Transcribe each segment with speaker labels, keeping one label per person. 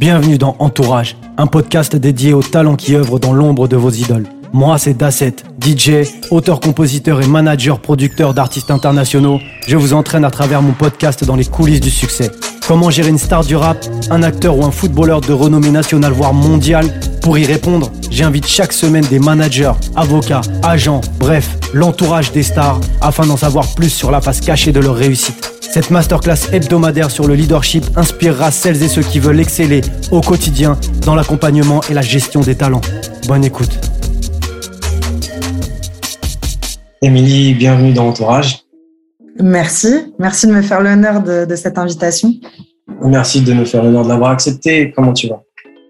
Speaker 1: Bienvenue dans Entourage, un podcast dédié aux talents qui œuvrent dans l'ombre de vos idoles. Moi, c'est Dasset, DJ, auteur-compositeur et manager-producteur d'artistes internationaux. Je vous entraîne à travers mon podcast dans les coulisses du succès. Comment gérer une star du rap, un acteur ou un footballeur de renommée nationale voire mondiale? Pour y répondre, j'invite chaque semaine des managers, avocats, agents, bref, l'entourage des stars afin d'en savoir plus sur la face cachée de leur réussite. Cette masterclass hebdomadaire sur le leadership inspirera celles et ceux qui veulent exceller au quotidien dans l'accompagnement et la gestion des talents. Bonne écoute.
Speaker 2: Émilie, bienvenue dans Entourage.
Speaker 3: Merci, merci de me faire l'honneur de, cette invitation.
Speaker 2: Merci de me faire l'honneur de l'avoir accepté. Comment tu vas?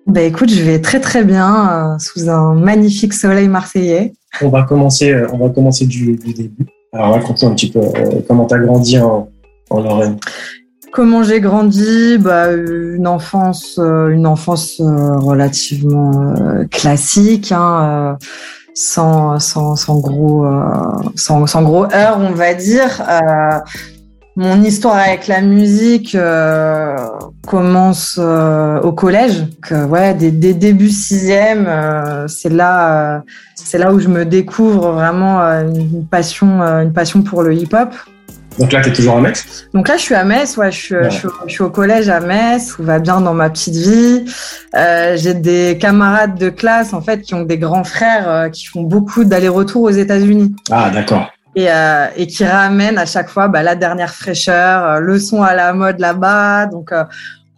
Speaker 3: Bah écoute, je vais très très bien euh, sous un magnifique soleil marseillais.
Speaker 2: On va commencer, euh, on va commencer du, début. Alors raconte-nous un petit peu euh, comment tu as grandi en,
Speaker 3: Comment j'ai grandi bah, Une enfance, euh, une enfance euh, relativement euh, classique, hein, sans, sans, sans, gros, sans, gros heurts, on va dire. mon histoire avec la musique commence au collège. Que, ouais, dès, dès début sixième, c'est là, c'est là où je me découvre vraiment une passion, une passion pour le hip-hop.
Speaker 2: Donc là, tu es toujours à Metz
Speaker 3: Donc là, je suis à Metz, ouais, je, suis, je, suis, au collège à Metz, tout va bien dans ma petite vie. Euh, J'ai des camarades de classe, en fait, qui ont des grands frères euh, qui font beaucoup d'allers-retours aux États-Unis.
Speaker 2: Ah, d'accord.
Speaker 3: Et, euh, et, qui ramènent à chaque fois bah, la dernière fraîcheur, euh, le son à la mode là-bas. Donc, euh,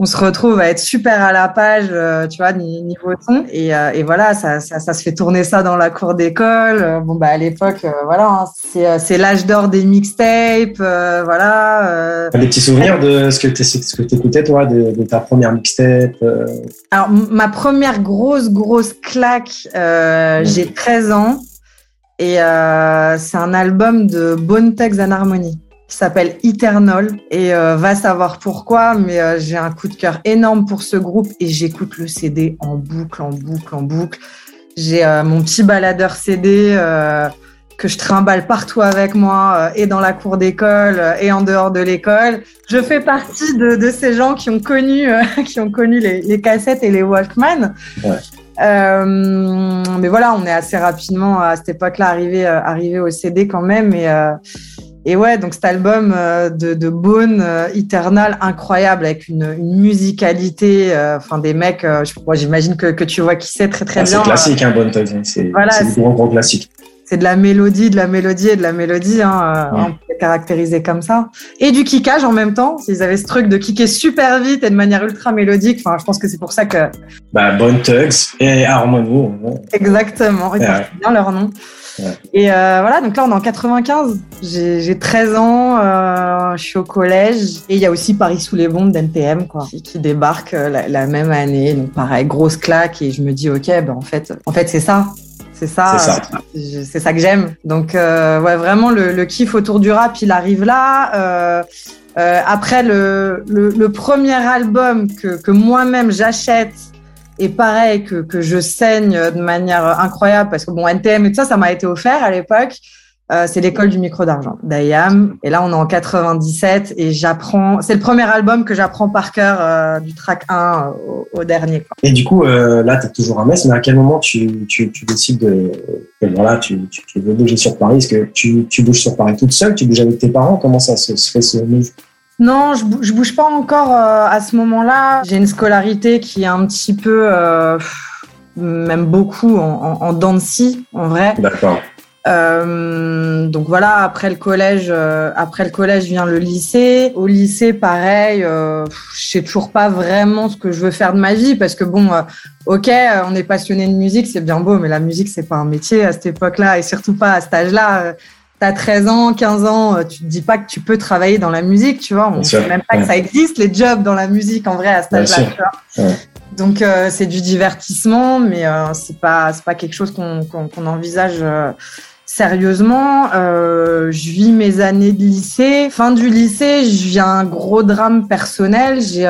Speaker 3: on se retrouve à être super à la page, euh, tu vois, niveau son. Et, euh, et voilà, ça, ça, ça, se fait tourner ça dans la cour d'école. Euh, bon, bah, à l'époque, voilà, hein, c'est, c'est l'âge d'or des mixtapes, voilà.
Speaker 2: Des petits souvenirs de ce que tu ce que écoutais, toi, de, de, ta première mixtape
Speaker 3: Alors, ma première grosse, grosse claque, j'ai 13 ans. Et c'est un album de Bone Thugs and Harmony qui s'appelle Eternal et euh, va savoir pourquoi, mais euh, j'ai un coup de cœur énorme pour ce groupe et j'écoute le CD en boucle, en boucle, en boucle. J'ai euh, mon petit baladeur CD que je trimballe partout avec moi et dans la cour d'école et en dehors de l'école. Je fais partie de, de, ces gens qui ont connu, qui ont connu les, les, cassettes et les Walkman. mais voilà, on est assez rapidement à cette époque-là arrivé, arrivé au CD quand même. Et, et ouais, donc cet album euh, de, de Bone euh, Eternal, incroyable, avec une, une musicalité, euh, enfin des mecs, j'imagine que, que tu vois qui c'est très très
Speaker 2: ah,
Speaker 3: bien.
Speaker 2: C'est classique, hein, Bone Thugs, c'est voilà, du grand grand classique.
Speaker 3: C'est de la mélodie, de la mélodie et de la mélodie, hein, ouais. on peut caractériser comme ça. Et du kickage en même temps, s'ils avaient ce truc de kicker super vite et de manière ultra mélodique, enfin je pense que c'est pour ça que...
Speaker 2: Bah, Bone Thugs et Harmony.
Speaker 3: Exactement, ils ouais. bien leur nom. Et euh, voilà, donc là on est en 95, j'ai 13 ans, euh, je suis au collège et il y a aussi Paris sous les bombes d'NTM quoi, qui, débarque euh, la, la, même année, donc pareil grosse claque et je me dis ok, ben en fait, en fait c'est ça, c'est ça, c'est ça. ça. que j'aime. Donc euh, ouais, vraiment le, le, kiff autour du rap, il arrive là. Euh, euh, après le, le, le, premier album que, que moi-même j'achète et pareil, que, que je saigne de manière incroyable, parce que bon, NTM et tout ça, ça m'a été offert à l'époque. Euh, c'est l'école du micro d'argent d'IAM. Et là, on est en 97 et j'apprends. C'est le premier album que j'apprends par cœur euh, du track 1 au, au dernier.
Speaker 2: Et du coup, euh, là, tu es toujours à Metz, mais à quel moment tu, tu, tu décides de. Voilà, tu, tu, veux bouger sur Paris? Est-ce que tu, tu bouges sur Paris toute seule? Tu bouges avec tes parents? Comment ça se, se fait ce move?
Speaker 3: Non, je, bouge, pas encore euh, à ce moment-là. J'ai une scolarité qui est un petit peu, euh, même beaucoup en, en, en dents de scie, en vrai.
Speaker 2: D'accord.
Speaker 3: Euh, donc voilà, après le collège, euh, après le collège vient le lycée. Au lycée, pareil, euh, je sais toujours pas vraiment ce que je veux faire de ma vie parce que bon, ok, on est passionné de musique, c'est bien beau, mais la musique c'est pas un métier à cette époque-là et surtout pas à cet âge-là t'as 13 ans, 15 ans, euh, tu te dis pas que tu peux travailler dans la musique, tu vois. On ne sait même pas que ça existe, les jobs dans la musique, en vrai, à cet âge-là. Donc, euh, c'est du divertissement, mais euh, c'est pas, c'est pas quelque chose qu'on envisage euh, sérieusement. Je vis mes années de lycée. Fin du lycée, je vis un gros drame personnel. J'ai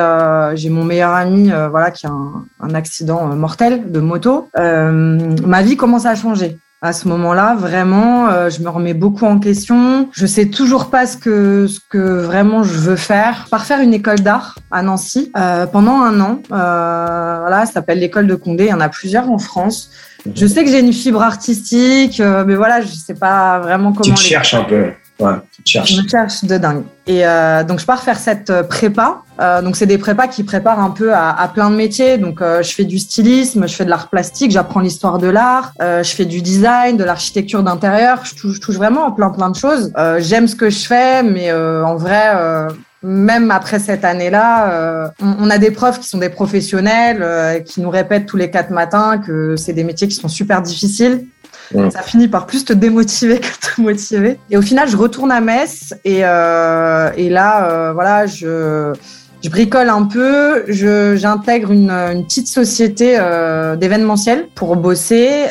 Speaker 3: j'ai mon meilleur ami, voilà, qui a un, un accident mortel de moto. ma vie commence à changer à ce moment-là. Vraiment, euh, je me remets beaucoup en question. Je sais toujours pas ce que ce que vraiment je veux faire. Par faire une école d'art à Nancy euh, pendant un an. Euh, voilà, ça s'appelle l'école de Condé. Il y en a plusieurs en France. Je sais que j'ai une fibre artistique, euh, mais voilà, je sais pas vraiment comment.
Speaker 2: Tu te cherches un peu. Ouais, cherches.
Speaker 3: Je cherche de dingue. Et euh, donc, je pars faire cette euh, prépa. Euh, donc, c'est des prépas qui préparent un peu à, plein de métiers. Donc, euh, je fais du stylisme, je fais de l'art plastique, j'apprends l'histoire de l'art, euh, je fais du design, de l'architecture d'intérieur. Je touche, je touche vraiment à plein, plein de choses. Euh, J'aime ce que je fais, mais en vrai, même après cette année-là, on, on, a des profs qui sont des professionnels, qui nous répètent tous les quatre matins que c'est des métiers qui sont super difficiles ça finit par plus te démotiver que te motiver. Et au final, je retourne à Metz et, euh, là, euh, voilà, je, bricole un peu. J'intègre une, petite société euh, d'événementiel pour bosser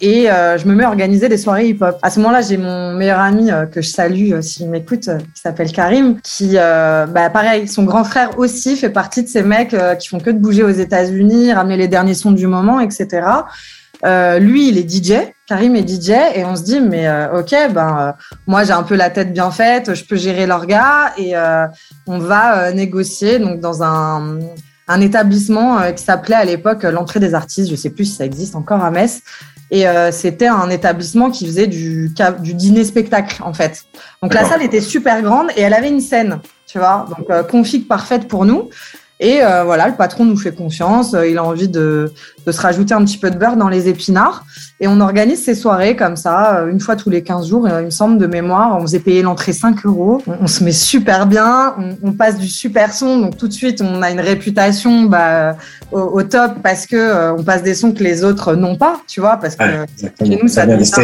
Speaker 3: et je me mets à organiser des soirées hip-hop. À ce moment-là, j'ai mon meilleur ami que je salue s'il m'écoute, qui s'appelle Karim, qui, bah, pareil, son grand frère aussi fait partie de ces mecs qui font que de bouger aux États-Unis, ramener les derniers sons du moment, etc. Euh, lui, il est DJ, Karim est DJ, et on se dit, mais euh, ok, ben euh, moi j'ai un peu la tête bien faite, je peux gérer l'orga, et euh, on va euh, négocier donc dans un, un établissement qui s'appelait à l'époque l'entrée des artistes, je sais plus si ça existe encore à Metz, et c'était un établissement qui faisait du, du dîner spectacle en fait. Donc la salle était super grande et elle avait une scène, tu vois, donc config parfaite pour nous. Et euh, voilà, le patron nous fait confiance. Euh, il a envie de, de, se rajouter un petit peu de beurre dans les épinards. Et on organise ces soirées comme ça, euh, une fois tous les 15 jours, il me semble, de mémoire. On faisait payer l'entrée 5 euros. On, se met super bien. On, on, passe du super son. Donc tout de suite, on a une réputation bah, au, au, top parce que on passe des sons que les autres n'ont pas, tu vois. Parce que
Speaker 2: chez nous, ça,
Speaker 3: ça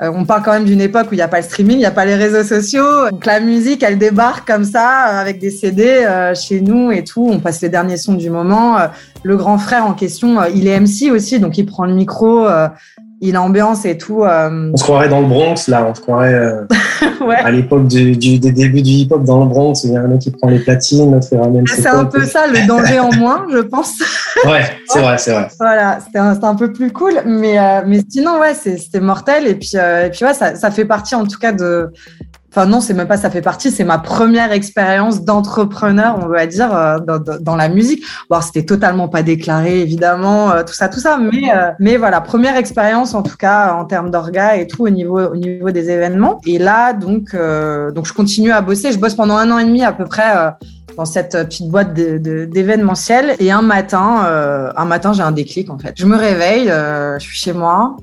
Speaker 3: on parle quand même d'une époque où il n'y a pas le streaming, il n'y a pas les réseaux sociaux. Donc la musique, elle débarque comme ça, avec des CD chez nous et tout. On passe les derniers sons du moment. Euh, le grand frère en question, euh, il est MC aussi, donc il prend le micro, euh, il ambiance et tout.
Speaker 2: On se croirait dans le Bronx, là, on se croirait ouais. à l'époque du, du, des débuts du hip-hop dans le Bronx. Il y a un mec qui prend les platines, l'autre il ramène
Speaker 3: C'est un peu ça, le danger en moins, je pense.
Speaker 2: ouais, c'est vrai, c'est vrai.
Speaker 3: Voilà, c'était un, un, peu plus cool, mais, mais sinon, ouais, c'était mortel. Et puis, et puis ouais, ça, ça fait partie en tout cas de Enfin non, c'est même pas ça fait partie, c'est ma première expérience d'entrepreneur, on va dire, euh, dans, dans, la musique. Bon, c'était totalement pas déclaré, évidemment, euh, tout ça, tout ça, mais euh, mais voilà, première expérience en tout cas en termes d'orga et tout au niveau au niveau des événements. Et là, donc donc je continue à bosser. Je bosse pendant un an et demi à peu près dans cette petite boîte d'événementiel. Et un matin, euh, un matin, j'ai un déclic en fait. Je me réveille, euh, je suis chez moi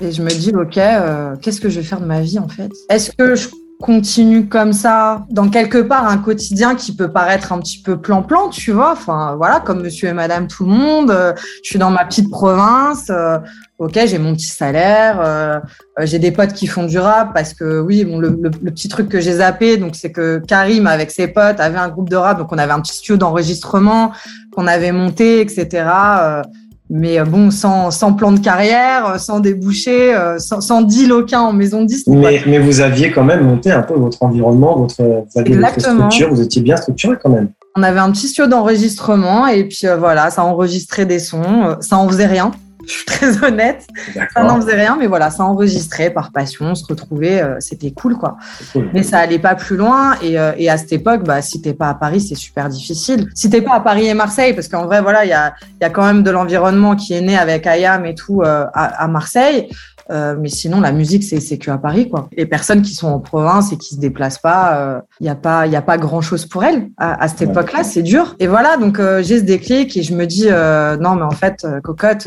Speaker 3: et je me dis ok, euh, qu'est-ce que je vais faire de ma vie en fait? Est-ce que je continue comme ça dans quelque part un quotidien qui peut paraître un petit peu plan-plan, tu vois. Enfin, voilà, comme monsieur et madame tout le monde. Euh, je suis dans ma petite province. Euh, ok, j'ai mon petit salaire. Euh, j'ai des potes qui font du rap parce que, oui, bon, le, le, le petit truc que j'ai zappé, donc c'est que Karim, avec ses potes, avait un groupe de rap. Donc, on avait un petit studio d'enregistrement qu'on avait monté, etc mais euh, bon, sans, sans, plan de carrière, euh, sans débouché, euh, sans, sans deal aucun en maison de disque.
Speaker 2: Mais, mais, vous aviez quand même monté un peu votre environnement, votre, vous aviez votre structure, vous étiez bien structuré quand même.
Speaker 3: On avait un petit studio d'enregistrement et puis voilà, ça enregistrait des sons, ça en faisait rien je suis très honnête. Ça n'en faisait rien, mais voilà, ça enregistrait par passion, se retrouver, euh, c'était cool, quoi. Cool. Mais ça allait pas plus loin. Et, euh, et à cette époque, bah, si t'es pas à Paris, c'est super difficile. Si t'es pas à Paris et Marseille, parce qu'en vrai, voilà, il y a, y a quand même de l'environnement qui est né avec IAM et tout euh, à, à, Marseille. Euh, mais sinon, la musique, c'est que à Paris, quoi. Les personnes qui sont en province et qui se déplacent pas, il n'y a pas, il y a pas grand chose pour elles à, à cette époque-là. C'est dur. Et voilà, donc j'ai ce déclic et je me dis non, mais en fait, cocotte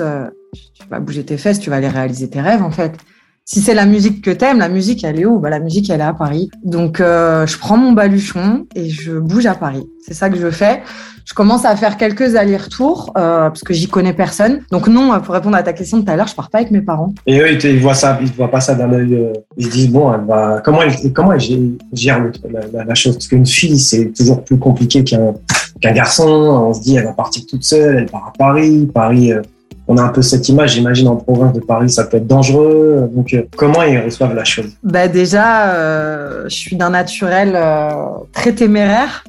Speaker 3: tu vas bouger tes fesses, tu vas aller réaliser tes rêves en fait. Si c'est la musique que t'aimes, la musique elle est où? Bah, La musique elle est à Paris. Donc euh, je prends mon baluchon et je bouge à Paris. C'est ça que je fais. Je commence à faire quelques allers-retours euh, parce que j'y connais personne. Donc non, pour répondre à ta question de tout à l'heure, je pars pas avec mes parents.
Speaker 2: Et eux, ils, voient ça, ils voient pas ça d'un œil. Euh, ils se disent bon. Comment elle, comment elle gère la chose? Parce qu'une fille, c'est toujours plus compliqué qu'un qu'un garçon. On se dit, elle va partir toute seule, elle part à Paris. Paris. On a un peu cette image, j'imagine en province de Paris, ça peut être dangereux. Donc, euh, comment ils reçoivent la chose?
Speaker 3: Bah Déjà, euh, je suis d'un naturel euh, très téméraire.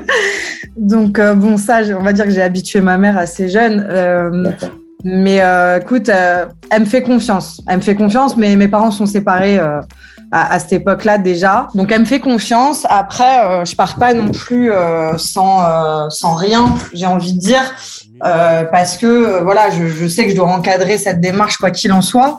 Speaker 3: Donc, euh, bon, ça, on va dire que j'ai habitué ma mère assez jeune. Mais écoute, elle me fait confiance. Elle me fait confiance, mais mes parents sont séparés à, cette époque-là déjà. Donc elle me fait confiance. Après, euh, je pars pas non plus euh, sans euh, sans rien, j'ai envie de dire, parce que voilà, je, je, sais que je dois encadrer cette démarche quoi qu'il en soit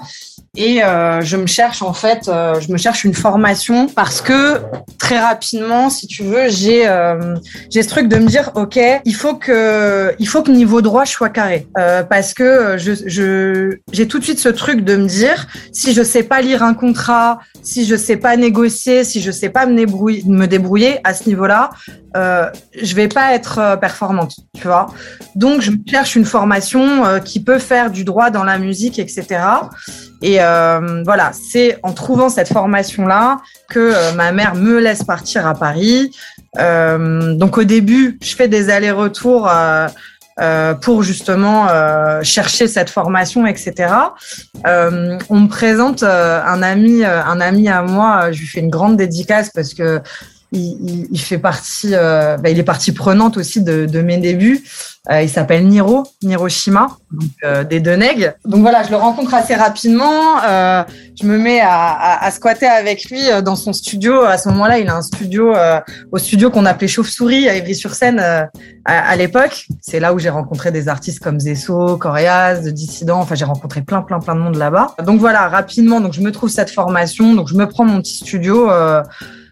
Speaker 3: et euh, je me cherche en fait, euh, je me cherche une formation parce que très rapidement, si tu veux, j'ai euh, j'ai ce truc de me dire ok, il faut que il faut que niveau droit je sois carré euh, parce que je je j'ai tout de suite ce truc de me dire si je sais pas lire un contrat, si je sais pas négocier, si je sais pas me débrouiller, me débrouiller à ce niveau-là, euh, je vais pas être performante, tu vois. Donc je cherche une formation qui peut faire du droit dans la musique, etc. Et euh, voilà, c'est en trouvant cette formation-là que euh, ma mère me laisse partir à Paris. Euh, donc au début, je fais des allers-retours pour justement chercher cette formation, etc. on me présente un ami, un ami à moi. Je lui fais une grande dédicace parce que il, fait partie, bah, il est partie prenante aussi de mes débuts. Euh, il s'appelle Niro, Niroshima, donc, euh, des Deneg. Donc voilà, je le rencontre assez rapidement. Euh, je me mets à, à, à, squatter avec lui euh, dans son studio. À ce moment-là, il a un studio euh, au studio qu'on appelait Chauve-souris à Ivry-sur-Seine à, à l'époque. C'est là où j'ai rencontré des artistes comme Zesso, Coréas, de Dissident. Enfin, j'ai rencontré plein, plein, plein de monde là-bas. Donc voilà, rapidement, donc je me trouve cette formation. Donc je me prends mon petit studio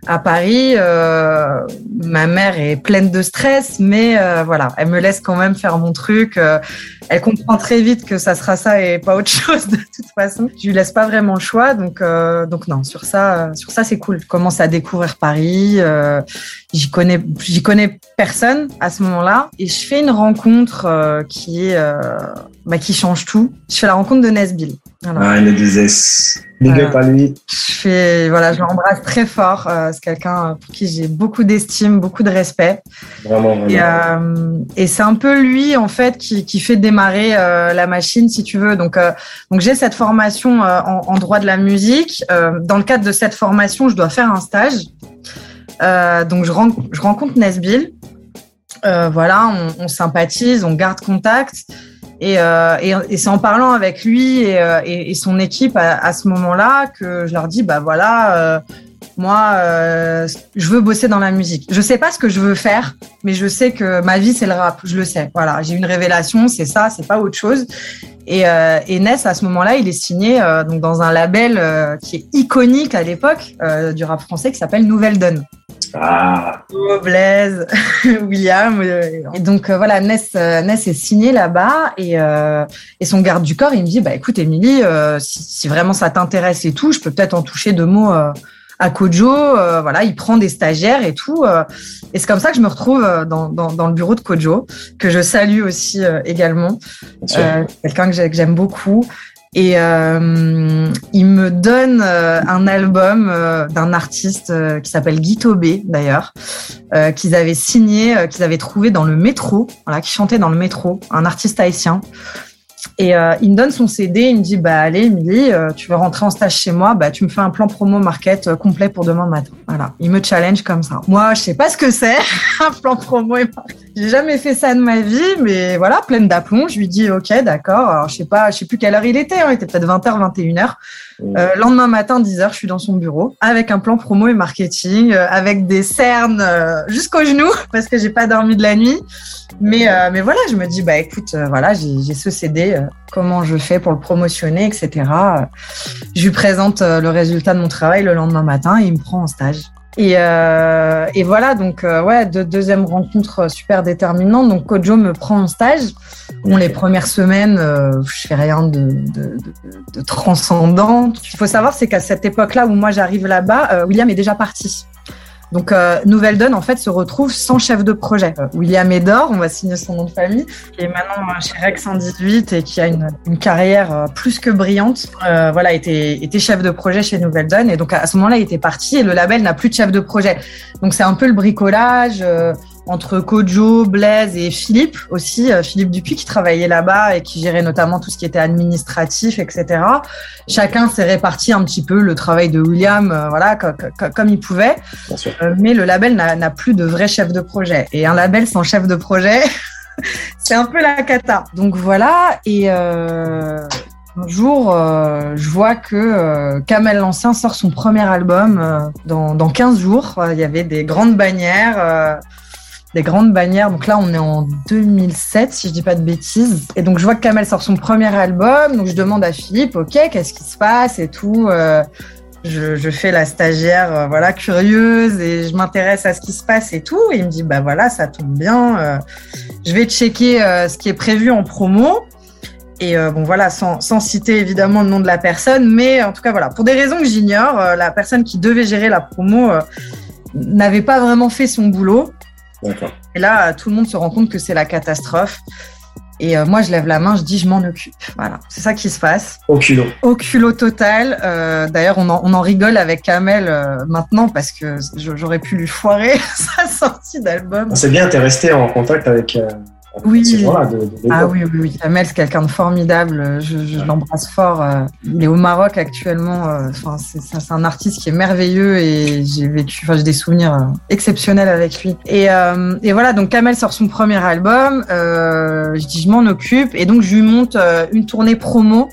Speaker 3: à Paris. Euh, ma mère est pleine de stress, mais euh, voilà, elle me laisse quand même faire mon truc. Euh, elle comprend très vite que ça sera ça et pas autre chose de toute façon. Je lui laisse pas vraiment le choix, donc donc non, sur ça, sur ça c'est cool. Je commence à découvrir Paris. j'y connais, j'y connais personne à ce moment-là, et je fais une rencontre qui est bah, qui change tout. Je fais la rencontre de Nesbill.
Speaker 2: Ah, il disait Big up à lui.
Speaker 3: Je fais, voilà, je l'embrasse très fort. Euh, c'est quelqu'un pour qui j'ai beaucoup d'estime, beaucoup de respect.
Speaker 2: Vraiment, vraiment.
Speaker 3: Et, euh, et c'est un peu lui, en fait, qui, qui fait démarrer euh, la machine, si tu veux. Donc, euh, donc j'ai cette formation euh, en, droit de la musique. dans le cadre de cette formation, je dois faire un stage. donc, je, je rencontre Nesbill. voilà, on, sympathise, on garde contact. Et, et, c'est en parlant avec lui et, son équipe à, à ce moment-là que je leur dis, bah voilà, moi, euh, je veux bosser dans la musique. Je sais pas ce que je veux faire, mais je sais que ma vie c'est le rap. Je le sais. Voilà, j'ai une révélation, c'est ça, c'est pas autre chose. Et, euh, et Ness, à ce moment-là, il est signé euh, donc dans un label qui est iconique à l'époque du rap français qui s'appelle Nouvelle Donne.
Speaker 2: Ah.
Speaker 3: Oh, Blaise, William. Et donc voilà, Ness, Ness est signé là-bas et, et son garde du corps, il me dit bah écoute Émilie, si, si, vraiment ça t'intéresse et tout, je peux peut-être en toucher deux mots à Kojo. Euh, voilà, il prend des stagiaires et tout. Euh, et c'est comme ça que je me retrouve euh, dans, dans, dans, le bureau de Kojo, que je salue aussi également. Quelqu'un que j'aime beaucoup. Et euh, il me donne un album d'un artiste qui s'appelle Guy Tobé, d'ailleurs, qu'ils avaient signé, qu'ils avaient trouvé dans le métro, voilà, qui chantait dans le métro, un artiste haïtien. Et euh, il me donne son CD, il me dit bah allez Emily, euh, tu veux rentrer en stage chez moi, bah tu me fais un plan promo market euh, complet pour demain matin. Voilà, il me challenge comme ça. Moi, je sais pas ce que c'est un plan promo et market. J'ai jamais fait ça de ma vie, mais voilà, pleine d'aplomb, je lui dis OK, d'accord. Alors je sais pas, je sais plus quelle heure il était, hein, il était peut-être 20h, 21h. Euh, lendemain matin, 10h, je suis dans son bureau avec un plan promo et marketing, euh, avec des cernes euh, jusqu'aux genoux parce que j'ai pas dormi de la nuit. Mais, mais voilà, je me dis, bah écoute, voilà, j'ai ce CD, comment je fais pour le promotionner, etc. Je lui présente le résultat de mon travail le lendemain matin et il me prend en stage. Et, euh, et, voilà, donc euh, ouais, de, deuxième rencontre super déterminante. Donc Kojo me prend en stage. Bon, les premières semaines, euh, je fais rien de, de, de, transcendant. Ce qu'il faut savoir, c'est qu'à cette époque-là où moi j'arrive là-bas, euh, William est déjà parti. Donc, euh, Nouvelle Donne, en fait, se retrouve sans chef de projet. Euh, William Edor, on va signer son nom de famille, qui est maintenant euh, chez Rex 118 et qui a une, une carrière euh, plus que brillante. Euh, voilà, était, était chef de projet chez Nouvelle Donne. Et donc, à ce moment-là, il était parti et le label n'a plus de chef de projet. Donc, c'est un peu le bricolage entre Kojo, Blaise et Philippe aussi, euh, Philippe Dupuis qui travaillait là-bas et qui gérait notamment tout ce qui était administratif, etc. Chacun s'est réparti un petit peu le travail de William, euh, voilà, comme il pouvait. Euh, mais le label n'a plus de vrai chef de projet. Et un label sans chef de projet, c'est un peu la cata. Donc voilà, et euh, un jour, je vois que Kamel Lancin sort son premier album dans, dans 15 jours. Il y avait des grandes bannières des grandes bannières. Donc là, on est en 2007, si je dis pas de bêtises. Et donc, je vois que Kamel sort son premier album. Donc, je demande à Philippe, OK, qu'est-ce qui se passe et tout. je, je, fais la stagiaire, voilà, curieuse et je m'intéresse à ce qui se passe et tout. Et il me dit, bah voilà, ça tombe bien. je vais checker ce qui est prévu en promo. Et euh, bon, voilà, sans, sans, citer évidemment le nom de la personne, mais en tout cas, voilà, pour des raisons que j'ignore, euh, la personne qui devait gérer la promo euh, n'avait pas vraiment fait son boulot. Et là, tout le monde se rend compte que c'est la catastrophe. Et moi, je lève la main, je dis, je m'en occupe. Voilà, c'est ça qui se passe.
Speaker 2: Au culot.
Speaker 3: Au culot total. D'ailleurs, on en, on en, rigole avec Kamel maintenant parce que j'aurais pu lui foirer sa sortie d'album.
Speaker 2: C'est bien, tu es resté en contact avec,
Speaker 3: oui. ah oui, oui, oui. Amel, c'est quelqu'un de formidable. Je, je l'embrasse fort. Euh, il est au Maroc actuellement. Euh, enfin, c'est un artiste qui est merveilleux et j'ai vécu, enfin, j'ai des souvenirs euh, exceptionnels avec lui. Et, et voilà, donc Kamel sort son premier album. je dis, je m'en occupe et donc je lui monte une tournée promo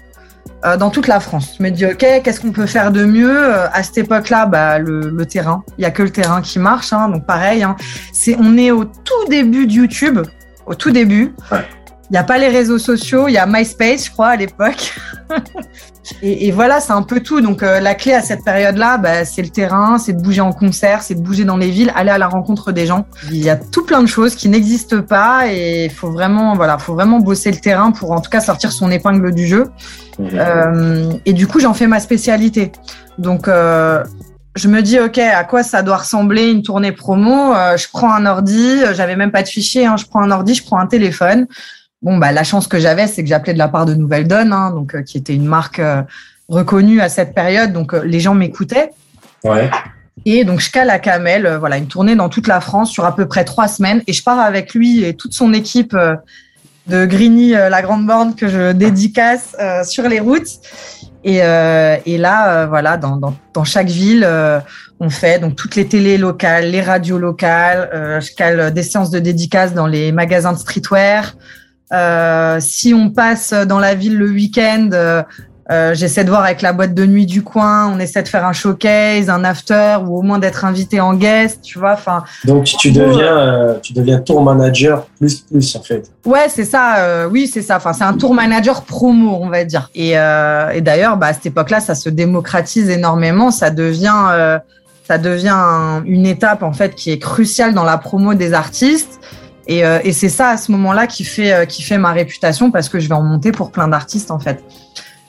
Speaker 3: dans toute la France. Je me dis, OK, qu'est-ce qu'on peut faire de mieux À cette époque-là, bah, le, le, terrain. Il y a que le terrain qui marche. Hein, donc pareil, hein, c'est, on est au tout début de YouTube au tout début. Il n'y a pas les réseaux sociaux, il y a MySpace, je crois, à l'époque. et, voilà, c'est un peu tout. Donc, euh, la clé à cette période-là, bah, c'est le terrain, c'est de bouger en concert, c'est de bouger dans les villes, aller à la rencontre des gens. Il y a tout plein de choses qui n'existent pas et il faut vraiment, voilà, faut vraiment bosser le terrain pour en tout cas sortir son épingle du jeu. Euh, et du coup, j'en fais ma spécialité. Donc, euh, je me dis, OK, à quoi ça doit ressembler une tournée promo? Euh, Je prends un ordi, euh, j'avais même pas de fichier, hein, je prends un ordi, je prends un téléphone. Bon, bah, la chance que j'avais, c'est que j'appelais de la part de Nouvelle Donne, hein, donc, euh, qui était une marque reconnue à cette période, donc les gens m'écoutaient.
Speaker 2: Ouais.
Speaker 3: Et donc, je cale à Kamel, voilà, une tournée dans toute la France sur à peu près trois semaines, et je pars avec lui et toute son équipe de Grigny, la grande borne que je dédicace sur les routes. Et, euh, là, euh, voilà, dans, dans, chaque ville, euh, on fait donc toutes les télés locales, les radios locales. je cale des séances de dédicaces dans les magasins de streetwear. si on passe dans la ville le week-end, euh, j'essaie de voir avec la boîte de nuit du coin, on essaie de faire un showcase, un after ou au moins d'être invité en guest, tu vois. Enfin.
Speaker 2: Donc tu deviens, euh, tu deviens tour manager plus plus en fait.
Speaker 3: Ouais, c'est ça. Euh, oui, c'est ça. Enfin, c'est un tour manager promo, on va dire. Et, et d'ailleurs, bah, à cette époque-là, ça se démocratise énormément. Ça devient, ça devient une étape en fait qui est cruciale dans la promo des artistes. Et, et c'est ça à ce moment-là qui fait, qui fait ma réputation parce que je vais en monter pour plein d'artistes en fait.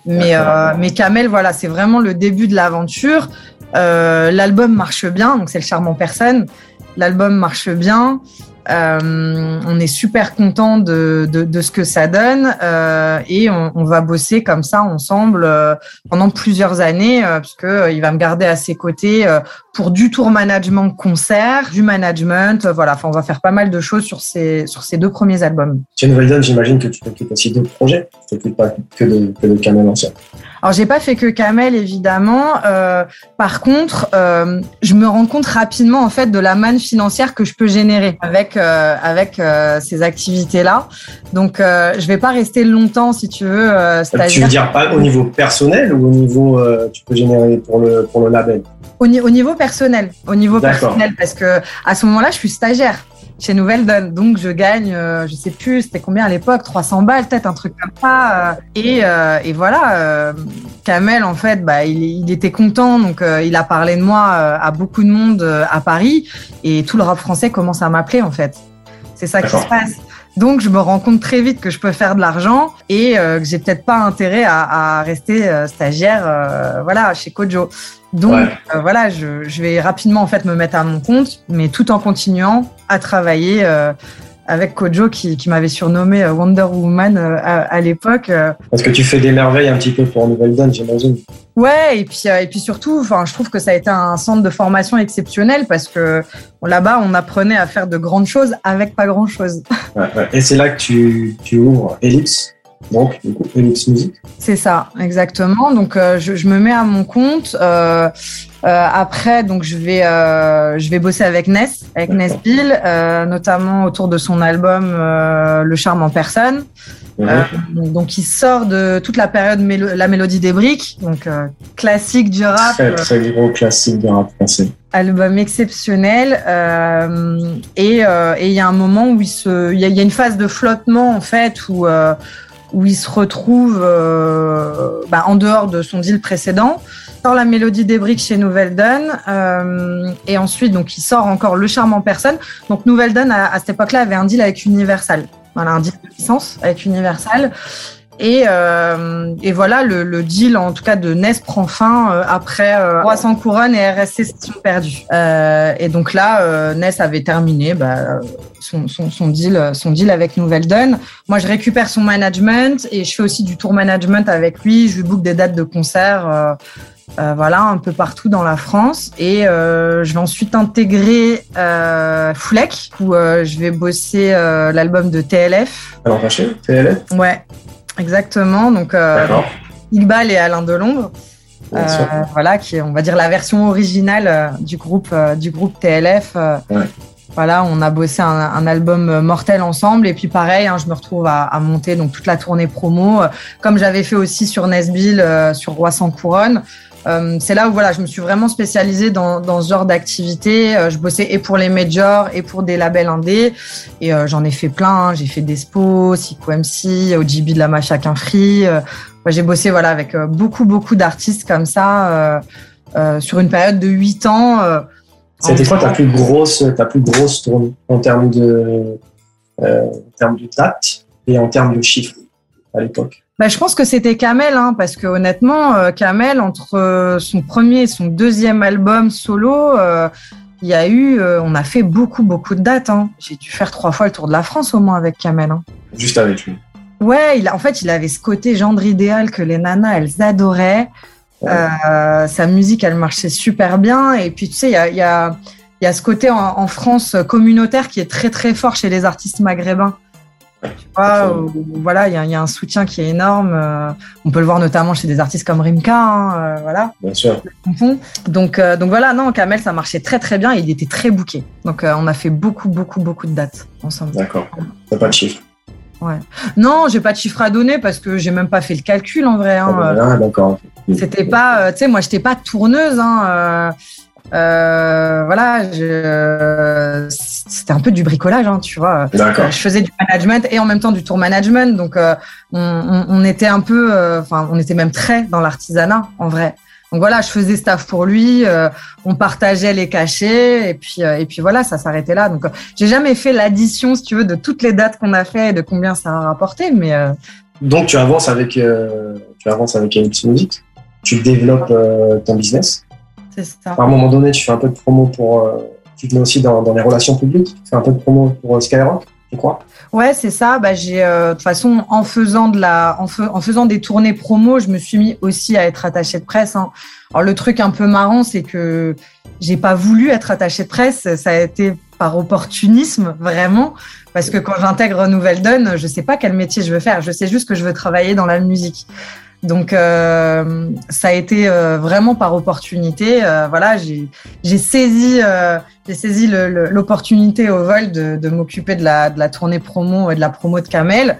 Speaker 3: Mais, euh, mais Kamel, voilà, c'est vraiment le début de l'aventure. Euh, L'album marche bien, donc c'est le charmant personne. L'album marche bien. Euh, on est super content de, de, ce que ça donne euh, et on, va bosser comme ça ensemble euh, pendant plusieurs années euh, puisque il va me garder à ses côtés pour du tour management concert, du management, voilà. Enfin, on va faire pas mal de choses sur ces sur ces deux premiers albums.
Speaker 2: Chez Nouvelle Donne, j'imagine que tu t'occupes aussi d'autres projets. Tu t'occupes pas que de, que de Kamel Ancien.
Speaker 3: Alors j'ai pas fait que Kamel évidemment. Euh, par contre, euh, je me rends compte rapidement en fait de la manne financière que je peux générer avec euh, avec ces activités là. Donc je vais pas rester longtemps si tu veux.
Speaker 2: tu veux dire pas au niveau personnel ou au niveau tu peux générer pour le pour le label?
Speaker 3: Au, au niveau personnel, au niveau personnel parce que à ce moment-là je suis stagiaire chez Nouvelle Donne. Donc je gagne, euh, je sais plus, c'était combien à l'époque, 300 balles, peut-être un truc comme ça. Euh, et, euh, et voilà, Kamel en fait, bah, il, il était content, donc il a parlé de moi à beaucoup de monde à Paris, et tout le rap français commence à m'appeler en fait. C'est ça qui se passe. Donc, je me rends compte très vite que je peux faire de l'argent et que j'ai peut-être pas intérêt à, à rester stagiaire, voilà, chez Kojo. Donc euh, voilà, je, je, vais rapidement en fait me mettre à mon compte, mais tout en continuant à travailler euh, avec Kojo qui, qui m'avait surnommé euh, Wonder Woman à, à l'époque.
Speaker 2: Parce que tu fais des merveilles un petit peu pour Nouvelle Donne, j'imagine.
Speaker 3: Ouais, et puis et puis surtout, enfin, je trouve que ça a été un centre de formation exceptionnel parce que là-bas, on apprenait à faire de grandes choses avec pas grand-chose.
Speaker 2: Ouais, ouais. Et c'est là que tu, tu ouvres Ellipse donc, du coup, Music.
Speaker 3: C'est ça, exactement. Donc, euh, je, je, me mets à mon compte. Euh, après, donc je vais, je vais bosser avec Ness, avec Ness Bill, notamment autour de son album Le charme en personne. donc, il sort de toute la période la mélodie des briques, donc classique du rap.
Speaker 2: Très, très gros classique du rap français
Speaker 3: album exceptionnel euh, et euh, il y a un moment où il se il y, a une phase de flottement en fait où euh, où il se retrouve euh, bah, en dehors de son deal précédent sort la mélodie des briques chez Nouvelle Donne et ensuite donc il sort encore le charme en personne. Donc Nouvelle Donne à, à cette époque-là avait un deal avec Universal. Voilà un deal de licence avec Universal et, euh, et voilà, le, le, deal, en tout cas de NES, prend fin euh, après 300 euh, couronnes et RSC sont perdus. Euh, et donc là, euh, NES avait terminé bah, son, son, son, deal, son deal avec Nouvelle Donne. Moi, je récupère son management et je fais aussi du tour management avec lui. Je lui book des dates de concert. Euh, voilà, un peu partout dans la France. Et euh, je vais ensuite intégrer euh, où je vais bosser l'album de TLF.
Speaker 2: Alors, fâché, TLF
Speaker 3: Ouais, Exactement. Donc, euh, Iqbal et Alain Delombre. Euh, voilà, qui est, on va dire, la version originale euh, du groupe, euh, du groupe TLF. Voilà, on a bossé un, album mortel ensemble. Et puis, pareil, hein, je me retrouve à, monter donc toute la tournée promo, comme j'avais fait aussi sur Nesbill, sur Roi sans couronne. Euh, c'est là où voilà, je me suis vraiment spécialisée dans, dans ce genre d'activité. Euh, je bossais et pour les majors et pour des labels indés. Et euh, j'en ai fait plein. J'ai fait Despo, Sico MC, OGB de la Machakin Free. j'ai bossé voilà, avec beaucoup, beaucoup d'artistes comme ça sur une période de 8 ans.
Speaker 2: C'était quoi ta plus grosse, ta plus grosse tournée en termes de, en termes de date et en termes de chiffres à l'époque?
Speaker 3: Bah, je pense que c'était Kamel, hein, parce que honnêtement, euh, Kamel, entre euh, son premier et son deuxième album solo, euh, il y a eu, on a fait beaucoup, beaucoup de dates. Hein. J'ai dû faire trois fois le tour de la France au moins avec Kamel. Hein.
Speaker 2: Juste avec lui.
Speaker 3: Ouais, il a, en fait, il avait ce côté gendre idéal que les nanas, elles adoraient. sa musique, elle marchait super bien. Et puis, tu sais, il y a, y, a, y a ce côté en, en France communautaire qui est très, très fort chez les artistes maghrébins. Tu vois, voilà, il y, a un soutien qui est énorme. Euh, on peut le voir notamment chez des artistes comme Rimka, hein, euh, voilà.
Speaker 2: Bien sûr.
Speaker 3: Donc, euh, donc voilà, non, Kamel, ça marchait très très bien. il était très bouqué. Donc on a fait beaucoup beaucoup beaucoup de dates ensemble.
Speaker 2: D'accord. T'as pas de chiffre.
Speaker 3: Ouais. Non, j'ai pas de chiffre à donner parce que j'ai même pas fait le calcul en vrai. Hein.
Speaker 2: Ah, bah, d'accord.
Speaker 3: C'était pas, tu sais, moi j'étais pas tourneuse. Hein, euh, voilà, c'était un peu du bricolage, hein, tu vois. Je faisais du management et en même temps du tour management, donc euh, on, on, était un peu, euh, enfin, on était même très dans l'artisanat en vrai. Donc voilà, je faisais staff pour lui, euh, on partageait les cachets et puis et puis voilà, ça s'arrêtait là. Donc j'ai jamais fait l'addition, si tu veux, de toutes les dates qu'on a fait et de combien ça a rapporté, mais
Speaker 2: donc tu avances avec tu avances avec Music, tu développes ton business. À un moment donné, tu fais un peu de promo pour. Euh, tu te mets aussi dans, les relations publiques. Tu fais un peu de promo pour euh, Skyrock, je crois.
Speaker 3: Ouais, c'est ça. Bah, j'ai euh, de toute façon en faisant de la, en, en, faisant des tournées promo, je me suis mis aussi à être attaché de presse. Hein. Alors le truc un peu marrant, c'est que j'ai pas voulu être attaché de presse. Ça a été par opportunisme vraiment, parce que quand j'intègre Nouvelle Donne, je sais pas quel métier je veux faire. Je sais juste que je veux travailler dans la musique. Donc euh, ça a été euh, vraiment par opportunité. Euh, voilà, j'ai saisi, j'ai saisi l'opportunité au vol de, de m'occuper de la, de la tournée promo et de la promo de Kamel.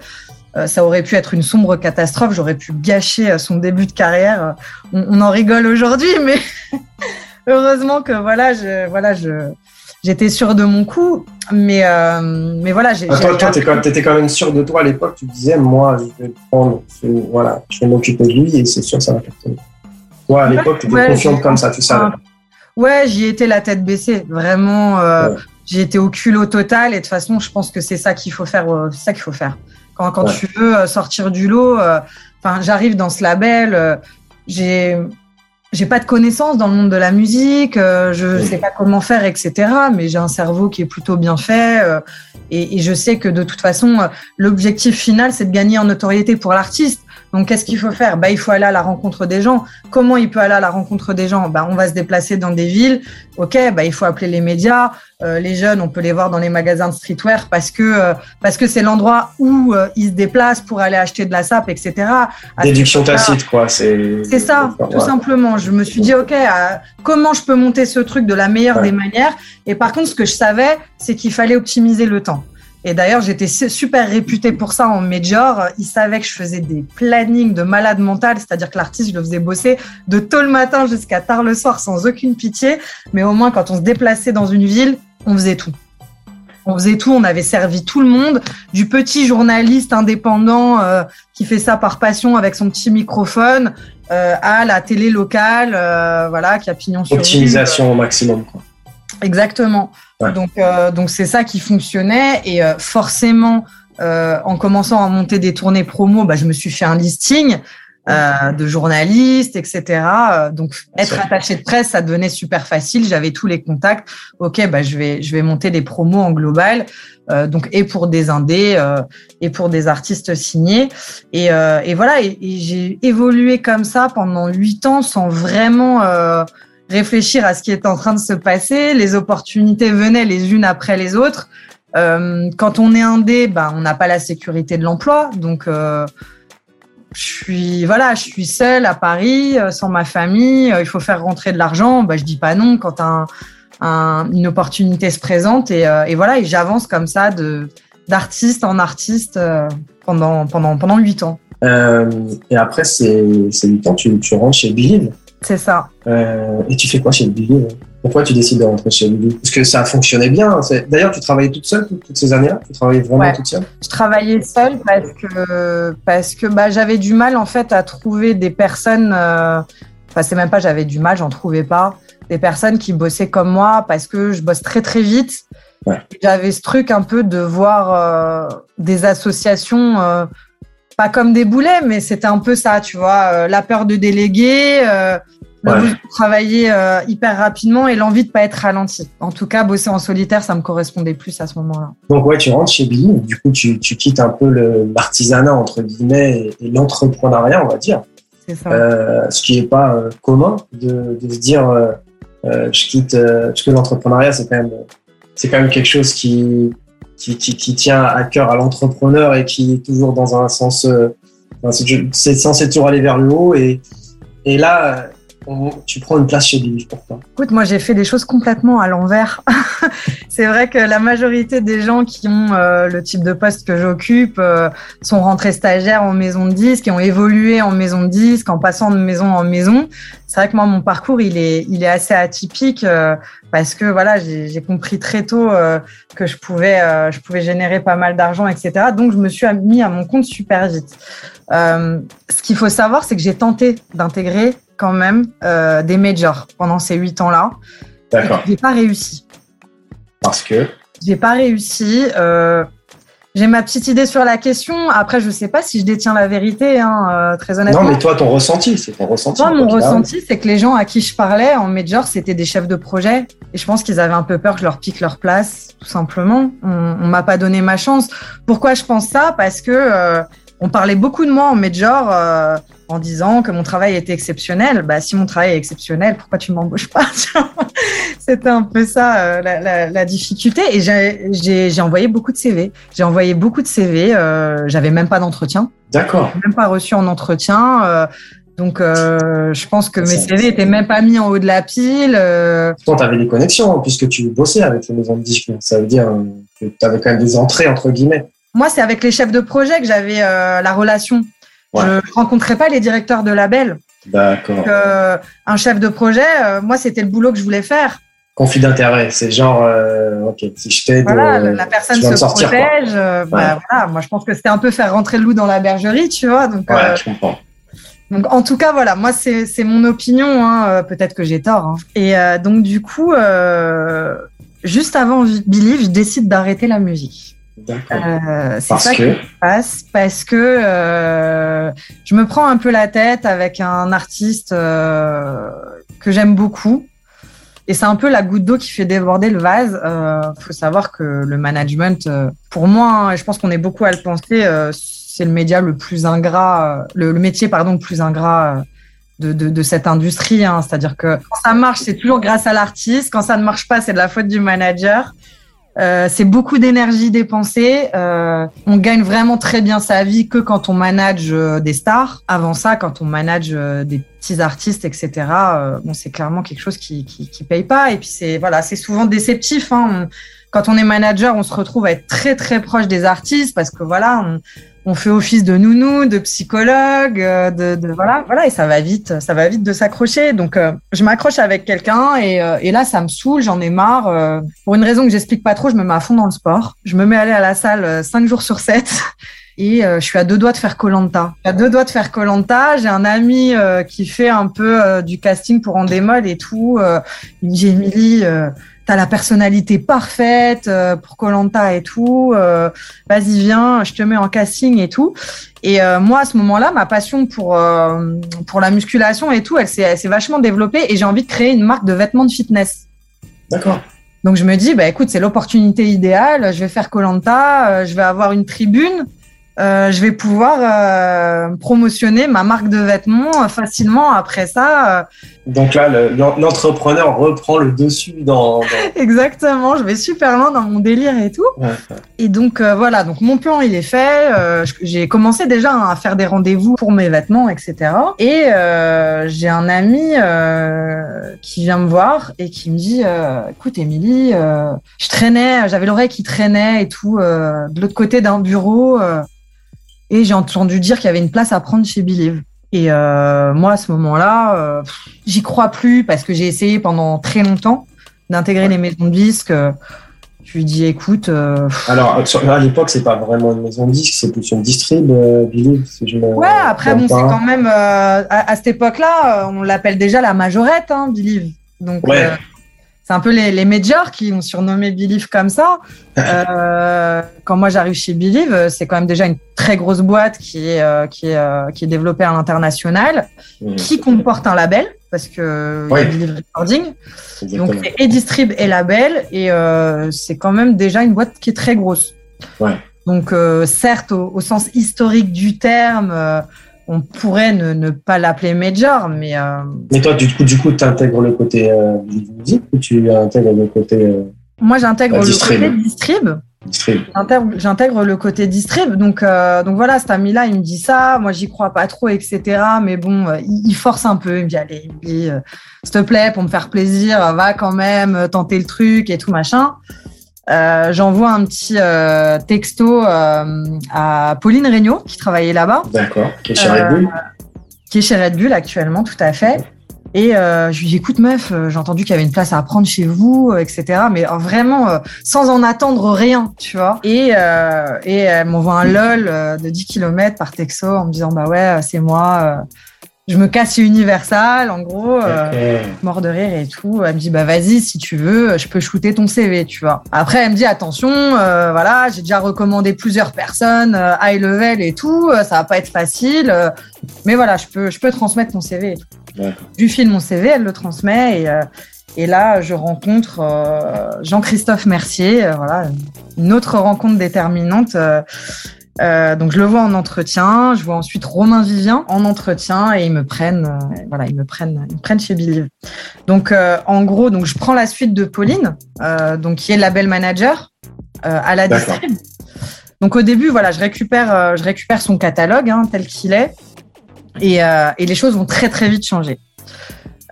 Speaker 3: ça aurait pu être une sombre catastrophe. J'aurais pu gâcher son début de carrière. On, on en rigole aujourd'hui, mais heureusement que voilà, je, voilà, je, j'étais sûre de mon coup, mais, euh, mais voilà. J'ai,
Speaker 2: toi, toi tu étais quand même sûre de toi à l'époque. Tu disais, moi, je vais prendre, voilà, je vais m'occuper de lui et c'est sûr, ça va cartonner. Toi, à l'époque, tu étais confiante comme ça, tu savais.
Speaker 3: Ouais, j'y étais la tête baissée. Vraiment, euh, j'ai été au culot total. Et de toute façon, je pense que c'est ça qu'il faut faire. Euh, c'est ça qu'il faut faire. Quand, quand tu veux euh, sortir du lot, enfin, j'arrive dans ce label. j'ai j'ai pas de connaissances dans le monde de la musique, euh, je sais pas comment faire, etc. Mais j'ai un cerveau qui est plutôt bien fait euh, et, et, je sais que de toute façon, euh, l'objectif final, c'est de gagner en notoriété pour l'artiste. Donc, qu'est-ce qu'il faut faire? Bah, Il faut aller à la rencontre des gens. Comment il peut aller à la rencontre des gens? Bah, On va se déplacer dans des villes. OK, bah, il faut appeler les médias. Euh, les jeunes, on peut les voir dans les magasins de streetwear parce que euh, parce que c'est l'endroit où euh, ils se déplacent pour aller acheter de la sape, etc.
Speaker 2: Déduction tacite, quoi.
Speaker 3: C'est ça, tout simplement. Je me suis dit, OK, comment je peux monter ce truc de la meilleure des manières? Et par contre, ce que je savais, c'est qu'il fallait optimiser le temps. Et d'ailleurs, j'étais super réputée pour ça en major. Ils savaient que je faisais des plannings de malade mental, c'est-à-dire que l'artiste, je le faisais bosser de tôt le matin jusqu'à tard le soir sans aucune pitié. Mais au moins, quand on se déplaçait dans une ville, on faisait tout. On faisait tout, on avait servi tout le monde, du petit journaliste indépendant euh, qui fait ça par passion avec son petit microphone, euh, à la télé locale, euh, voilà, qui a pignon sur
Speaker 2: Optimisation au maximum. Quoi.
Speaker 3: Exactement. Donc, euh, donc c'est ça qui fonctionnait et euh, forcément, euh, en commençant à monter des tournées promo, bah, je me suis fait un listing de journalistes, etc. Donc être attaché de presse, ça devenait super facile. J'avais tous les contacts. Ok, bah je vais je vais monter des promos en global. donc et pour des indés et pour des artistes signés. Et, et voilà. Et, et j'ai évolué comme ça pendant huit ans sans vraiment réfléchir à ce qui est en train de se passer. Les opportunités venaient les unes après les autres. Euh, quand on est indé, ben, on n'a pas la sécurité de l'emploi. Donc, euh, je suis voilà, je suis seule à Paris, euh, sans ma famille. il faut faire rentrer de l'argent. Ben, je dis pas non quand un, une opportunité se présente. Et, voilà, j'avance comme ça d'artiste en artiste pendant pendant pendant huit ans.
Speaker 2: et après ces, ces huit ans, tu, tu rentres chez Believe.
Speaker 3: C'est ça.
Speaker 2: Euh, et tu fais quoi chez Billy Pourquoi tu décides de rentrer chez Billy? Parce que ça fonctionnait bien. D'ailleurs, tu travaillais toute seule toutes ces années-là? Tu travaillais vraiment toute seule?
Speaker 3: Je travaillais seule parce que, parce que bah, j'avais du mal en fait à trouver des personnes. Euh... Enfin, c'est même pas j'avais du mal, j'en trouvais pas. Des personnes qui bossaient comme moi parce que je bosse très très vite. J'avais ce truc un peu de voir euh, des associations euh, pas comme des boulets, mais c'était un peu ça, tu vois, euh, la peur de déléguer, euh, le de travailler euh, hyper rapidement et l'envie de pas être ralenti. En tout cas, bosser en solitaire, ça me correspondait plus à ce moment-là.
Speaker 2: Donc ouais, tu rentres chez Billy, du coup, tu, quittes un peu l'artisanat entre guillemets et, l'entrepreneuriat, on va dire. C'est ça. ce qui n'est pas commun de, se dire, je quitte, parce que l'entrepreneuriat, c'est quand même, c'est quand même quelque chose qui qui, tient à cœur à l'entrepreneur et qui est toujours dans un sens, c'est censé toujours aller vers le haut. Et, et là, tu prends une place chez Billy, pourquoi
Speaker 3: Écoute, moi j'ai fait des choses complètement à l'envers. c'est vrai que la majorité des gens qui ont euh, le type de poste que j'occupe euh, sont rentrés stagiaires en maison de disques, qui ont évolué en maison de disques, en passant de maison en maison. C'est vrai que moi mon parcours il est il est assez atypique euh, parce que voilà j'ai compris très tôt que je pouvais je pouvais générer pas mal d'argent etc. Donc je me suis mis à mon compte super vite. ce qu'il faut savoir c'est que j'ai tenté d'intégrer quand même euh, des majors pendant ces huit ans-là.
Speaker 2: D'accord.
Speaker 3: J'ai pas réussi.
Speaker 2: Parce que?
Speaker 3: J'ai pas réussi. Euh, j'ai ma petite idée sur la question. Après, je sais pas si je détiens la vérité, hein, euh, très honnêtement.
Speaker 2: Non, mais toi, ton ressenti, c'est ton ressenti.
Speaker 3: Moi, mon ressenti, c'est que les gens à qui je parlais en major, c'était des chefs de projet. Et je pense qu'ils avaient un peu peur que je leur pique leur place, tout simplement. On, on m'a pas donné ma chance. Pourquoi je pense ça? Parce que on parlait beaucoup de moi en major en disant que mon travail était exceptionnel. Bah, si mon travail est exceptionnel, pourquoi tu m'embauches pas C'était un peu ça euh, la, difficulté. Et j'ai envoyé beaucoup de CV. J'ai envoyé beaucoup de CV. Euh, J'avais même pas d'entretien.
Speaker 2: D'accord.
Speaker 3: Même pas reçu en entretien. Euh, donc, euh, je pense que mes CV étaient même pas mis en haut de la pile.
Speaker 2: Toi, tu avais des connexions hein, puisque tu bossais avec les maisons de disques. Ça veut dire que tu avais quand même des entrées, entre guillemets.
Speaker 3: Moi, c'est avec les chefs de projet que j'avais la relation. Je ne rencontrais pas les directeurs de label.
Speaker 2: D'accord.
Speaker 3: Euh, un chef de projet, euh, moi, c'était le boulot que je voulais faire.
Speaker 2: Conflit d'intérêt, c'est genre, euh, ok, si je t'aide,
Speaker 3: voilà, la personne se protège. Bah, voilà, moi, je pense que c'était un peu faire rentrer le loup dans la bergerie, tu vois. Donc,
Speaker 2: ouais, je comprends.
Speaker 3: Donc, en tout cas, voilà, moi, c'est mon opinion. Hein, Peut-être que j'ai tort. Hein. Et donc, du coup, juste avant Billy, je décide d'arrêter la musique.
Speaker 2: Euh,
Speaker 3: c'est ça
Speaker 2: que...
Speaker 3: qui se passe parce que euh, je me prends un peu la tête avec un artiste euh, que j'aime beaucoup. Et c'est un peu la goutte d'eau qui fait déborder le vase. Il faut savoir que le management, pour moi, hein, et je pense qu'on est beaucoup à le penser, c'est le média le plus ingrat, le, métier pardon le plus ingrat de, de, cette industrie. Hein. C'est-à-dire que quand ça marche, c'est toujours grâce à l'artiste. Quand ça ne marche pas, c'est de la faute du manager. Euh, c'est beaucoup d'énergie dépensée. Euh, on gagne vraiment très bien sa vie que quand on manage euh, des stars. Avant ça, quand on manage euh, des petits artistes, etc. bon, c'est clairement quelque chose qui, qui, qui paye pas. Et puis c'est voilà, c'est souvent déceptif. Hein. Quand on est manager, on se retrouve à être très très proche des artistes parce que voilà, on, on fait office de nounou, de psychologue, euh, de, de, voilà, voilà, et ça va vite, ça va vite de s'accrocher. Donc, euh, je m'accroche avec quelqu'un et, euh, et, là, ça me saoule, j'en ai marre. pour une raison que j'explique pas trop, je me mets à fond dans le sport. Je me mets à aller à la salle cinq jours sur sept. Et je suis à deux doigts de faire Colanta. À deux doigts de faire Colanta. J'ai un ami qui fait un peu du casting pour Endemol et tout. il me dit Émilie, t'as la personnalité parfaite euh, pour Colanta et tout. Euh, vas-y, viens, je te mets en casting et tout. Et euh, moi, à ce moment-là, ma passion pour pour la musculation et tout, elle s'est vachement développée et j'ai envie de créer une marque de vêtements de fitness.
Speaker 2: D'accord.
Speaker 3: Donc je me dis, bah écoute, c'est l'opportunité idéale. Je vais faire Colanta, je vais avoir une tribune. Euh, je vais pouvoir euh, promotionner ma marque de vêtements euh, facilement après ça.
Speaker 2: Donc là, l'entrepreneur reprend le dessus dans,
Speaker 3: Exactement, je vais super loin dans mon délire et tout. Et donc voilà, donc mon plan il est fait. j'ai commencé déjà à faire des rendez-vous pour mes vêtements, etc. Et j'ai un ami qui vient me voir et qui me dit, écoute Émilie, je traînais, j'avais l'oreille qui traînait et tout de l'autre côté d'un bureau. Et j'ai entendu dire qu'il y avait une place à prendre chez Believe. Et euh, moi, à ce moment-là, euh, j'y crois plus parce que j'ai essayé pendant très longtemps d'intégrer les maisons de disques. Je lui dis, écoute. Euh,
Speaker 2: Alors, à l'époque, c'est pas vraiment une maison de disques, c'est plus une distrib, Believe. Si je
Speaker 3: ouais, après, bon, c'est quand même. À, cette époque-là, on l'appelle déjà la majorette, hein, Believe. Donc,
Speaker 2: ouais
Speaker 3: c'est un peu les, les majors qui ont surnommé Believe comme ça. Euh, quand moi j'arrive chez Believe, c'est quand même déjà une très grosse boîte qui est euh, qui est euh, qui est développée à l'international, mmh. qui comporte un label parce que y a Believe Recording. Donc et distrib et label et euh, c'est quand même déjà une boîte qui est très grosse.
Speaker 2: Ouais.
Speaker 3: Donc certes au, au, sens historique du terme on pourrait ne, pas l'appeler major, mais. Euh,
Speaker 2: mais toi, du coup, du coup, tu intègres le côté euh, musique ou tu intègres le côté. Euh,
Speaker 3: Moi, j'intègre le côté distrib. J'intègre le côté distrib. Donc, donc voilà, cet ami-là, il me dit ça. Moi, j'y crois pas trop, etc. Mais bon, il, force un peu. Il me dit, allez, s'il te plaît, pour me faire plaisir, va quand même tenter le truc et tout, machin. Euh, j'envoie un petit euh, texto euh, à Pauline Regnault, qui travaillait là-bas.
Speaker 2: D'accord, qui est chez Red Bull.
Speaker 3: Qui est chez Red Bull actuellement, tout à fait. Et je lui dis, écoute meuf, j'ai entendu qu'il y avait une place à prendre chez vous, etc. Mais vraiment, sans en attendre rien, tu vois. Et, et elle m'envoie un lol de 10 km par texto en me disant, bah ouais, c'est moi je me casse Universal, en gros, euh, mort de rire et tout. Elle me dit, bah vas-y, si tu veux, je peux shooter ton CV, tu vois. Après, elle me dit, attention, euh, voilà, j'ai déjà recommandé plusieurs personnes, euh, high level et tout, ça va pas être facile, mais voilà, je peux, je peux transmettre ton CV. Et tout. Je lui file mon CV, elle le transmet et, et là, je rencontre Jean-Christophe Mercier, voilà, une autre rencontre déterminante. Euh, donc je le vois en entretien, je vois ensuite Romain Vivien en entretien et ils me prennent, euh, voilà, ils me prennent, ils me prennent chez Believe. Donc euh, en gros, donc je prends la suite de Pauline, donc qui est label manager à la distrib. Donc au début, voilà, je récupère, je récupère son catalogue hein, tel qu'il est et, et les choses vont très très vite changer.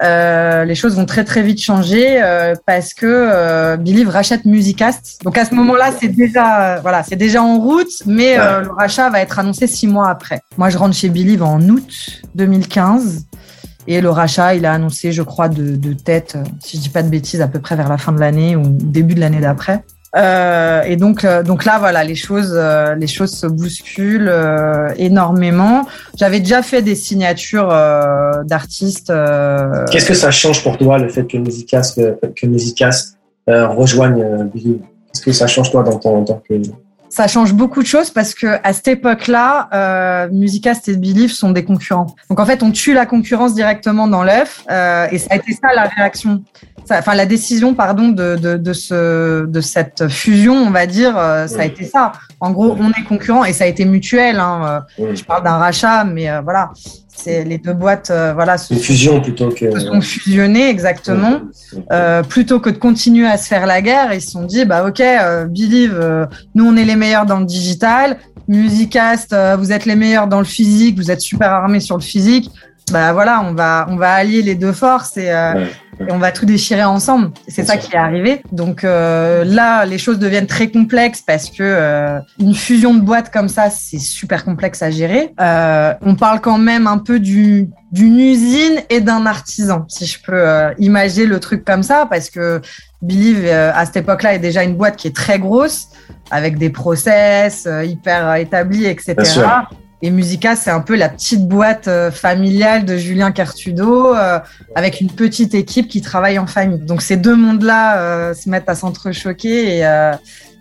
Speaker 3: Euh, les choses vont très très vite changer euh, parce que euh, Believe rachète Musicast. Donc à ce moment-là, c'est déjà euh, voilà, c'est déjà en route, mais le rachat va être annoncé six mois après. Moi, je rentre chez Believe en août 2015. Et le rachat, il a annoncé, je crois, de, de tête, si je dis pas de bêtises, à peu près vers la fin de l'année ou début de l'année d'après. Euh, et donc, euh, donc là, voilà, les choses, euh, les choses se bousculent énormément. J'avais déjà fait des signatures d'artistes.
Speaker 2: Qu'est-ce que ça change pour toi le fait que Musicast, que Musicast rejoigne Qu'est-ce que ça change toi dans ton, en tant que
Speaker 3: ça change beaucoup de choses parce que à cette époque-là, euh, Musicast et Believe sont des concurrents. Donc en fait, on tue la concurrence directement dans l'œuf euh, et ça a été ça la réaction, enfin la décision pardon de, de, de, ce, de cette fusion, on va dire, euh, ça a été ça. En gros, on est concurrents et ça a été mutuel. Hein. Je parle d'un rachat, mais voilà c'est les deux boîtes euh, voilà
Speaker 2: se, une fusion plutôt que
Speaker 3: se sont fusionnées exactement. Euh, plutôt que de continuer à se faire la guerre ils se sont dit bah ok euh, Believe euh, nous on est les meilleurs dans le digital. Musicast vous êtes les meilleurs dans le physique vous êtes super armés sur le physique bah voilà on va on va allier les deux forces et et on va tout déchirer ensemble. C'est ça qui est arrivé. Donc euh, là, les choses deviennent très complexes parce que euh, une fusion de boîtes comme ça, c'est super complexe à gérer. Euh, on parle quand même un peu du d'une usine et d'un artisan, si je peux euh, imaginer le truc comme ça, parce que Believe euh, à cette époque-là est déjà une boîte qui est très grosse, avec des process hyper établis, etc. Et Musica, c'est un peu la petite boîte euh, familiale de Julien Cartudo, euh, avec une petite équipe qui travaille en famille. Donc ces deux mondes-là euh, se mettent à s'entrechoquer et,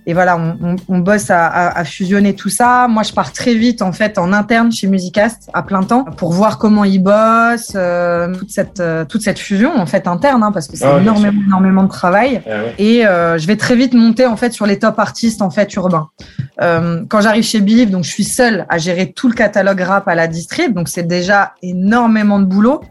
Speaker 3: et voilà, on, on, bosse à, à, fusionner tout ça. Moi, je pars très vite en fait en interne chez Musicast à plein temps pour voir comment ils bossent, euh, toute cette euh, toute cette fusion en fait interne, hein, parce que c'est ah énormément énormément de travail. Ah Et euh, je vais très vite monter en fait sur les top artistes en fait urbains. Euh, quand j'arrive chez Believe, donc je suis seule à gérer tout le catalogue rap à la distrib, donc c'est déjà énormément de boulot.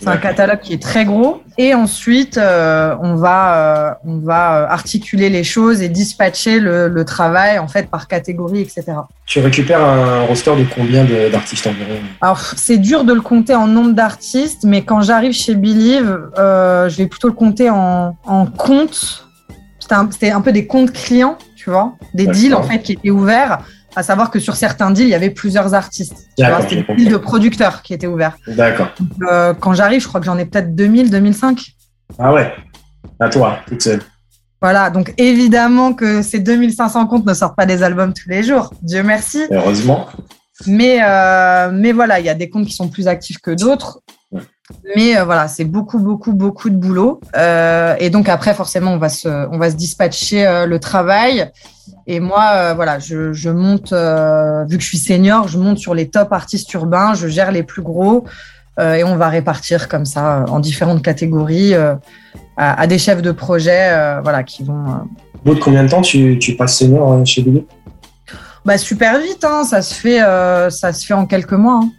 Speaker 3: C'est un catalogue qui est très gros. Et ensuite, euh, on va, euh, on va euh, articuler les choses et dispatcher le, le, travail en fait par catégorie, etc.
Speaker 2: Tu récupères un roster de combien d'artistes environ?
Speaker 3: Alors, c'est dur de le compter en nombre d'artistes, mais quand j'arrive chez Believe, je vais plutôt le compter en, en comptes. C'était un, un, peu des comptes clients, tu vois, des deals en fait qui étaient ouverts à savoir que sur certains deals, il y avait plusieurs artistes. C'était des deals de producteurs qui étaient ouverts.
Speaker 2: D'accord.
Speaker 3: Euh, quand j'arrive, je crois que j'en ai peut-être 2000, 2005.
Speaker 2: Ah ouais, à toi, toute seule.
Speaker 3: Voilà, donc évidemment que ces 2500 comptes ne sortent pas des albums tous les jours, Dieu merci.
Speaker 2: Heureusement.
Speaker 3: Mais, euh, mais voilà, il y a des comptes qui sont plus actifs que d'autres. Mais euh, voilà, c'est beaucoup, beaucoup, beaucoup de boulot. Euh, et donc après, forcément, on va se, on va se dispatcher le travail. Et moi, euh, voilà, je, je monte, euh, vu que je suis senior, je monte sur les top artistes urbains, je gère les plus gros. et on va répartir comme ça en différentes catégories à, à, des chefs de projet, voilà, qui vont.
Speaker 2: Au bout de combien de temps tu, tu passes senior chez Billy
Speaker 3: Bah super vite, hein, ça se fait, ça se fait en quelques mois. Hein.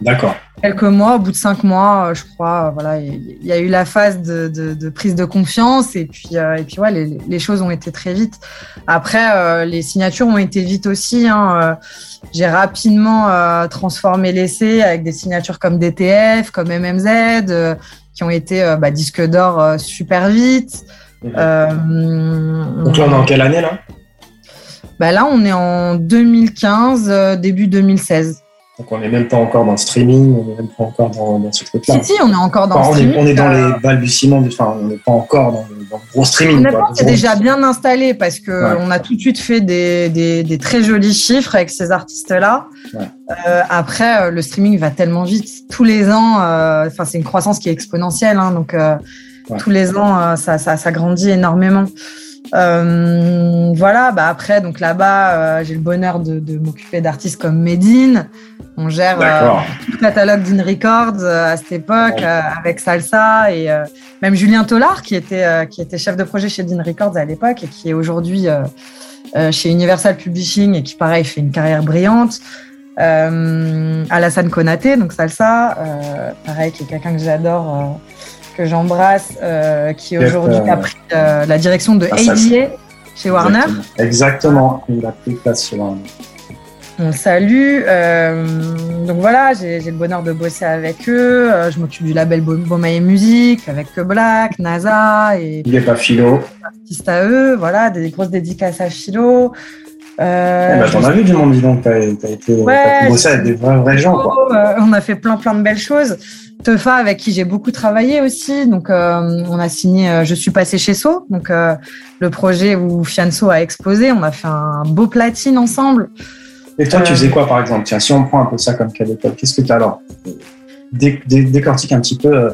Speaker 2: D'accord
Speaker 3: quelques mois, au bout de cinq mois, euh, je crois, euh, voilà, il y a eu la phase de, de, de prise de confiance et puis euh, et puis ouais, les, les, choses ont été très vite. Après, les signatures ont été vite aussi. Hein, J'ai rapidement transformé l'essai avec des signatures comme DTF, comme MMZ, qui ont été bah, disques d'or super vite.
Speaker 2: Donc là, on est en quelle année là?
Speaker 3: Bah Là, on est en 2015, début 2016.
Speaker 2: Donc on n'est même pas encore dans le streaming, on n'est même pas encore dans, dans ce truc-là.
Speaker 3: Si, si, on est encore dans
Speaker 2: le
Speaker 3: streaming.
Speaker 2: On est, dans les balbutiements, enfin, on n'est pas encore dans le, dans le gros streaming.
Speaker 3: Honnêtement, c'est déjà bien installé parce que ouais. on a tout de suite fait des, des, des très jolis chiffres avec ces artistes-là. Ouais. Euh, après, euh, le streaming va tellement vite. Tous les ans, euh, c'est une croissance qui est exponentielle, hein, donc euh, ouais. tous les ans, euh, ça, ça, ça grandit énormément. Euh, voilà, bah après, donc là-bas, euh, j'ai le bonheur de, de m'occuper d'artistes comme Medine. On gère euh, tout le catalogue d'In Records euh, à cette époque euh, avec Salsa et même Julien Tollard qui était qui était chef de projet chez Dean Records à l'époque et qui est aujourd'hui chez Universal Publishing et qui pareil fait une carrière brillante. Alassane Konaté, donc Salsa, pareil qui est quelqu'un que j'adore que j'embrasse, euh, qui aujourd'hui euh, a pris euh, la direction de ADA chez Warner.
Speaker 2: Exactement, il a pris place chez Warner.
Speaker 3: On salue. Euh, donc voilà, j'ai le bonheur de bosser avec eux. Euh, je m'occupe du label Bomaye Music avec Black, NASA et.
Speaker 2: Il n'est pas Philo.
Speaker 3: Artistes à eux, voilà, des grosses dédicaces à Philo.
Speaker 2: Euh, eh ben, T'en as vu du monde, dis donc. T'as as été ouais, bossé avec des vrais, vrais gens. Quoi.
Speaker 3: Euh, on a fait plein, plein de belles choses. Tefa, avec qui j'ai beaucoup travaillé aussi. Donc, euh, on a signé euh, Je suis passé chez So, donc euh, le projet où Fianso a exposé. On a fait un beau platine ensemble.
Speaker 2: Et toi, tu faisais quoi, par exemple? Tiens, si on prend un peu ça comme cas d'école, qu'est-ce que tu as alors? Dé, dé, Décortique un petit peu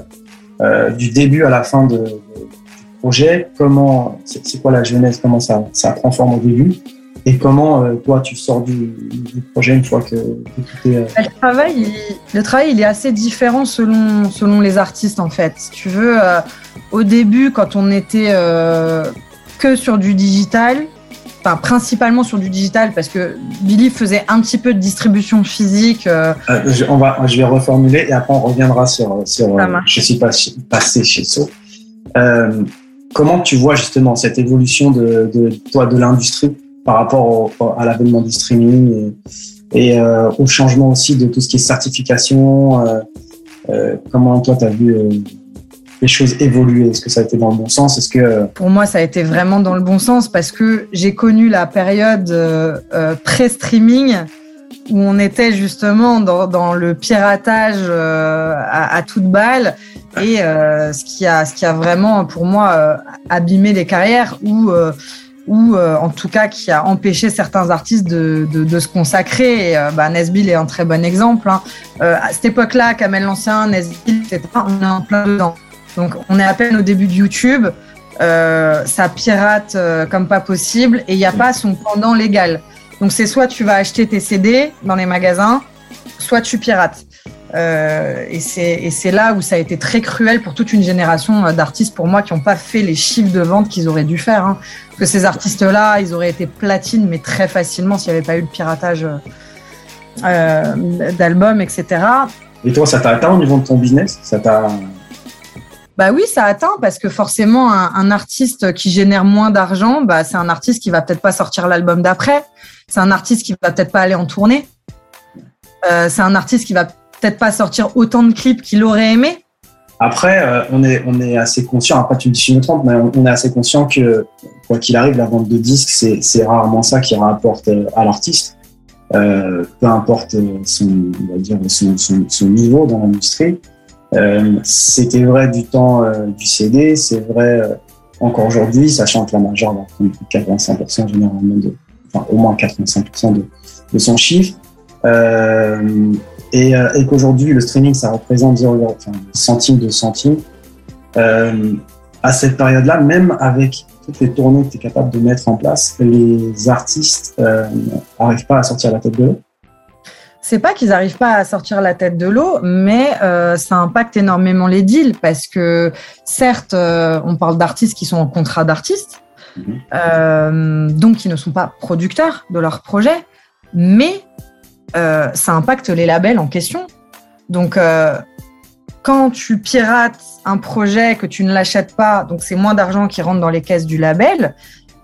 Speaker 2: du début à la fin de, de du projet. Comment C'est quoi la genèse? Comment ça, ça prend forme au début? Et comment, toi, tu sors du, projet une fois que, tout est.
Speaker 3: Le, travail, il, le travail, il est assez différent selon, selon les artistes, en fait. Si tu veux, au début, quand on était que sur du digital, enfin principalement sur du digital parce que Billy faisait un petit peu de distribution physique. Euh.
Speaker 2: Euh, je, on va, je vais reformuler et après on reviendra sur, sur euh, je suis pas, passé chez So. comment tu vois justement cette évolution de, de toi de l'industrie par rapport à l'avènement du streaming et, et au changement aussi de tout ce qui est certification Comment toi tu as vu les choses évoluer Est-ce que ça a été dans le bon sens? Est-ce que
Speaker 3: pour moi ça a été vraiment dans le bon sens parce que j'ai connu la période euh, euh, pré-streaming où on était justement dans, le piratage euh, à, toute balle et ce qui a ce qui a vraiment pour moi abîmé les carrières ou ou en tout cas qui a empêché certains artistes de, de, se consacrer. Et, bah, Nesbill est un très bon exemple. Hein. à cette époque-là, Kamel l'Ancien, Nesbill, on est en plein dedans. Donc, on est à peine au début de YouTube. Euh, ça pirate euh, comme pas possible et il n'y a pas son pendant légal. Donc, c'est soit tu vas acheter tes CD dans les magasins, soit tu pirates. Euh, et c'est là où ça a été très cruel pour toute une génération d'artistes, pour moi, qui n'ont pas fait les chiffres de vente qu'ils auraient dû faire. Hein. Parce que ces artistes-là, ils auraient été platines, mais très facilement s'il n'y avait pas eu le piratage d'albums, etc.
Speaker 2: Et toi, ça t'a atteint au niveau de ton business? Ça t'a
Speaker 3: bah oui, ça atteint parce que forcément, un, artiste qui génère moins d'argent, bah, c'est un artiste qui va peut-être pas sortir l'album d'après. C'est un artiste qui va peut-être pas aller en tournée. Euh, c'est un artiste qui va peut-être pas sortir autant de clips qu'il aurait aimé.
Speaker 2: Après, euh, on, est, assez conscient, après tu me dis si je me trompe, mais on est assez conscient que quoi qu'il arrive, la vente de disques, c'est rarement ça qui rapporte euh, à l'artiste. peu importe son niveau dans l'industrie. Euh, c'était vrai du temps euh, du CD, c'est vrai euh, encore aujourd'hui, sachant que la majeure va prendre 85% généralement de, enfin au moins 85% de, de, son chiffre. et, qu'aujourd'hui, le streaming, ça représente 0, enfin, centime de centime. à cette période-là, même avec toutes les tournées que tu es capable de mettre en place, les artistes n'arrivent pas à sortir la tête de l'eau
Speaker 3: c'est pas qu'ils n'arrivent pas à sortir la tête de l'eau, mais euh, ça impacte énormément les deals parce que certes, euh, on parle d'artistes qui sont en contrat d'artistes, mhm. euh, donc qui ne sont pas producteurs de leur projet, mais ça impacte les labels en question. Donc quand tu pirates un projet que tu ne l'achètes pas, donc c'est moins d'argent qui rentre dans les caisses du label.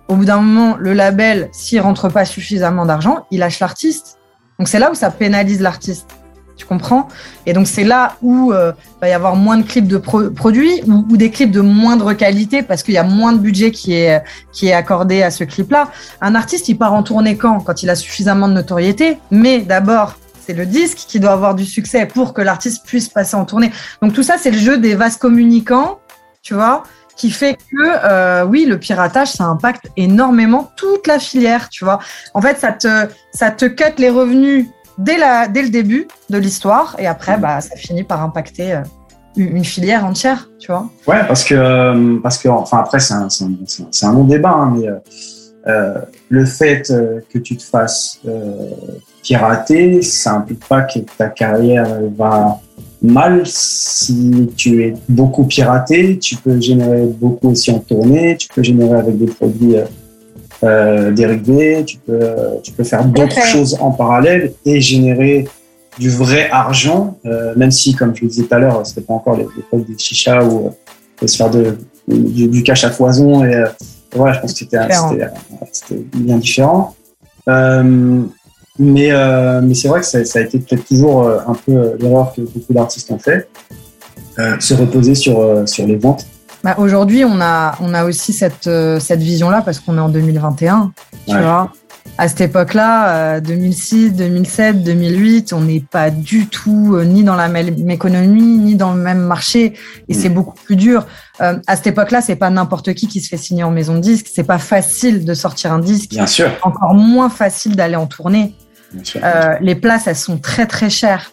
Speaker 3: Au bout d'un moment, le label, s'il rentre pas suffisamment d'argent, il lâche l'artiste. Donc c'est là où ça pénalise l'artiste. Tu comprends? Et donc c'est là où euh, va y avoir moins de clips de produits ou, des clips de moindre qualité parce qu'il y a moins de budget qui est, qui est accordé à ce clip-là. Un artiste, il part en tournée quand? Quand il a suffisamment de notoriété. Mais d'abord, c'est le disque qui doit avoir du succès pour que l'artiste puisse passer en tournée. Donc tout ça, c'est le jeu des vases communicants, tu vois? Qui fait que euh, oui, le piratage, ça impacte énormément toute la filière, tu vois. En fait, ça te, ça te cut les revenus dès, la, dès le début de l'histoire et après, bah, ça finit par impacter euh, une filière entière, tu vois.
Speaker 2: Ouais, parce que, euh, parce que enfin, après, c'est un, un, un, long débat, hein, mais le fait que tu te fasses pirater, ça implique pas que ta carrière va mal si tu es beaucoup piraté. Tu peux générer beaucoup aussi en tournée. Tu peux générer avec des produits euh, euh dérivés. Tu peux, tu peux faire d'autres choses en parallèle et générer du vrai argent, euh, même si, comme je le disais tout à l'heure, c'était pas encore l'époque des chicha ou euh, se faire de, du, cash à foison. Et, voilà, je pense que c'était bien différent. Euh, mais, euh, mais c'est vrai que ça, ça a été peut-être toujours euh, un peu euh, l'erreur que beaucoup d'artistes ont fait, euh, se reposer sur, sur les ventes.
Speaker 3: Bah Aujourd'hui, on a, on a aussi cette, cette vision-là parce qu'on est en 2021. Tu vois à cette époque-là, 2006, 2007, 2008, on n'est pas du tout ni dans la même économie, ni dans le même marché, et c'est mm. beaucoup plus dur. à cette époque-là, c'est pas n'importe qui qui se fait signer en maison de disque. C'est pas facile de sortir un disque.
Speaker 2: Bien sûr.
Speaker 3: Encore moins facile d'aller en tournée. Euh, les places, elles sont très très chères.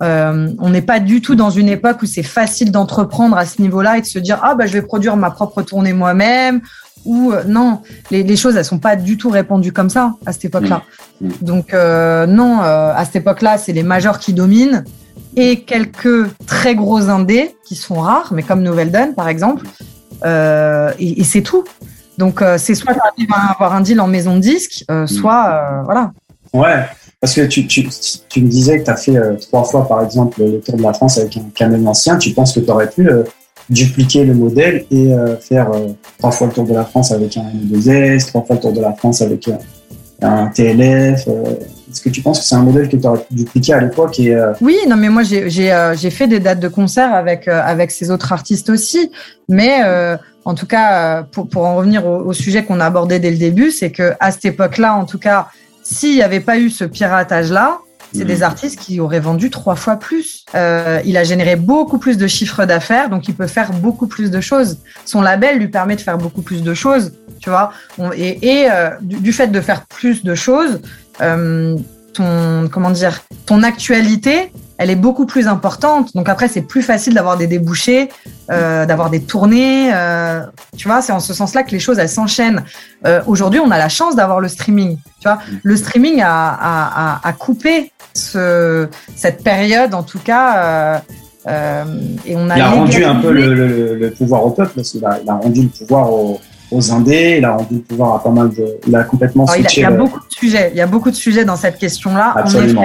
Speaker 3: on n'est pas du tout dans une époque où c'est facile d'entreprendre à ce niveau-là et de se dire ah bah je vais produire ma propre tournée moi-même ou non, les, choses elles sont pas du tout répandues comme ça à cette époque-là. Mmh. Mmh. Donc non, à cette époque-là, c'est les majors qui dominent et quelques très gros indés qui sont rares, mais comme Nouvelle Donne par exemple. Euh, et, c'est tout. Donc euh, c'est soit tu à avoir un deal en maison de disque, euh, mm. soit voilà.
Speaker 2: Ouais, parce que tu, tu, tu me disais que tu as fait trois fois par exemple le tour de la France avec un camion ancien. Tu penses que tu aurais pu dupliquer le modèle et faire trois fois le tour de la France avec un M2S, trois fois le tour de la France avec un TLF est-ce que tu penses que c'est un modèle que tu aurais dupliqué à l'époque et euh,
Speaker 3: Oui, non, mais moi j'ai euh, fait des dates de concert avec euh, avec ces autres artistes aussi, mais en tout cas pour, pour en revenir au, sujet qu'on a abordé dès le début, c'est que à cette époque-là, en tout cas, s'il n'y avait pas eu ce piratage-là, c'est des hmm. artistes qui auraient vendu trois fois plus. il a généré beaucoup plus de chiffres d'affaires, donc il peut faire beaucoup plus de choses. Son label lui permet de faire beaucoup plus de choses, tu vois. Et, et du, du, fait de faire plus de choses, euh, ton comment dire ton actualité elle est beaucoup plus importante. Donc après c'est plus facile d'avoir des débouchés euh, d'avoir des tournées euh, tu vois c'est en ce sens-là que les choses elles s'enchaînent. Aujourd'hui on a la chance d'avoir le streaming tu vois. Le streaming a, a, a, coupé ce, cette période en tout cas
Speaker 2: et on a il a rendu un peu le, le, pouvoir au peuple parce qu'il a, il a rendu le pouvoir au aux Indés. Il a rendu pouvoir à pas mal de. Il a complètement switché.
Speaker 3: Il y a, beaucoup de sujets. Il y a beaucoup de sujets dans cette question-là.
Speaker 2: Absolument.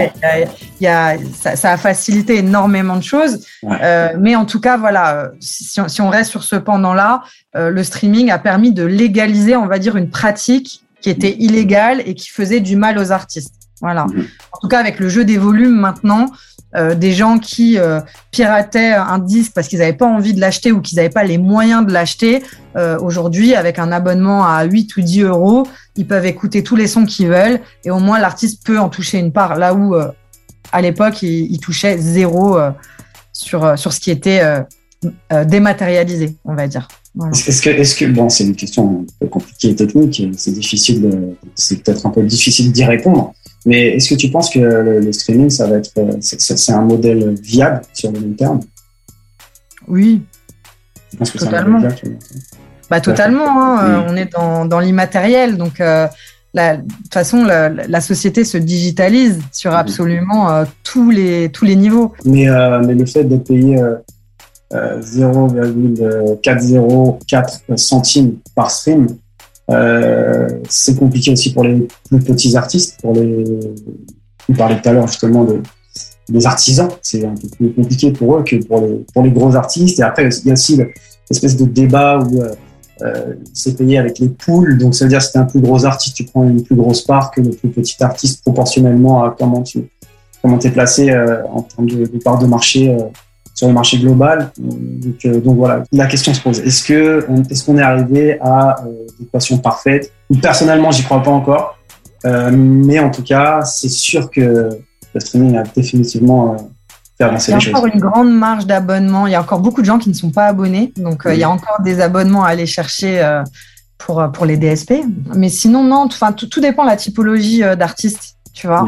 Speaker 3: il y a, ça, a facilité énormément de choses. Euh, mais en tout cas, voilà, si, on reste sur ce pendant-là, euh, le streaming a permis de légaliser, on va dire, une pratique qui était illégale et qui faisait du mal aux artistes. Voilà. Mm-hmm. En tout cas, avec le jeu des volumes maintenant, euh, des gens qui euh, pirataient un disque parce qu'ils n'avaient pas envie de l'acheter ou qu'ils n'avaient pas les moyens de l'acheter. Euh, aujourd'hui, avec un abonnement à 8 ou 10 euros, ils peuvent écouter tous les sons qu'ils veulent et au moins l'artiste peut en toucher une part. Là où, à l'époque, il, touchait zéro sur, sur ce qui était dématérialisé, on va dire.
Speaker 2: Est-ce que, est-ce que, bon, c'est une question un peu compliquée et technique, c'est difficile, c'est peut-être un peu difficile d'y répondre. Mais est-ce que tu penses que le, streaming, ça va être, euh, c'est un modèle viable sur le long terme?
Speaker 3: Oui. totalement. bah, totalement. Hein, euh, on est dans, dans l'immatériel, donc euh, la, de toute façon, la, la, société se digitalise sur absolument tous les tous les niveaux.
Speaker 2: Mais, mais le fait de payer 0,404 centimes par stream, euh, c'est compliqué aussi pour les plus petits artistes, pour les. On parlait tout à l'heure justement de, des artisans. C'est un peu plus compliqué pour eux que pour les, gros artistes. Et après, il y a aussi l'espèce de débat où euh, euh, c'est payé avec les poules. Donc, ça veut dire que si tu un plus gros artiste, tu prends une plus grosse part que le plus petit artiste proportionnellement à comment tu comment es placé en termes de, de, part de marché sur le marché global. Donc, euh, donc voilà, la question se pose. Est-ce que est-ce qu'on est arrivé à euh, l'équation parfaite Personnellement, j'y crois pas encore, euh, mais en tout cas, c'est sûr que le streaming a définitivement fait avancer
Speaker 3: les choses. Il y a encore une grande marge d'abonnement. Il y a encore beaucoup de gens qui ne sont pas abonnés, donc il y a encore des abonnements à aller chercher. pour, pour les DSP. Mais sinon, non, tout, tout dépend de la typologie d'artiste tu vois.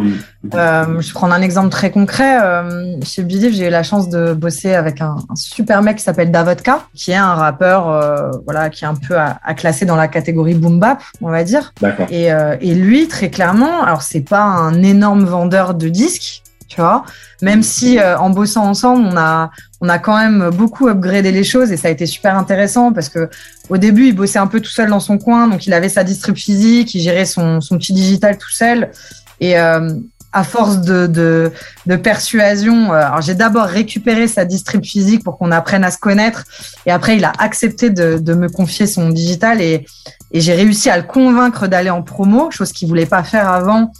Speaker 3: Euh, je vais prendre un exemple très concret. Euh, chez Believe, j'ai eu la chance de bosser avec un, super mec qui s'appelle Davodka, qui est un rappeur, euh, voilà, qui est un peu à, classer dans la catégorie boom bap, on va dire. Et, et lui, très clairement, alors c'est pas un énorme vendeur de disques, tu vois. Même si en bossant ensemble, on a on a quand même beaucoup upgradé les choses et ça a été super intéressant parce que au début, il bossait un peu tout seul dans son coin, donc il avait sa distrib physique, il gérait son son petit digital tout seul. Et euh, à force de, de, de persuasion, euh, alors j'ai d'abord récupéré sa distrib physique pour qu'on apprenne à se connaître, et après il a accepté de, de me confier son digital et, et j'ai réussi à le convaincre d'aller en promo, chose qu'il voulait pas faire avant.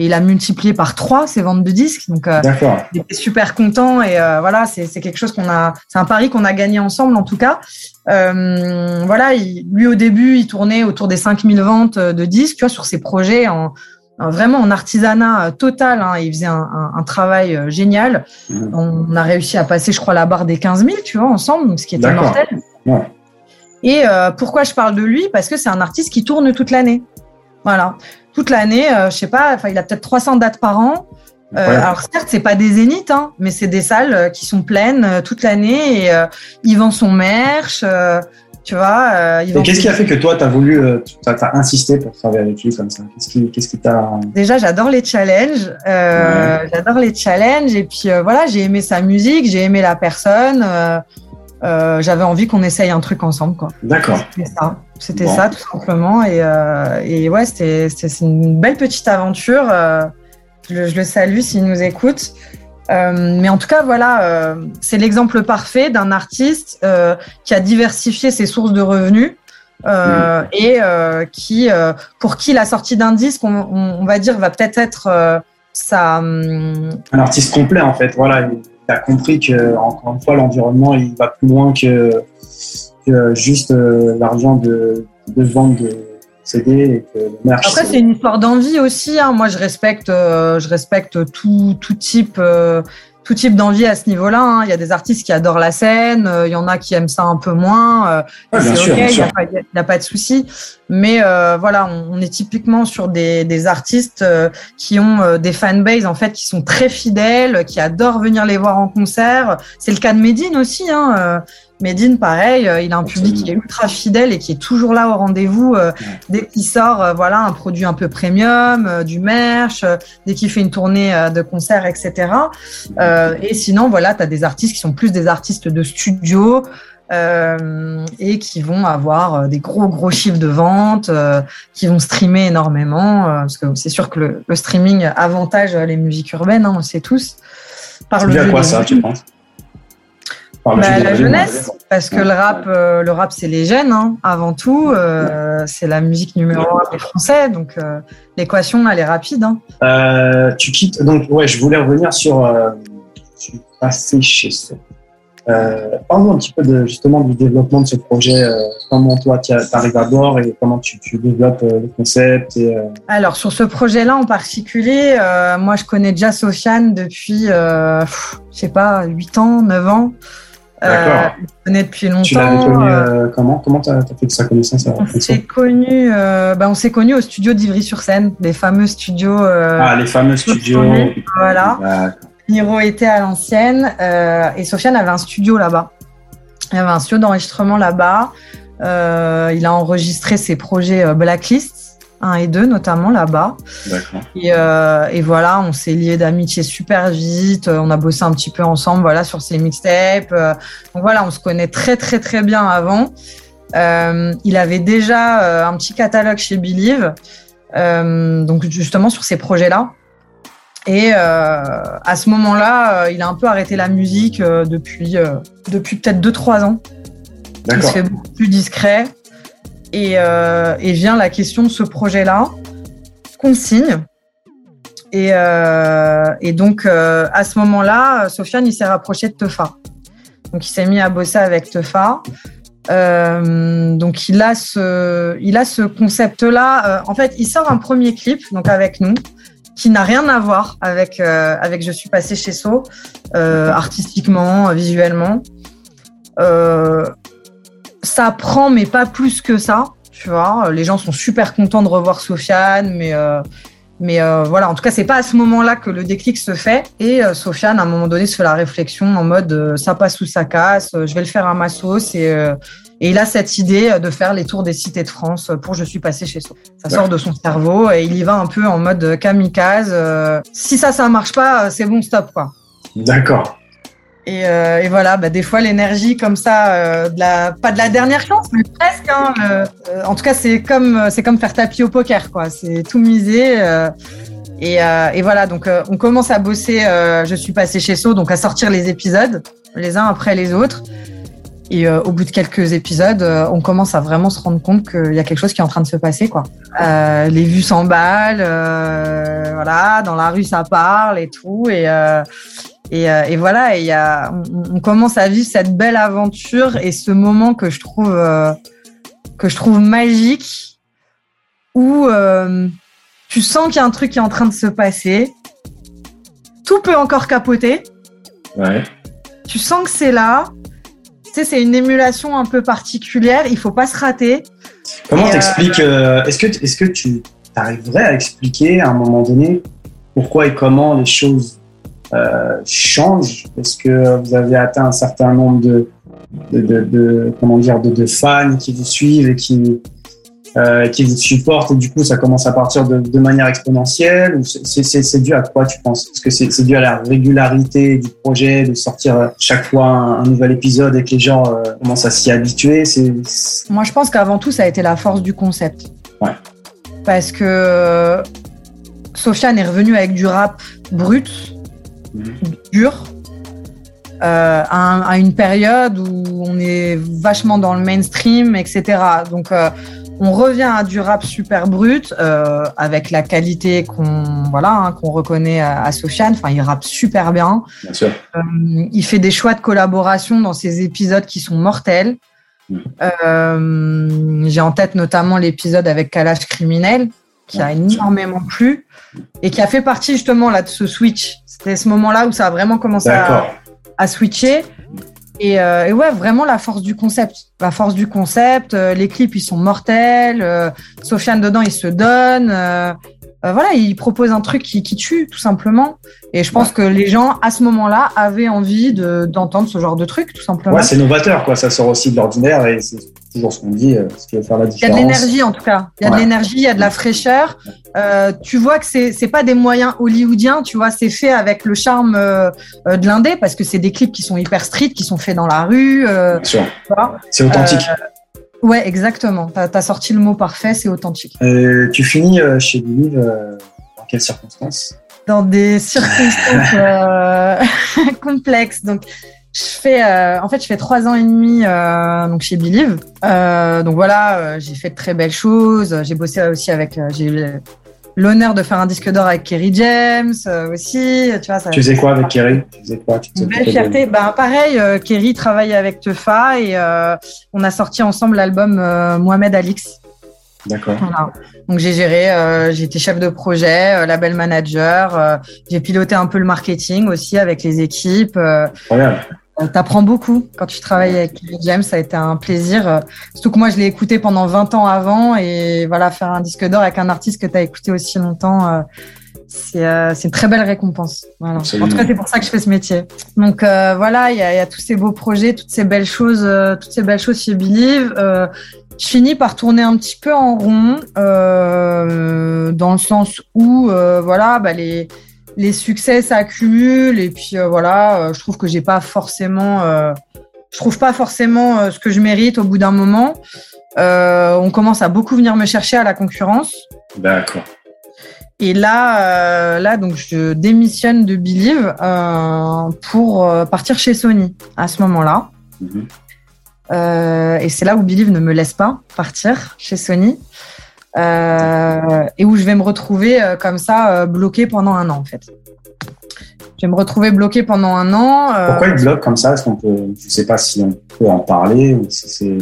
Speaker 3: Et il a multiplié par trois ses ventes de disques. Donc, euh, il était super content. Et euh, voilà, c'est quelque chose qu'on a, c'est un pari qu'on a gagné ensemble en tout cas. Euh, voilà, il, lui au début, il tournait autour des 5000 ventes de disques, tu vois, sur ses projets en, vraiment en artisanat euh, total. Hein, il faisait un, un, travail euh, génial. Mmh. On a réussi à passer, je crois, la barre des 15 000, tu vois, ensemble, ce qui était mortel. Et euh, pourquoi je parle de lui? Parce que c'est un artiste qui tourne toute l'année. Voilà, toute l'année. je sais pas. Il a peut-être 300 dates par an. alors certes, c'est pas des zéniths, hein, mais c'est des salles qui sont pleines toute l'année et ils vendent son merch. Tu vois,
Speaker 2: euh, Et qu'est-ce qui a fait que toi, tu as voulu, euh, tu as, insisté pour travailler avec lui comme ça? Qu'est-ce qui, qui t'a.
Speaker 3: Déjà, j'adore les challenges. Euh, J'adore les challenges. Et puis, euh, voilà, j'ai aimé sa musique, j'ai aimé la personne. Euh, j'avais envie qu'on essaye un truc ensemble, quoi.
Speaker 2: D'accord.
Speaker 3: C'était ça. C'était ça, tout simplement. Et, et ouais, c'était, c'est une belle petite aventure. Je, je, le salue s'il nous écoute. Euh, mais en tout cas, voilà, euh, c'est l'exemple parfait d'un artiste euh, qui a diversifié ses sources de revenus. Mm. et qui, pour qui la sortie d'un disque, on, on, va dire, va peut-être être ça.
Speaker 2: Hum, Un artiste complet, en fait. Voilà, il a compris que, encore une fois, l'environnement, il va plus loin que, que juste l'argent de, de vente de,
Speaker 3: après, c'est une histoire d'envie aussi. Hein. Moi, je respecte, euh, je respecte tout, tout type, euh, tout type d'envie à ce niveau-là. Hein. Il y a des artistes qui adorent la scène, euh, il y en a qui aiment ça un peu moins. c'est ok, il n'y a, pas de souci. Mais voilà, on, est typiquement sur des, des artistes qui ont des fanbases en fait qui sont très fidèles, qui adorent venir les voir en concert. C'est le cas de Medine aussi. Hein. Medine, pareil, euh, il a un public qui est ultra fidèle et qui est toujours là au rendez-vous euh, dès qu'il sort, euh, voilà, un produit un peu premium, du merch, dès qu'il fait une tournée de concert, etc. et sinon, voilà, tu as des artistes qui sont plus des artistes de studio. et qui vont avoir des gros gros chiffres de vente, qui vont streamer énormément, parce que c'est sûr que le, streaming avantage les musiques urbaines, hein, on le sait tous.
Speaker 2: Par le à quoi ça, tu penses?
Speaker 3: Bah, la jeunesse, parce que le rap, euh, le rap c'est les jeunes hein, avant tout. Euh, c'est la musique numéro un des Français, donc euh, l'équation elle est rapide.
Speaker 2: Hein. tu quittes. Donc ouais, je voulais revenir sur. tu es passé chez ça. Parle-nous un petit peu de, justement du développement de ce projet. comment toi tu arrives à bord et comment tu, tu développes le concept. Et,
Speaker 3: Alors sur ce projet-là en particulier, moi je connais déjà Sofiane depuis, je sais pas, 8 ans, 9 ans.
Speaker 2: D'accord.
Speaker 3: Euh, connais depuis longtemps. Tu
Speaker 2: l'avais connu euh, euh, comment? Comment tu as, fait sa connaissance
Speaker 3: On s'est connu, bah, on s'est connu au studio d'Ivry-sur-Seine, les fameux studios.
Speaker 2: ah, les fameux studios.
Speaker 3: Voilà. Niro était à l'ancienne et Sofiane avait un studio là-bas. Il avait un studio d'enregistrement là-bas. il a enregistré ses projets Blacklist 1 et 2 notamment là-bas. Et, euh, et, voilà, on s'est liés d'amitié super vite. On a bossé un petit peu ensemble, voilà, sur ses mixtapes. Euh, donc voilà, on se connaît très très très bien avant. Euh, il avait déjà euh, un petit catalogue chez Believe, euh, donc justement sur ces projets-là. Et à ce moment-là, il a un peu arrêté la musique depuis depuis peut-être 2-3 ans. Il se fait beaucoup plus discret. Euh, et, vient la question de ce projet-là qu'on signe. Et, euh, donc, euh, à ce moment-là, Sofiane, il s'est rapproché de Tefa. Donc, il s'est mis à bosser avec Tefa. donc, il a ce, ce concept-là. en fait, il sort un premier clip, donc avec nous, qui n'a rien à voir avec, avec Je suis passé chez So, artistiquement, visuellement ça prend, mais pas plus que ça. Tu vois, les gens sont super contents de revoir Sofiane, mais euh, mais euh, voilà, en tout cas, c'est pas à ce moment-là que le déclic se fait. Et euh, Sofiane, à un moment donné, se fait la réflexion en mode ça passe ou ça casse, je vais le faire à ma sauce. Et, et il a cette idée de faire les tours des cités de France pour Je suis passé chez soi. Ça sort de son cerveau et il y va un peu en mode kamikaze. si ça, ça marche pas, c'est bon, stop, quoi.
Speaker 2: D'accord.
Speaker 3: Euh, et, voilà, bah, des fois l'énergie comme ça, euh, pas de la dernière chance, mais presque. Hein, euh, en tout cas, c'est comme c'est comme faire tapis au poker, quoi. C'est tout misé. Et, et, voilà, donc on commence à bosser. je suis passé chez So, donc à sortir les épisodes les uns après les autres. Et au bout de quelques épisodes, on commence à vraiment se rendre compte qu'il y a quelque chose qui est en train de se passer, quoi. les vues s'emballent, voilà, dans la rue ça parle et tout, et et, euh, et voilà, et y a, on, on, commence à vivre cette belle aventure et ce moment que je trouve euh, que je trouve magique, où euh, tu sens qu'il y a un truc qui est en train de se passer. Tout peut encore capoter.
Speaker 2: Ouais.
Speaker 3: Tu sens que c'est là. Tu sais, c'est une émulation un peu particulière. Il faut pas se rater.
Speaker 2: Comment t'expliques Est-ce que est-ce que tu arriverais à expliquer à un moment donné pourquoi et comment les choses euh, changent Est-ce que vous avez atteint un certain nombre de, de, de, de comment dire, de, fans qui vous suivent et qui, euh, qui vous supportent et du coup ça commence à partir de, manière exponentielle ou c'est dû à quoi tu penses? Est-ce que c'est dû à la régularité du projet de sortir chaque fois un, nouvel épisode et que les gens euh, commencent à s'y habituer
Speaker 3: Moi je pense qu'avant tout ça a été la force du concept.
Speaker 2: Ouais.
Speaker 3: Parce que Sofiane est revenu avec du rap brut, mmh. dur, euh, à, à, une période où on est vachement dans le mainstream, etc. Donc, euh, on revient à du rap super brut euh, avec la qualité qu'on voilà hein, qu'on reconnaît à, à, Sofiane. Enfin, il rappe super bien.
Speaker 2: bien sûr.
Speaker 3: Il fait des choix de collaboration dans ses épisodes qui sont mortels. Mmh. Euh, J'ai en tête notamment l'épisode avec Kalash Criminel qui a énormément plu et qui a fait partie justement là de ce switch. C'était ce moment-là où ça a vraiment commencé à, à, switcher. Et, euh, et, ouais, vraiment la force du concept. La force du concept. Euh, les clips, ils sont mortels. Euh, Sofiane dedans, il se donne. Euh, voilà, il propose un truc qui, qui, tue, tout simplement. Et je pense que les gens, à ce moment-là, avaient envie d'entendre ce genre de truc, tout simplement.
Speaker 2: Ouais, c'est novateur, quoi. Ça sort aussi de l'ordinaire et c'est toujours ce qu'on dit, euh, ce qui va faire la différence.
Speaker 3: Il y a de l'énergie, en tout cas. Il y a ouais. de l'énergie, il y a de la fraîcheur. Euh, tu vois que c'est c'est pas des moyens hollywoodiens, tu vois, c'est fait avec le charme euh, de l'indé parce que c'est des clips qui sont hyper street, qui sont faits dans la rue.
Speaker 2: Bien sûr. C'est authentique.
Speaker 3: Ouais, exactement. Tu as, sorti le mot parfait, c'est authentique.
Speaker 2: Euh, tu finis euh, chez euh, dans quelles circonstances?
Speaker 3: Dans des circonstances euh, complexes. Donc, je fais, euh, en fait, je fais trois ans et demi donc chez Believe. donc voilà, j'ai fait de très belles choses. J'ai bossé aussi avec, j'ai l'honneur de faire un disque d'or avec Kerry James euh, aussi. Tu, vois, ça,
Speaker 2: tu faisais quoi avec Kerry? Tu faisais quoi?
Speaker 3: Tu Une belle fierté. Ben, pareil, euh, Kerry travaille avec Tefa et euh, on a sorti ensemble l'album euh, Mohamed Alix.
Speaker 2: D'accord.
Speaker 3: Voilà. Donc j'ai géré, euh, j'ai été chef de projet, label manager, j'ai piloté un peu le marketing aussi avec les équipes.
Speaker 2: Voilà.
Speaker 3: T'apprends beaucoup quand tu travailles avec James, ça a été un plaisir. Surtout que moi, je l'ai écouté pendant 20 ans avant et voilà, faire un disque d'or avec un artiste que tu as écouté aussi longtemps, c'est euh, une très belle récompense. Voilà. En tout cas, c'est pour ça que je fais ce métier. Donc euh, voilà, il y, y a, tous ces beaux projets, toutes ces belles choses, euh, toutes ces belles choses chez Believe. Euh, je finis par tourner un petit peu en rond, dans le sens où voilà, bah, les les succès s'accumulent et puis voilà, je trouve que j'ai pas forcément, je trouve pas forcément ce que je mérite au bout d'un moment. on commence à beaucoup venir me chercher à la concurrence.
Speaker 2: D'accord.
Speaker 3: Et là, euh, là, donc, je démissionne de Believe euh, pour euh, partir chez Sony à ce moment-là. Mm -hmm. Et c'est là où Believe ne me laisse pas partir chez Sony. et où je vais me retrouver comme ça, bloqué pendant un an, en fait. Je vais me retrouver bloqué pendant un an.
Speaker 2: Euh, Pourquoi il bloque comme ça Est-ce qu'on peut, je ne sais pas si on peut en parler ou si c'est.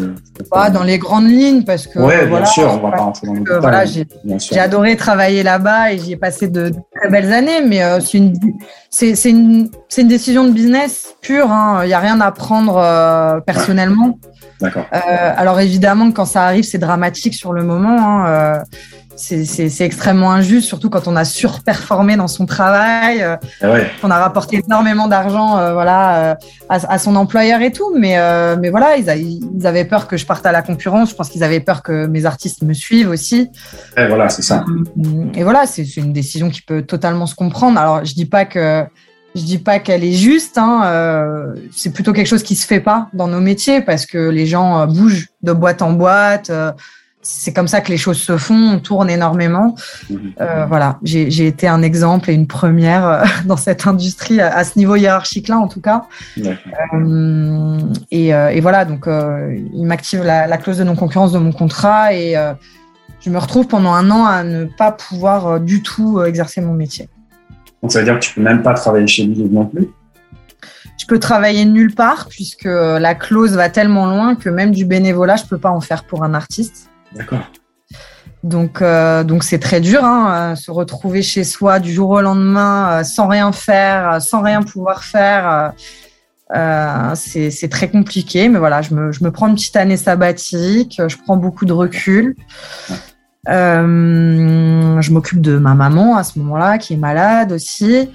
Speaker 3: Pas dans les grandes lignes parce que.
Speaker 2: Oui, bien voilà, sûr, on va pas rentrer dans le détail.
Speaker 3: Voilà, j'ai adoré travailler là-bas et j'y ai passé de, de, très belles années, mais euh, c'est une, c'est une, une décision de business pure. Hein. Il n'y a rien à prendre euh, personnellement.
Speaker 2: Ouais. D'accord.
Speaker 3: Alors évidemment, quand ça arrive, c'est dramatique sur le moment. Hein. C'est extrêmement injuste, surtout quand on a surperformé dans son travail, euh,
Speaker 2: ouais.
Speaker 3: on a rapporté énormément d'argent, euh, voilà, euh, à, à, son employeur et tout. Mais, euh, mais voilà, ils, a, ils, avaient peur que je parte à la concurrence. Je pense qu'ils avaient peur que mes artistes me suivent aussi.
Speaker 2: Et voilà, c'est ça.
Speaker 3: Et voilà, c'est une décision qui peut totalement se comprendre. Alors, je dis pas que je dis pas qu'elle est juste. Hein, euh, c'est plutôt quelque chose qui se fait pas dans nos métiers parce que les gens bougent de boîte en boîte c'est comme ça que les choses se font, on tourne énormément. Euh, voilà, j'ai été un exemple et une première euh, dans cette industrie à, à ce niveau hiérarchique-là, en tout cas. Euh, et, et, voilà, donc euh, il m'active la, la, clause de non-concurrence de mon contrat et je me retrouve pendant un an à ne pas pouvoir du tout exercer mon métier.
Speaker 2: Donc ça veut dire que tu peux même pas travailler chez lui non plus?
Speaker 3: Je peux travailler nulle part puisque la clause va tellement loin que même du bénévolat, je peux pas en faire pour un artiste.
Speaker 2: D'accord.
Speaker 3: Donc, euh, donc c'est très dur, hein, se retrouver chez soi du jour au lendemain, euh, sans rien faire, sans rien pouvoir faire. Euh, c'est très compliqué, mais voilà, je me, je me, prends une petite année sabbatique, je prends beaucoup de recul. je m'occupe de ma maman à ce moment-là, qui est malade aussi.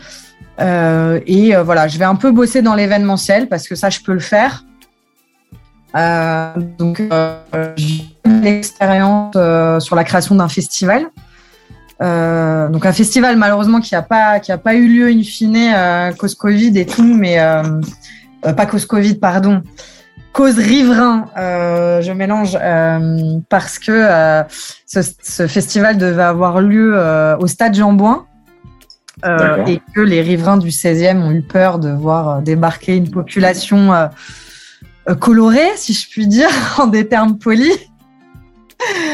Speaker 3: et voilà, je vais un peu bosser dans l'événementiel parce que ça, je peux le faire. Donc, j'ai l'expérience sur la création d'un festival. Euh, donc un festival malheureusement qui n'a pas qui a pas eu lieu in fine euh, cause Covid et tout, mais euh, euh pas cause Covid pardon, cause riverain. Euh, je mélange parce que ce, ce, festival devait avoir lieu au stade Jean Bouin. et que les riverains du 16e ont eu peur de voir débarquer une population colorée, si je puis dire, en des termes polis.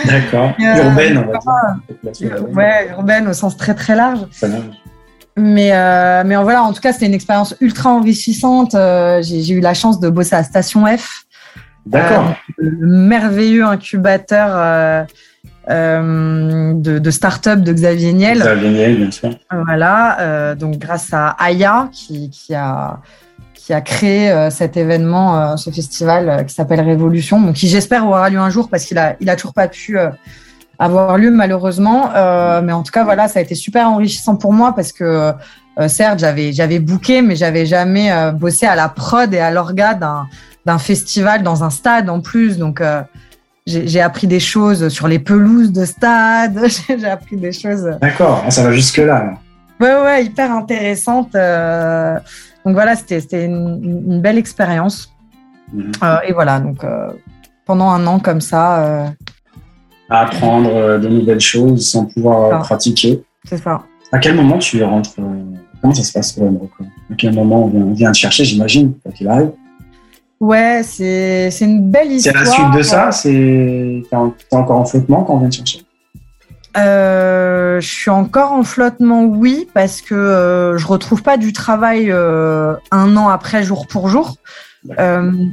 Speaker 2: D'accord. Euh, urbaine, on va
Speaker 3: dire. Ouais, urbaine au sens très très large. Mais, euh, mais voilà, en tout cas, c'était une expérience ultra enrichissante. Euh, j'ai eu la chance de bosser à Station F.
Speaker 2: D'accord.
Speaker 3: le merveilleux incubateur de, de start-up de Xavier Niel.
Speaker 2: Xavier Niel, bien sûr.
Speaker 3: Voilà, donc grâce à Aya, qui, qui a qui a créé euh, cet événement, euh, ce festival euh, qui s'appelle Révolution, qui j'espère aura lieu un jour parce qu'il a, il a toujours pas pu avoir lieu malheureusement. mais en tout cas, voilà, ça a été super enrichissant pour moi parce que certes, j'avais, j'avais booké, mais j'avais jamais bossé à la prod et à l'orga d'un, d'un festival dans un stade en plus. Donc, j'ai, appris des choses sur les pelouses de stade. j'ai appris des choses.
Speaker 2: D'accord, ah, ça va jusque là.
Speaker 3: Ouais, ouais, hyper intéressante. Donc voilà, c'était une, belle expérience. Mhm. Euh, et voilà, donc euh, pendant un an comme ça. Euh,
Speaker 2: apprendre de nouvelles choses sans pouvoir pratiquer.
Speaker 3: C'est ça.
Speaker 2: À quel moment tu rentres Comment ça se passe À quel moment on vient, te chercher, j'imagine, quand il arrive?
Speaker 3: Ouais, c'est une belle histoire.
Speaker 2: C'est la suite de ça? C'est encore en flottement quand on vient te chercher?
Speaker 3: Euh, je suis encore en flottement, oui, parce que euh, je retrouve pas du travail euh, un an après, jour pour jour.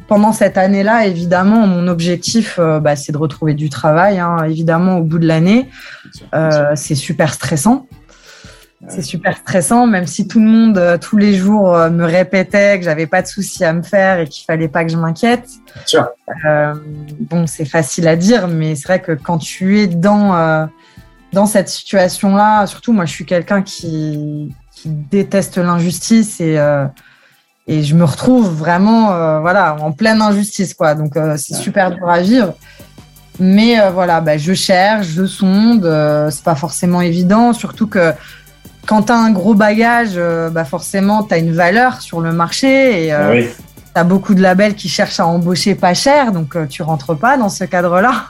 Speaker 3: pendant cette année-là, évidemment, mon objectif, bah, c'est de retrouver du travail. Hein, évidemment, au bout de l'année, c'est super stressant. C'est super stressant, même si tout le monde, tous les jours, me répétait que j'avais pas de soucis à me faire et qu'il fallait pas que je m'inquiète. bon, c'est facile à dire, mais c'est vrai que quand tu es dans dans cette situation-là, surtout moi, je suis quelqu'un qui, déteste l'injustice et, euh, et je me retrouve vraiment euh, voilà, en pleine injustice. Quoi. Donc, euh, c'est super dur à vivre. Mais voilà, bah, je cherche, je sonde. c'est pas forcément évident, surtout que quand tu as un gros bagage, bah, forcément, tu as une valeur sur le marché et ah tu as beaucoup de labels qui cherchent à embaucher pas cher, donc tu rentres pas dans ce cadre-là.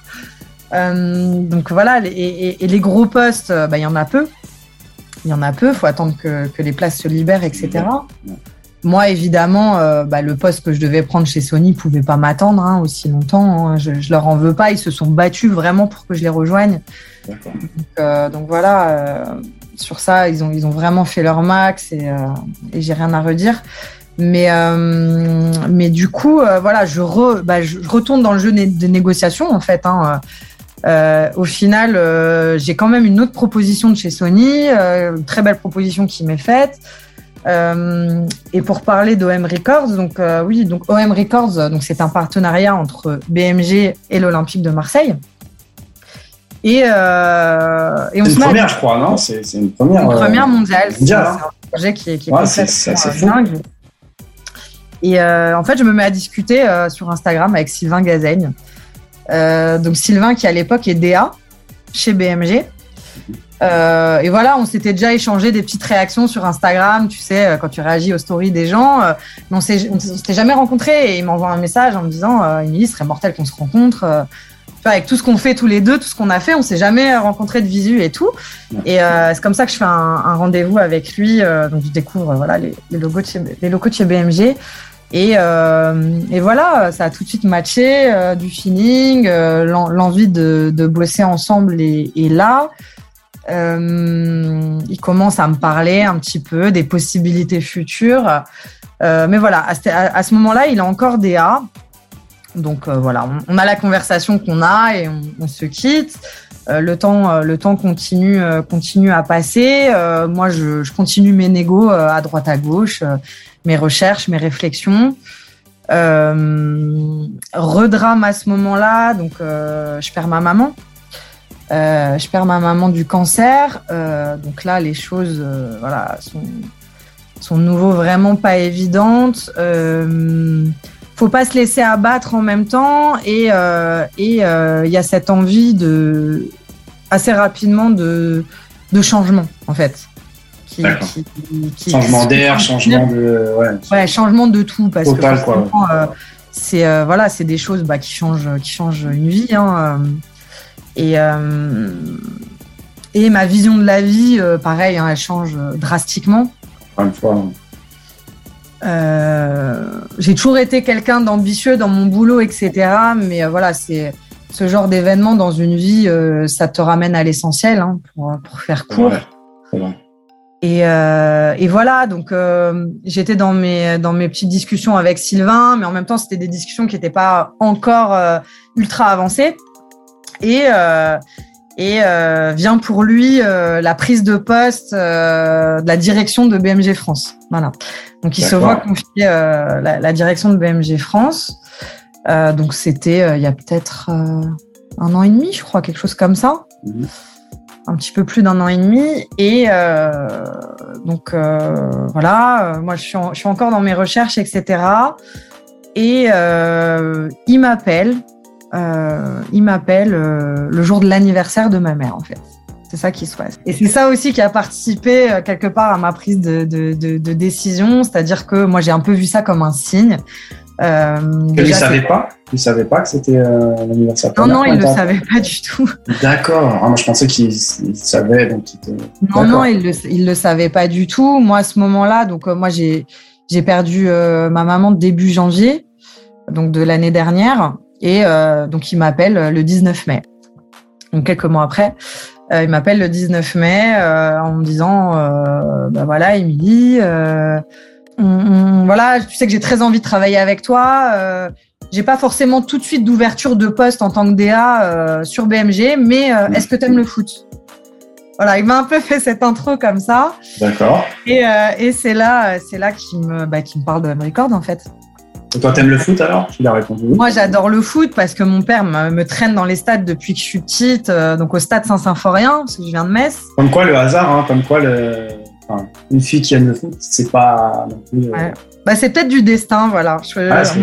Speaker 3: Euh, donc voilà, et, les gros postes, euh, bah, il y en a peu. Il y en a peu, il faut attendre que, les places se libèrent, etc. Moi, évidemment, euh, bah, le poste que je devais prendre chez Sony ne pouvait pas m'attendre hein, aussi longtemps. Hein. Je, ne leur en veux pas. Ils se sont battus vraiment pour que je les rejoigne. Donc, voilà, sur ça, ils ont, ils ont vraiment fait leur max et, et j'ai rien à redire. Mais, mais du coup, voilà, je, bah, je, retourne dans le jeu des négociations, en fait. Hein. Euh, au final, euh, j'ai quand même une autre proposition de chez Sony, euh, une très belle proposition qui m'est faite. et pour parler d'OM Records, donc oui, donc OM Records, donc c'est un partenariat entre BMG et l'Olympique de Marseille.
Speaker 2: Et, et on une première, je crois, non? C'est une première.
Speaker 3: Une première mondiale. C'est un projet qui est, est dingue. Et en fait, je me mets à discuter sur Instagram avec Sylvain Gazaigne. Euh, donc Sylvain qui à l'époque est DA chez BMG. Euh, et voilà, on s'était déjà échangé des petites réactions sur Instagram, tu sais, euh, quand tu réagis aux stories des gens. mais on s'était jamais rencontrés et il m'envoie un message en me disant Émilie, ce serait mortel qu'on se rencontre. avec tout ce qu'on fait tous les deux, tout ce qu'on a fait, on s'est jamais rencontré de visu et tout. Et c'est comme ça que je fais un, rendez-vous avec lui. donc je découvre voilà les, logos les locaux de chez BMG. Euh, et, voilà, ça a tout de suite matché, euh, du feeling, euh, l'envie de, bosser ensemble est, là. il commence à me parler un petit peu des possibilités futures. mais voilà, à, ce moment-là, il a encore des A. Donc voilà, on, a la conversation qu'on a et on, se quitte. le temps, le temps continue, continue à passer. moi, je, je, continue mes négos à droite à gauche mes recherches, mes réflexions. Euh, redrame à ce moment-là, donc euh, je perds ma maman. je perds ma maman du cancer. donc là, les choses voilà, sont, sont nouveau vraiment pas évidentes. Euh, faut pas se laisser abattre en même temps et il y a cette envie de assez rapidement de, de changement en fait.
Speaker 2: Changement d'air, changement de
Speaker 3: ouais. changement de tout parce que c'est euh, voilà, c'est des choses bah, qui changent, qui changent une vie. Hein, euh. et euh, et ma vision de la vie, pareil, hein, elle change drastiquement.
Speaker 2: Une fois.
Speaker 3: j'ai toujours été quelqu'un d'ambitieux dans mon boulot, etc. Mais voilà, c'est ce genre d'événement dans une vie, ça te ramène à l'essentiel hein, pour, pour, faire court. Euh, et, voilà, donc euh, j'étais dans mes dans mes petites discussions avec Sylvain, mais en même temps c'était des discussions qui n'étaient pas encore euh, ultra avancées. Et et vient pour lui la prise de poste de la direction de BMG France. Voilà. Donc il se voit confier la, direction de BMG France. donc c'était il y a peut-être un an et demi, je crois, quelque chose comme ça. Mhm un petit peu plus d'un an et demi. Et euh, donc euh, voilà, euh, moi je suis, encore dans mes recherches, etc. Et il m'appelle, il m'appelle le jour de l'anniversaire de ma mère en fait. C'est ça qui se passe. Et c'est ça aussi qui a participé quelque part à ma prise de décision, c'est-à-dire que moi j'ai un peu vu ça comme un signe.
Speaker 2: Euh, il ne savait pas Il savait pas que c'était euh, l'anniversaire
Speaker 3: Non, non, il ne le savait pas du tout.
Speaker 2: D'accord. Ah, moi, je pensais qu'il savait. Donc
Speaker 3: non, non, il ne le, le savait pas du tout. Moi, à ce moment-là, donc euh, moi, j'ai perdu euh, ma maman début janvier, donc de l'année dernière. Et donc, il m'appelle le 19 mai. Donc, quelques mois après. il m'appelle le 19 mai en me disant, bah voilà, Émilie, voilà, tu sais que j'ai très envie de travailler avec toi. Euh, j'ai pas forcément tout de suite d'ouverture de poste en tant que DA euh, sur BMG, mais euh, est-ce que tu aimes le foot? Voilà, il m'a un peu fait cette intro comme ça.
Speaker 2: D'accord.
Speaker 3: Et, euh, et c'est là, c'est là qu'il me, bah, me parle de M Record en fait.
Speaker 2: Et toi, t'aimes le foot alors? Tu l'as répondu.
Speaker 3: Moi, j'adore le foot parce que mon père me, traîne dans les stades depuis que je suis petite, donc au stade Saint-Symphorien, parce que je viens de Metz.
Speaker 2: Comme quoi le hasard, hein, comme quoi le une fille qui aime le foot, c'est pas non plus.
Speaker 3: Euh, bah, c'est peut-être du destin, voilà. Je, ah, c'est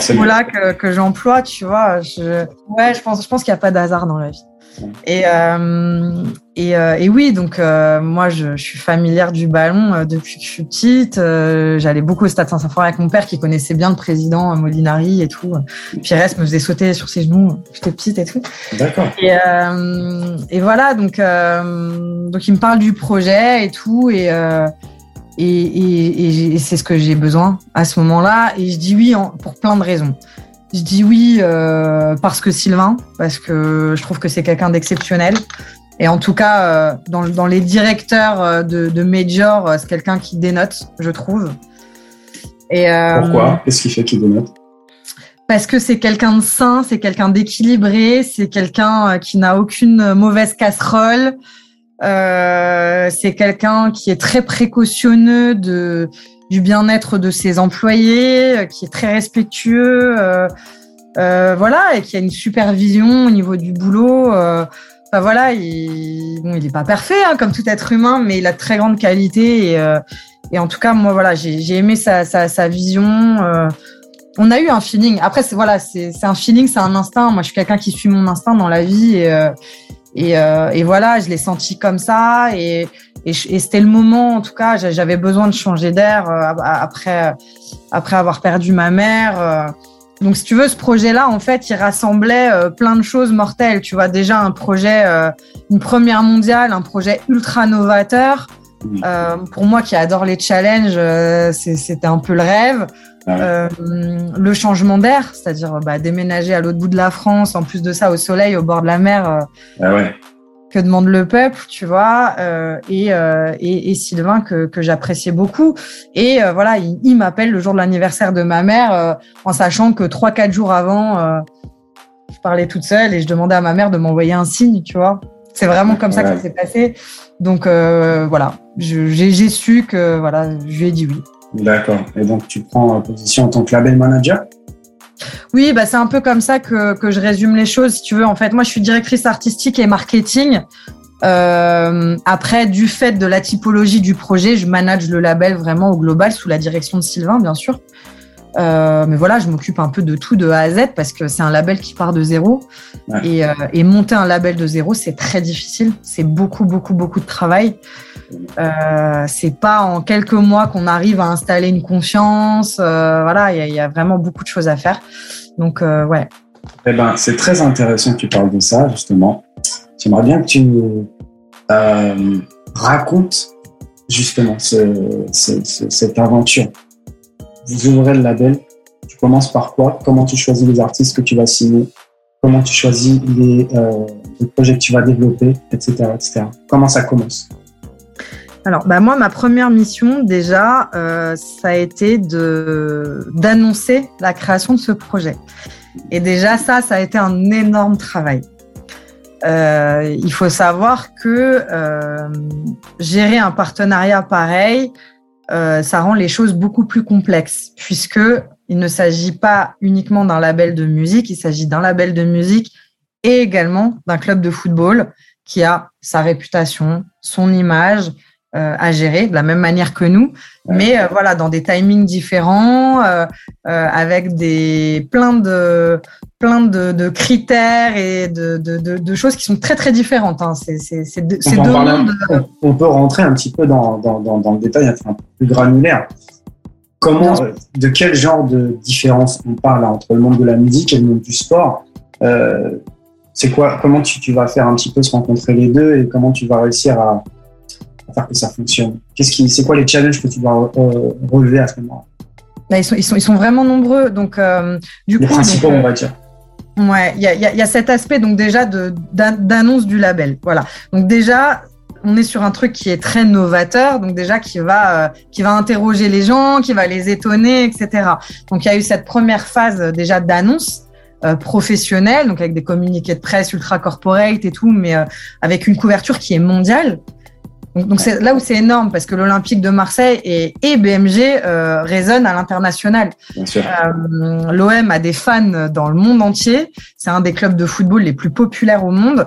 Speaker 3: ce mot-là que, que j'emploie, tu vois. Je, ouais, je pense, je pense qu'il n'y a pas d'hasard dans la vie. Et, euh, et, euh, et, oui, donc euh, moi, je, je, suis familière du ballon depuis que je suis petite. Euh, j'allais beaucoup au Stade Saint-Symphorien avec mon père qui connaissait bien le président Molinari et tout. Pires me faisait sauter sur ses genoux. J'étais petite et tout.
Speaker 2: D'accord.
Speaker 3: Et, et, voilà, donc, donc il me parle du projet et tout. Et, et, et c'est ce que j'ai besoin à ce moment-là. Et je dis oui en, pour plein de raisons. Je dis oui euh, parce que Sylvain, parce que je trouve que c'est quelqu'un d'exceptionnel. Et en tout cas, euh, dans, dans, les directeurs euh, de, de Major, euh, c'est quelqu'un qui dénote, je trouve.
Speaker 2: Et, Pourquoi? Qu'est-ce qui fait qu'il dénote?
Speaker 3: Parce que c'est quelqu'un de sain, c'est quelqu'un d'équilibré, c'est quelqu'un qui n'a aucune mauvaise casserole. c'est quelqu'un qui est très précautionneux de du bien-être de ses employés, euh, qui est très respectueux, euh, euh, voilà, et qui a une supervision au niveau du boulot. Euh, enfin voilà, il, bon, il est pas parfait hein, comme tout être humain, mais il a de très grande qualité. Et, et en tout cas, moi voilà, j'ai aimé sa, sa, sa vision. on a eu un feeling. Après, c'est voilà, c'est un feeling, c'est un instinct. Moi, je suis quelqu'un qui suit mon instinct dans la vie et et, et voilà, je l'ai senti comme ça et et, c'était le moment, en tout cas, j'avais besoin de changer d'air euh, après, après avoir perdu ma mère. Euh. Donc, si tu veux, ce projet-là, en fait, il rassemblait euh, plein de choses mortelles. Tu vois, déjà un projet, une première mondiale, un projet ultra novateur. pour moi qui adore les challenges, c'était un peu le rêve. Ah le changement d'air, c'est-à-dire bah, déménager à l'autre bout de la France, en plus de ça au soleil, au bord de la mer.
Speaker 2: Ah ouais
Speaker 3: que demande le peuple, tu vois, euh, et, euh, et, et, Sylvain que, que j'appréciais beaucoup. Et euh, voilà, il, m'appelle le jour de l'anniversaire de ma mère, en sachant que trois quatre jours avant, je parlais toute seule et je demandais à ma mère de m'envoyer un signe, tu vois. C'est vraiment comme ça que ça s'est passé. Donc voilà, j'ai su que voilà, je lui ai dit oui.
Speaker 2: D'accord. Et donc tu prends position en tant que label manager?
Speaker 3: Oui, bah c'est un peu comme ça que, que je résume les choses, si tu veux. En fait, moi, je suis directrice artistique et marketing. Euh, après, du fait de la typologie du projet, je manage le label vraiment au global sous la direction de Sylvain, bien sûr. Euh, mais voilà, je m'occupe un peu de tout de A à Z parce que c'est un label qui part de zéro. Et, euh, et, monter un label de zéro, c'est très difficile. C'est beaucoup, beaucoup, beaucoup de travail. Euh, c'est pas en quelques mois qu'on arrive à installer une confiance. Euh, voilà, il y, a vraiment beaucoup de choses à faire. Donc, euh, ouais.
Speaker 2: Eh ben, c'est très intéressant que tu parles de ça, justement. J'aimerais bien que tu euh, racontes justement ce, ce, ce, cette aventure. Vous ouvrez le label. Tu commences par quoi? Comment tu choisis les artistes que tu vas signer? Comment tu choisis les, les projets que tu vas développer, etc., etc. Comment ça commence?
Speaker 3: Alors, bah moi, ma première mission, déjà, euh, ça a été d'annoncer la création de ce projet. Et déjà, ça, ça a été un énorme travail. Euh, il faut savoir que euh, gérer un partenariat pareil, euh, ça rend les choses beaucoup plus complexes, puisque il ne s'agit pas uniquement d'un label de musique, il s'agit d'un label de musique et également d'un club de football qui a sa réputation, son image, à gérer de la même manière que nous, mais euh, voilà dans des timings différents, euh, avec des plein de plein de, de critères et de, de, de, choses qui sont très très différentes. Hein. C'est deux mondes.
Speaker 2: On, peut rentrer un petit peu dans, dans, dans, le détail, un peu plus granulaire. Comment, de quel genre de différence on parle entre le monde de la musique et le monde du sport C'est quoi Comment tu, tu vas faire un petit peu se rencontrer les deux et comment tu vas réussir à faire que ça fonctionne Qu'est-ce qui, c'est quoi les challenges que tu dois euh, relever à ce moment-là?
Speaker 3: Bah, ils, sont, ils, sont, ils sont vraiment nombreux. Donc, euh, du
Speaker 2: les
Speaker 3: coup,
Speaker 2: principaux, on va dire.
Speaker 3: Ouais, il y a, y, a, y a, cet aspect donc déjà de d'annonce du label. Voilà. Donc déjà, on est sur un truc qui est très novateur, donc déjà qui va euh, qui va interroger les gens, qui va les étonner, etc. Donc il y a eu cette première phase euh, déjà d'annonce. Euh, professionnelle, donc avec des communiqués de presse ultra corporate et tout, mais euh, avec une couverture qui est mondiale. Donc c'est là où c'est énorme parce que l'Olympique de Marseille et, et BMG euh, résonnent à l'international. Euh, L'OM a des fans dans le monde entier. C'est un des clubs de football les plus populaires au monde.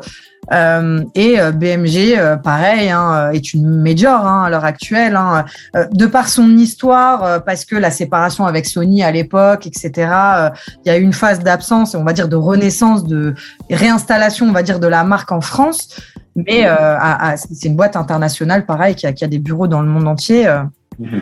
Speaker 3: Euh, et euh, BMG, euh, pareil, hein, est une major hein, à l'heure actuelle, hein, de par son histoire, parce que la séparation avec Sony à l'époque, etc. Il y a eu une phase d'absence, on va dire de renaissance, de réinstallation, on va dire de la marque en France. Mais c'est une boîte internationale, pareil, qui a, qui a, des bureaux dans le monde entier. Mm-hmm.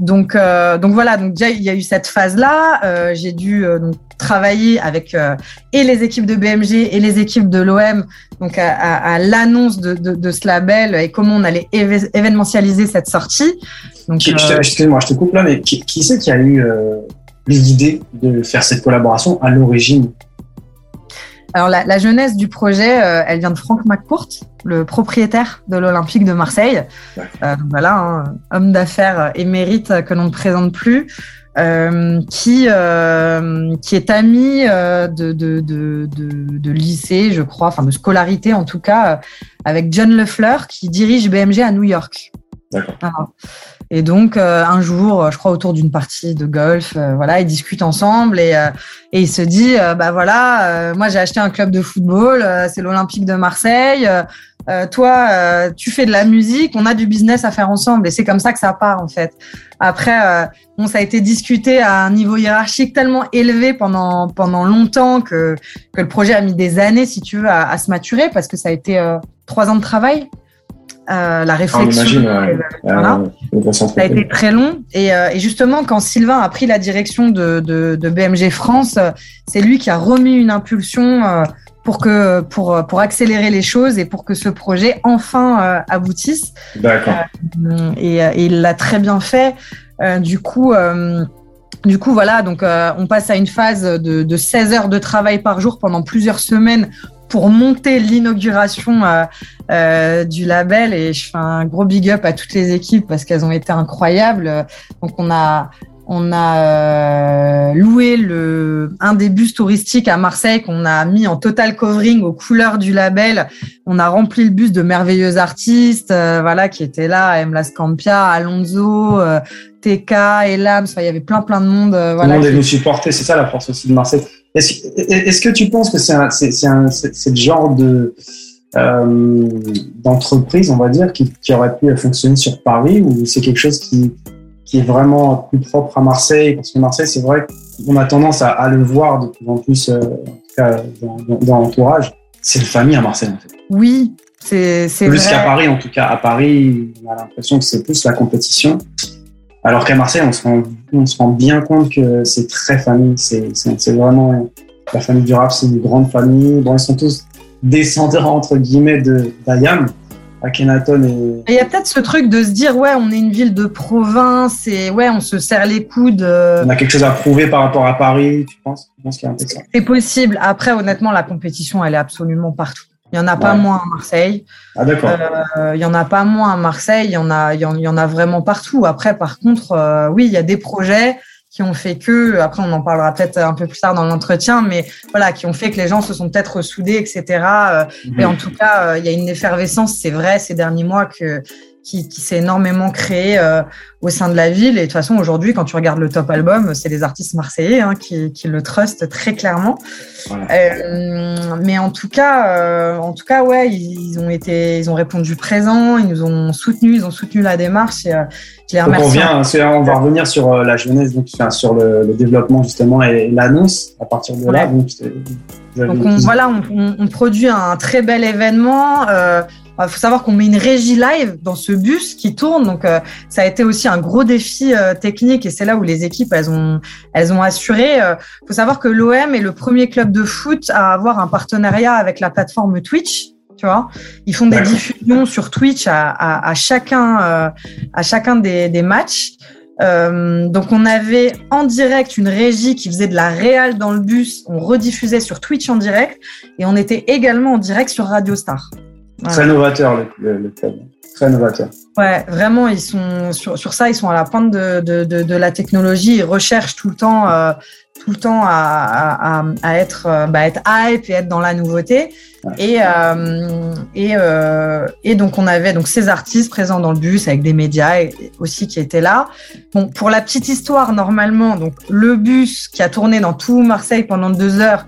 Speaker 3: Donc, euh, donc voilà, donc déjà il y a eu cette phase-là. Euh, j'ai dû euh, donc, travailler avec euh, et les équipes de BMG et les équipes de l'OM donc à, à, à l'annonce de, de, de, ce label et comment on allait événementialiser cette sortie.
Speaker 2: Donc, excuse-moi, je te coupe là, mais qui, qui c'est qui a eu l'idée de faire cette collaboration à l'origine?
Speaker 3: Alors la, la, jeunesse du projet, euh, elle vient de Franck McCourt, le propriétaire de l'Olympique de Marseille. Euh, voilà, hein, homme d'affaires émérite que l'on ne présente plus, euh, qui euh, qui est ami euh, de, de, de, de, lycée, je crois, enfin de scolarité en tout cas, avec John Lefleur qui dirige BMG à New York.
Speaker 2: D'accord.
Speaker 3: Et donc euh, un jour, je crois autour d'une partie de golf, euh, voilà, ils discutent ensemble et euh, et il se dit bah voilà, moi j'ai acheté un club de football, c'est l'Olympique de Marseille. toi, tu fais de la musique, on a du business à faire ensemble et c'est comme ça que ça part en fait. Après, bon, ça a été discuté à un niveau hiérarchique tellement élevé pendant pendant longtemps que que le projet a mis des années, si tu veux, à, à se maturer parce que ça a été trois ans de travail. Euh, la réflexion.
Speaker 2: Ah, ouais.
Speaker 3: voilà. euh, ça a été très long. Et, euh, et, justement, quand Sylvain a pris la direction de, de, de BMG France, c'est lui qui a remis une impulsion pour que pour pour accélérer les choses et pour que ce projet enfin aboutisse.
Speaker 2: D'accord.
Speaker 3: Et, et, il l'a très bien fait. du coup. Du coup, voilà, donc on passe à une phase de, de 16 heures de travail par jour pendant plusieurs semaines pour monter l'inauguration euh, euh, du label et je fais un gros big up à toutes les équipes parce qu'elles ont été incroyables. Donc on a on a loué le, un des bus touristiques à Marseille qu'on a mis en total covering aux couleurs du label. On a rempli le bus de merveilleux artistes, voilà, qui étaient là, Scampia, Alonso, TK, Elams, il y avait plein plein de monde.
Speaker 2: voilà,
Speaker 3: Tout le
Speaker 2: monde est venu supporter, c'est ça la force aussi de Marseille. Est-ce que tu penses que c'est le genre de euh, d'entreprise, on va dire, qui, qui, aurait pu fonctionner sur Paris ou c'est quelque chose qui, qui est vraiment plus propre à Marseille? Parce que Marseille, c'est vrai qu'on a tendance à, à, le voir de plus en plus, euh, en tout cas dans, dans, dans l'entourage. C'est une famille à Marseille, en fait.
Speaker 3: Oui, c'est
Speaker 2: Plus qu'à Paris, en tout cas. À Paris, on a l'impression que c'est plus la compétition. Alors qu'à Marseille, on se, rend, on se rend bien compte que c'est très famille. C'est vraiment la famille du rap, c'est une grande famille. Bon, ils sont tous descendants entre guillemets de d'Ayam. Akhenaton et.
Speaker 3: Il y a peut-être ce truc de se dire ouais, on est une ville de province et ouais, on se serre les coudes.
Speaker 2: On a quelque chose à prouver par rapport à Paris, tu penses, tu penses qu'il y a un peu ça?
Speaker 3: C'est possible. Après, honnêtement, la compétition, elle est absolument partout. Il y en a pas moins à Marseille.
Speaker 2: Ah d'accord.
Speaker 3: Euh, il y en a pas moins à Marseille. Il y en a, il y en, il y en a vraiment partout. Après, par contre, euh, oui, il y a des projets qui ont fait que, après on en parlera peut-être un peu plus tard dans l'entretien, mais voilà, qui ont fait que les gens se sont peut-être soudés, etc. Euh. Et en tout cas, euh, il y a une effervescence, c'est vrai, ces derniers mois que qui, qui s'est énormément créée euh, au sein de la ville. Et de toute façon, aujourd'hui, quand tu regardes le top album, c'est les artistes marseillais hein, qui, qui le trustent très clairement.
Speaker 2: Voilà.
Speaker 3: Euh, mais en tout cas, euh, en tout cas, ouais, ils, ils ont été, ils ont répondu présent, ils nous ont soutenus, ils ont soutenu la démarche. Et, je les
Speaker 2: Donc on, va revenir sur la jeunesse, donc enfin, sur le, le développement justement et l'annonce à partir de là.
Speaker 3: Ouais.
Speaker 2: Donc,
Speaker 3: on, voilà, on produit un très bel événement. Euh, il faut savoir qu'on met une régie live dans ce bus qui tourne. Donc euh, ça a été aussi un gros défi euh, technique et c'est là où les équipes elles ont elles ont assuré. Il faut savoir que l'OM est le premier club de foot à avoir un partenariat avec la plateforme Twitch. Tu vois, ils font des diffusions sur Twitch à, à, à chacun euh, à chacun des, des matchs. Euh, donc on avait en direct une régie qui faisait de la réal dans le bus, on rediffusait sur Twitch en direct et on était également en direct sur Radio Star. Voilà.
Speaker 2: Très novateur le, le, le club. Très novateur.
Speaker 3: Ouais, vraiment, ils sont sur, sur ça, ils sont à la pointe de, de, de, de la technologie. Ils recherchent tout le temps, euh, tout le temps à, à, être, euh, bah, être hype et être dans la nouveauté.
Speaker 2: Ouais.
Speaker 3: Et, euh, et, euh, et donc on avait donc ces artistes présents dans le bus avec des médias aussi qui étaient là. Bon, pour la petite histoire, normalement, donc le bus qui a tourné dans tout Marseille pendant deux heures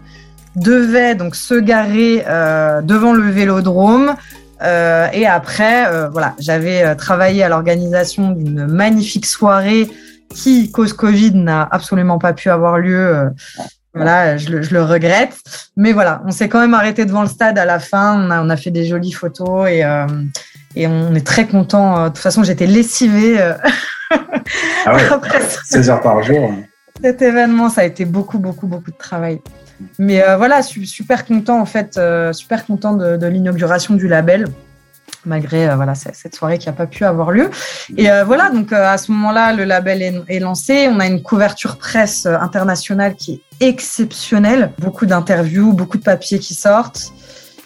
Speaker 3: devait donc se garer euh, devant le Vélodrome. Euh, et après, euh, voilà, j'avais travaillé à l'organisation d'une magnifique soirée qui, cause Covid, n'a absolument pas pu avoir lieu. Voilà, je le, je le, regrette. Mais voilà, on s'est quand même arrêté devant le stade à la fin. On a, on a fait des jolies photos et, et on est très content. De toute façon, j'étais lessivée.
Speaker 2: Ah ouais,
Speaker 3: après
Speaker 2: 16 heures par jour.
Speaker 3: cet événement. Ça a été beaucoup, beaucoup, beaucoup de travail. Mais euh, voilà, su super content en fait, euh, super content de, l'inauguration du label, malgré euh, voilà cette soirée qui n'a pas pu avoir lieu. Et euh, voilà, donc à ce moment-là, le label est, lancé. On a une couverture presse internationale qui est exceptionnelle, beaucoup d'interviews, beaucoup de papiers qui sortent.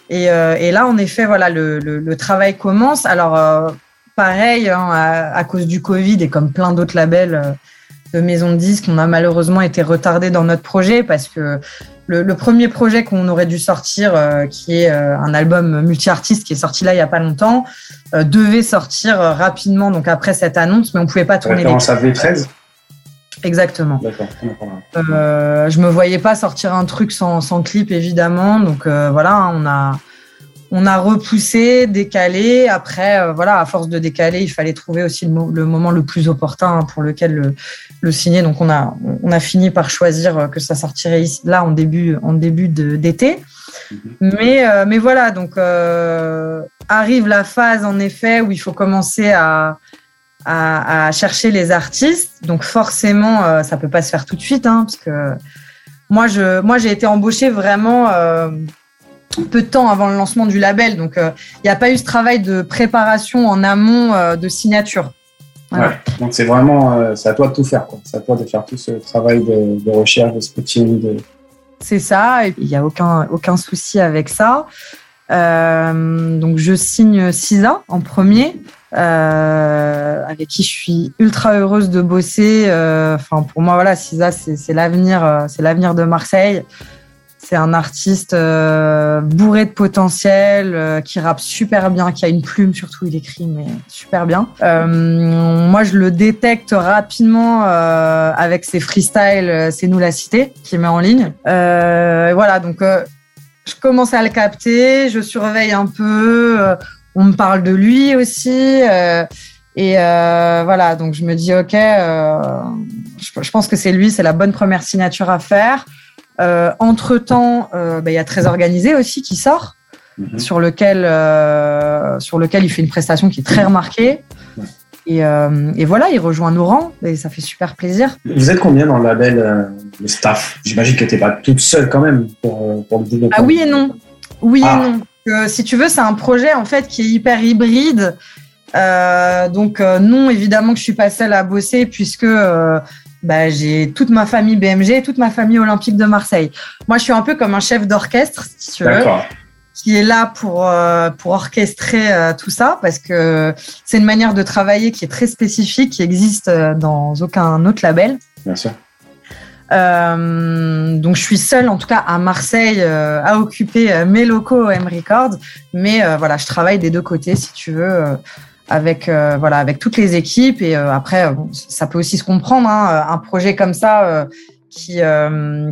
Speaker 3: Et, là, en effet, voilà, le, travail commence. Alors pareil, hein, à, cause du Covid et comme plein d'autres labels de maisons de disques, on a malheureusement été retardé dans notre projet parce que le, le premier projet qu'on aurait dû sortir, euh, qui est euh, un album multi-artiste qui est sorti là il y a pas longtemps, euh, devait sortir rapidement donc après cette annonce, mais on pouvait pas tourner.
Speaker 2: Référence à V13.
Speaker 3: Exactement.
Speaker 2: D'accord.
Speaker 3: Je me voyais pas sortir un truc sans, sans clip évidemment, donc voilà, hein, on a on a repoussé, décalé. Après, euh, voilà, à force de décaler, il fallait trouver aussi le, mo le moment le plus opportun pour lequel le, le, signer. Donc, on a, on a fini par choisir que ça sortirait ici, là en début, en début d'été.
Speaker 2: Mhm.
Speaker 3: Mais, euh, mais voilà, donc euh, arrive la phase en effet où il faut commencer à, à, à chercher les artistes. Donc, forcément, euh, ça peut pas se faire tout de suite, hein, parce que moi, je, moi, j'ai été embauchée vraiment euh, peu de temps avant le lancement du label. Donc, il euh, n'y a pas eu ce travail de préparation en amont euh, de signature.
Speaker 2: Voilà. Ouais. Donc, c'est vraiment, euh, c'est à toi de tout faire. C'est à toi de faire tout ce travail de, de recherche, de scouting. De...
Speaker 3: C'est ça. Il n'y a aucun, aucun souci avec ça. Euh, donc, je signe CISA en premier. avec qui je suis ultra heureuse de bosser. Enfin, pour moi, voilà, Sisa, c'est l'avenir, c'est l'avenir de Marseille. C'est un artiste euh, bourré de potentiel, euh, qui rappe super bien, qui a une plume surtout, il écrit mais super bien. Euh, moi, je le détecte rapidement avec ses freestyles, c'est nous la cité, qui met en ligne. voilà, donc je commence à le capter, je surveille un peu, on me parle de lui aussi. Et voilà, donc je me dis, OK, je, pense que c'est lui, c'est la bonne première signature à faire. Euh, entre temps, euh, bah, il y a très organisé aussi qui sort, mhm. sur lequel euh, sur lequel il fait une prestation qui est très remarquée. Et, et, voilà, il rejoint nos rangs et ça fait super plaisir.
Speaker 2: Vous êtes combien dans le label, le staff? J'imagine que tu n'es pas toute seule quand même pour, pour le développement.
Speaker 3: Ah oui et non. Oui et ah. non. si tu veux, c'est un projet en fait qui est hyper hybride. Euh, donc non, évidemment que je suis pas seule à bosser puisque bah, j'ai toute ma famille BMG, toute ma famille olympique de Marseille. Moi, je suis un peu comme un chef d'orchestre, si tu veux, qui est là pour euh, pour orchestrer euh, tout ça, parce que c'est une manière de travailler qui est très spécifique, qui existe euh, dans aucun autre label.
Speaker 2: Bien sûr.
Speaker 3: donc je suis seule, en tout cas à Marseille, à occuper mes locaux M Records, mais voilà, je travaille des deux côtés, si tu veux avec euh, voilà avec toutes les équipes. Et euh, après ça peut aussi se comprendre hein, euh, un projet comme ça qui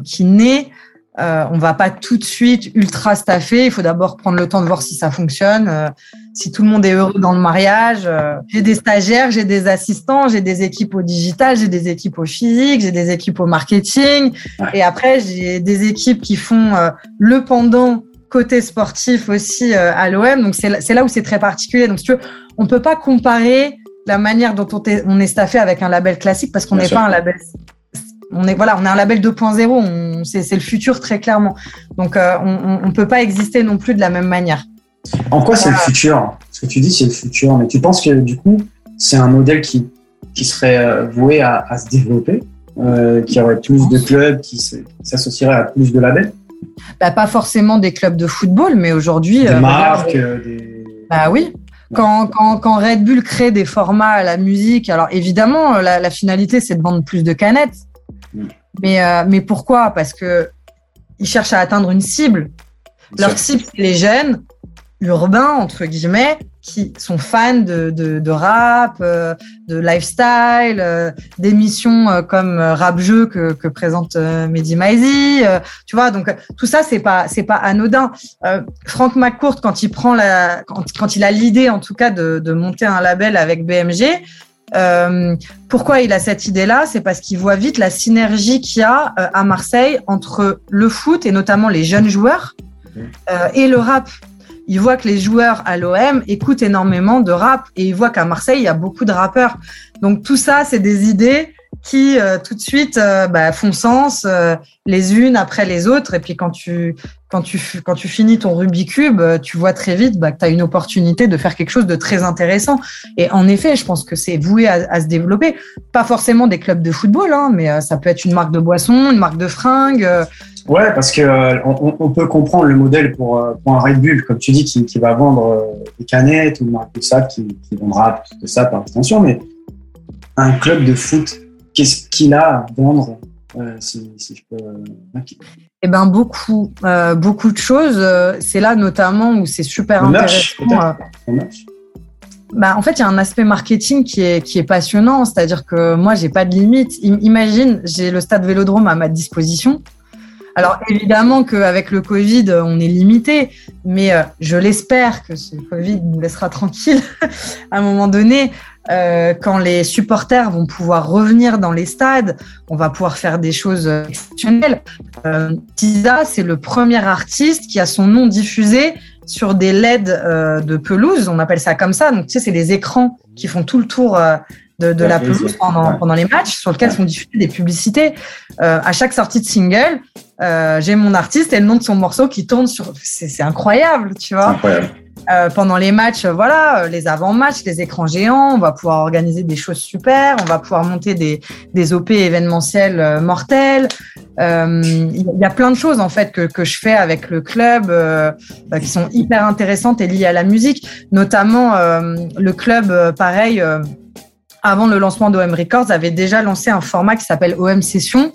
Speaker 3: qui naît on va pas tout de suite ultra staffer. Il faut d'abord prendre le temps de voir si ça fonctionne si tout le monde est heureux dans le mariage j'ai des stagiaires j'ai des assistants j'ai des équipes au digital j'ai des équipes au physique j'ai des équipes au marketing. Et après j'ai des équipes qui font le pendant côté sportif aussi à l'OM donc c'est là où c'est très particulier donc si tu veux on peut pas comparer la manière dont on est, staffé avec un label classique parce qu'on n'est pas un label. On est voilà, on est un label 2.0. C'est le futur très clairement. Donc euh, on ne peut pas exister non plus de la même manière.
Speaker 2: En quoi c'est le futur? Ce que tu dis, c'est le futur. Mais tu penses que du coup, c'est un modèle qui, qui serait euh, voué à, se développer, euh, qui aurait plus de clubs, qui s'associerait à plus de labels?
Speaker 3: Bah, Pas forcément des clubs de football, mais aujourd'hui.
Speaker 2: Des marques, des...
Speaker 3: Bah oui, quand, quand, quand, Red Bull crée des formats à la musique, alors évidemment, la, la finalité, c'est de vendre plus de canettes. Mm. Mais, euh, mais pourquoi? Parce que ils cherchent à atteindre une cible. Leur cible, c'est les jeunes urbains, entre guillemets, qui sont fans de, de, de rap, euh, de lifestyle, euh, d'émissions euh, comme Rap Jeu que, que présente Mehdi Maizi. tu vois, donc tout ça, c'est pas c'est pas anodin. Franck McCourt, quand il prend la, quand, quand il a l'idée, en tout cas, de, de monter un label avec BMG, euh, pourquoi il a cette idée-là? C'est parce qu'il voit vite la synergie qu'il y a à Marseille entre le foot et notamment les jeunes joueurs euh, et le rap il voit que les joueurs à l'OM écoutent énormément de rap et il voit qu'à Marseille, il y a beaucoup de rappeurs. Donc tout ça, c'est des idées qui euh, tout de suite euh, bah, font sens euh, les unes après les autres. Et puis quand tu, quand tu, quand tu finis ton Rubik's Cube, tu vois très vite bah, que tu as une opportunité de faire quelque chose de très intéressant. Et en effet, je pense que c'est voué à, se développer. Pas forcément des clubs de football, hein, mais ça peut être une marque de boisson, une marque de fringues
Speaker 2: Ouais, parce que euh, on, peut comprendre le modèle pour, euh, pour un Red Bull, comme tu dis, qui, qui va vendre euh, des canettes ou de ça qui, qui vendra de ça par extension. Mais un club de foot, qu'est-ce qu'il a à vendre si, si, je peux.
Speaker 3: Eh ben beaucoup, beaucoup de choses. C'est là notamment où c'est super intéressant. Bah, en fait, il y a un aspect marketing qui est, qui est passionnant, c'est-à-dire que moi, j'ai pas de limite. Imagine, j'ai le stade Vélodrome à ma disposition. Alors évidemment qu'avec le Covid, on est limité, mais euh, je l'espère que ce Covid nous laissera tranquille à un moment donné. Euh, quand les supporters vont pouvoir revenir dans les stades, on va pouvoir faire des choses exceptionnelles. Euh, Tisa, c'est le premier artiste qui a son nom diffusé sur des LED euh, de pelouse, on appelle ça comme ça. Donc tu sais, c'est les écrans qui font tout le tour de, de la pelouse pendant, pendant les matchs, sur lesquels sont diffusées des publicités. Euh, à chaque sortie de single, euh, j'ai mon artiste et le nom de son morceau qui tourne sur. C'est incroyable, tu vois.
Speaker 2: Incroyable.
Speaker 3: Euh, pendant les matchs, voilà, euh, les avant-matchs, les écrans géants, on va pouvoir organiser des choses super, on va pouvoir monter des, des OP événementiels euh, mortels. Il y a plein de choses en fait que, que je fais avec le club bah, qui sont hyper intéressantes et liées à la musique, notamment le club, pareil avant le lancement d'OM Records, avait déjà lancé un format qui s'appelle OM Session,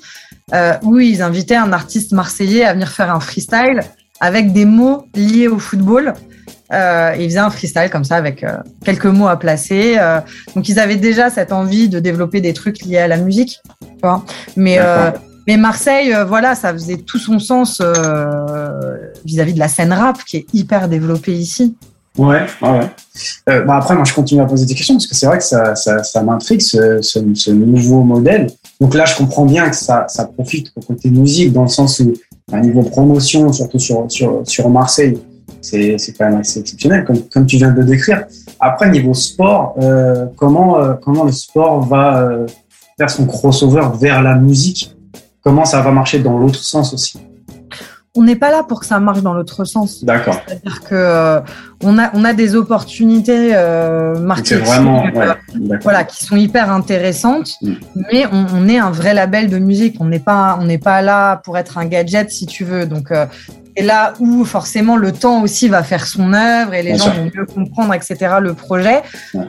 Speaker 3: euh, où ils invitaient un artiste marseillais à venir faire un freestyle avec des mots liés au football. Euh, ils faisaient un freestyle comme ça avec euh, quelques mots à placer. Euh, donc ils avaient déjà cette envie de développer des trucs liés à la musique. Tu vois mais mais Marseille, voilà, ça faisait tout son sens vis-à-vis -vis de la scène rap qui est hyper développée ici.
Speaker 4: Ouais, ouais. Bah après, moi, je continue à poser des questions parce que c'est vrai que ça, ça, ça m'intrigue ce, ce, ce, nouveau modèle. Donc là, je comprends bien que ça, ça profite au côté musique dans le sens où, à niveau promotion, surtout sur, sur, sur Marseille, c'est quand même assez exceptionnel, comme, comme tu viens de le décrire. Après, niveau sport, euh, comment, euh, comment le sport va euh, faire son crossover vers la musique? Comment ça va marcher dans l'autre sens aussi?
Speaker 3: On n'est pas là pour que ça marche dans l'autre sens.
Speaker 4: D'accord.
Speaker 3: C'est-à-dire que on a on a des opportunités euh, marketing,
Speaker 4: vraiment,
Speaker 3: euh, voilà, qui sont hyper intéressantes, mm. mais on, on, est un vrai label de musique. On n'est pas on n'est pas là pour être un gadget si tu veux. Donc euh, et là où forcément le temps aussi va faire son œuvre et les gens vont mieux comprendre, etc. le projet.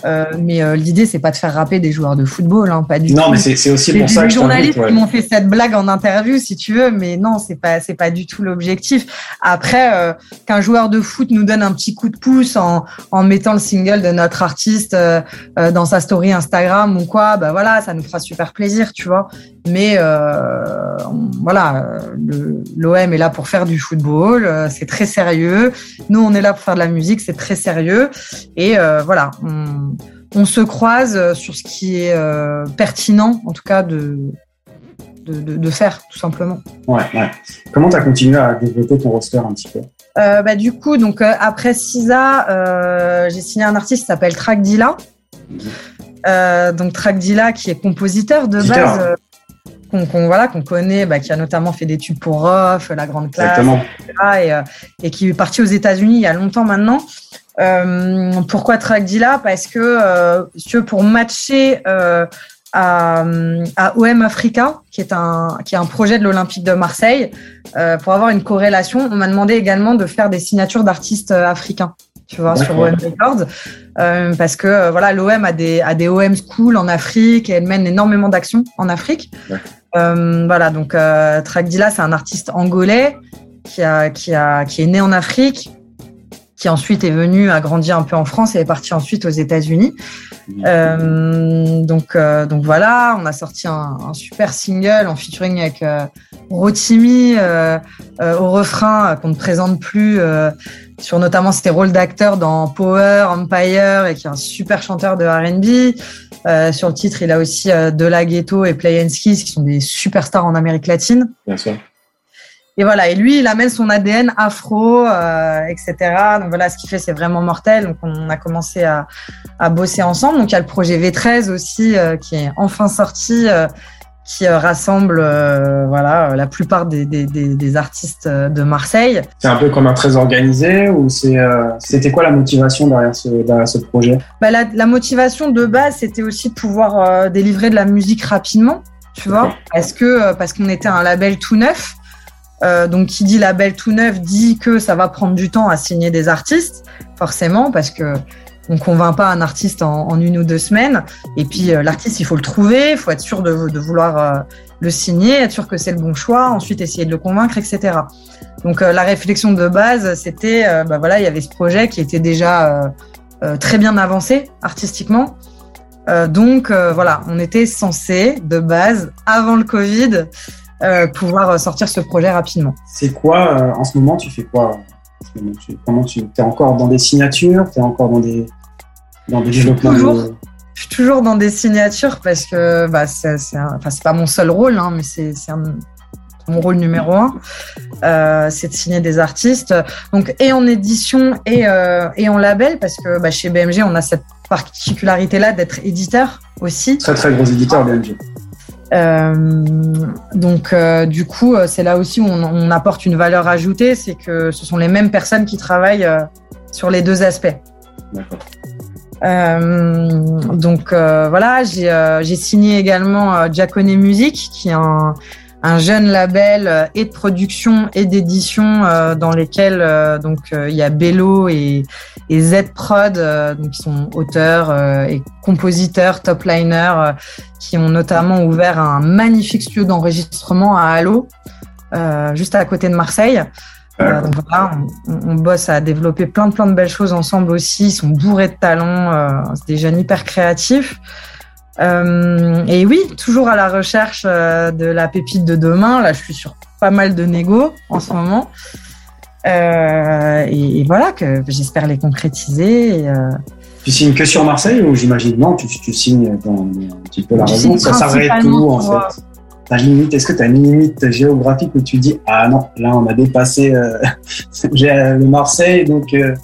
Speaker 3: Euh, mais euh, l'idée, c'est pas de faire rapper des joueurs de football, hein, pas du
Speaker 4: non,
Speaker 3: tout.
Speaker 4: mais c'est aussi pour ça que
Speaker 3: je journalistes qui m'ont fait cette blague en interview, si tu veux, mais non, c'est pas c'est pas du tout l'objectif. Après, euh, qu'un joueur de foot nous donne un petit coup de pouce en, mettant le single de notre artiste euh, euh, dans sa story Instagram ou quoi, bah voilà, ça nous fera super plaisir, tu vois. Mais euh, voilà, l'OM est là pour faire du football, c'est très sérieux. Nous, on est là pour faire de la musique, c'est très sérieux. Et voilà, on, se croise sur ce qui est pertinent, en tout cas, de, de, de, de, faire, tout simplement.
Speaker 4: Ouais, ouais. Comment tu as continué à développer ton roster un petit peu?
Speaker 3: Euh, bah, Du coup, donc, euh, après CISA, j'ai signé un artiste qui s'appelle Track Dilla. Mmh. donc Track Dilla, qui est compositeur de Dilla. base qu'on qu voilà, qu'on connaît, bah, qui a notamment fait des tubes pour Roth, La Grande Classe, etc., et, euh, et, qui est parti aux États-Unis il y a longtemps maintenant. Euh, pourquoi Tragdila? Parce que euh, pour matcher euh, à, à, OM Africa, qui est un, qui est un projet de l'Olympique de Marseille, euh, pour avoir une corrélation, on m'a demandé également de faire des signatures d'artistes euh, africains tu vois, sur OM Records, euh, parce que euh, voilà, l'OM a des a des OM School en Afrique et elle mène énormément d'actions en Afrique. Euh, voilà, donc euh, Tragdila, c'est un artiste angolais qui a qui a qui est né en Afrique, qui ensuite est venu a grandi un peu en France et est parti ensuite aux États-Unis. Euh, donc euh, donc voilà, on a sorti un, un, super single en featuring avec euh, Rotimi au refrain qu'on ne présente plus sur notamment ses rôles d'acteur dans Power, Empire, et qui est un super chanteur de R&B. Euh, sur le titre, il a aussi euh, De La Ghetto et Play and Skis, qui sont des superstars en Amérique latine.
Speaker 4: Bien sûr.
Speaker 3: Et voilà, et lui, il amène son ADN afro, euh, etc. Donc voilà, ce qu'il fait, c'est vraiment mortel. Donc on a commencé à, à, bosser ensemble. Donc il y a le projet V13 aussi, euh, qui est enfin sorti euh, qui rassemble euh, voilà la plupart des, des, des, artistes de Marseille.
Speaker 4: C'est un peu comme un très organisé ou c'est euh, c'était quoi la motivation derrière ce, derrière ce projet?
Speaker 3: Bah, la, la, motivation de base c'était aussi de pouvoir euh, délivrer de la musique rapidement, tu vois, parce que parce qu'on était un label tout neuf. Donc qui dit label tout neuf dit que ça va prendre du temps à signer des artistes, forcément, parce que on convainc pas un artiste en, une ou deux semaines. Et puis euh, l'artiste, il faut le trouver, il faut être sûr de, vouloir euh, le signer, être sûr que c'est le bon choix, ensuite essayer de le convaincre, etc. Donc euh, la réflexion de base, c'était, bah voilà, il y avait ce projet qui était déjà très bien avancé artistiquement. donc voilà, on était censé de base, avant le Covid, pouvoir sortir ce projet rapidement.
Speaker 4: C'est quoi en ce moment Tu fais quoi Comment tu es encore dans des signatures Tu es encore dans des, dans des développements
Speaker 3: toujours, de... Je suis toujours dans des signatures parce que bah, c'est enfin, pas mon seul rôle, hein, mais c'est mon rôle numéro un. Euh, c'est de signer des artistes. Donc, et en édition et, euh, et en label, parce que bah, chez BMG, on a cette particularité-là d'être éditeur aussi.
Speaker 4: Très, très gros éditeur, BMG.
Speaker 3: Euh, donc, euh, du coup, c'est là aussi où on, on, apporte une valeur ajoutée, c'est que ce sont les mêmes personnes qui travaillent euh, sur les deux aspects. donc voilà, j'ai signé également Giacone Music, qui est un, un jeune label et de production et d'édition dans lesquels donc il y a Bello et, et Z Prod, donc qui sont auteurs et compositeurs, top liners, qui ont notamment ouvert un magnifique studio d'enregistrement à Halo, juste à côté de Marseille. Euh, on, bosse à développer plein de plein de belles choses ensemble aussi. Ils sont bourrés de talents, euh, c'est des jeunes hyper créatifs. Euh, et oui, toujours à la recherche de la pépite de demain. Là, je suis sur pas mal de négo en ce moment. Et, voilà, que j'espère les concrétiser.
Speaker 4: Tu signes que sur Marseille ou j'imagine non, tu, signes dans un petit peu la raison. Ça s'arrête tout en fait? Limite Est-ce que tu as une limite géographique où tu dis ah non, là on a dépassé euh, le Marseille, donc euh,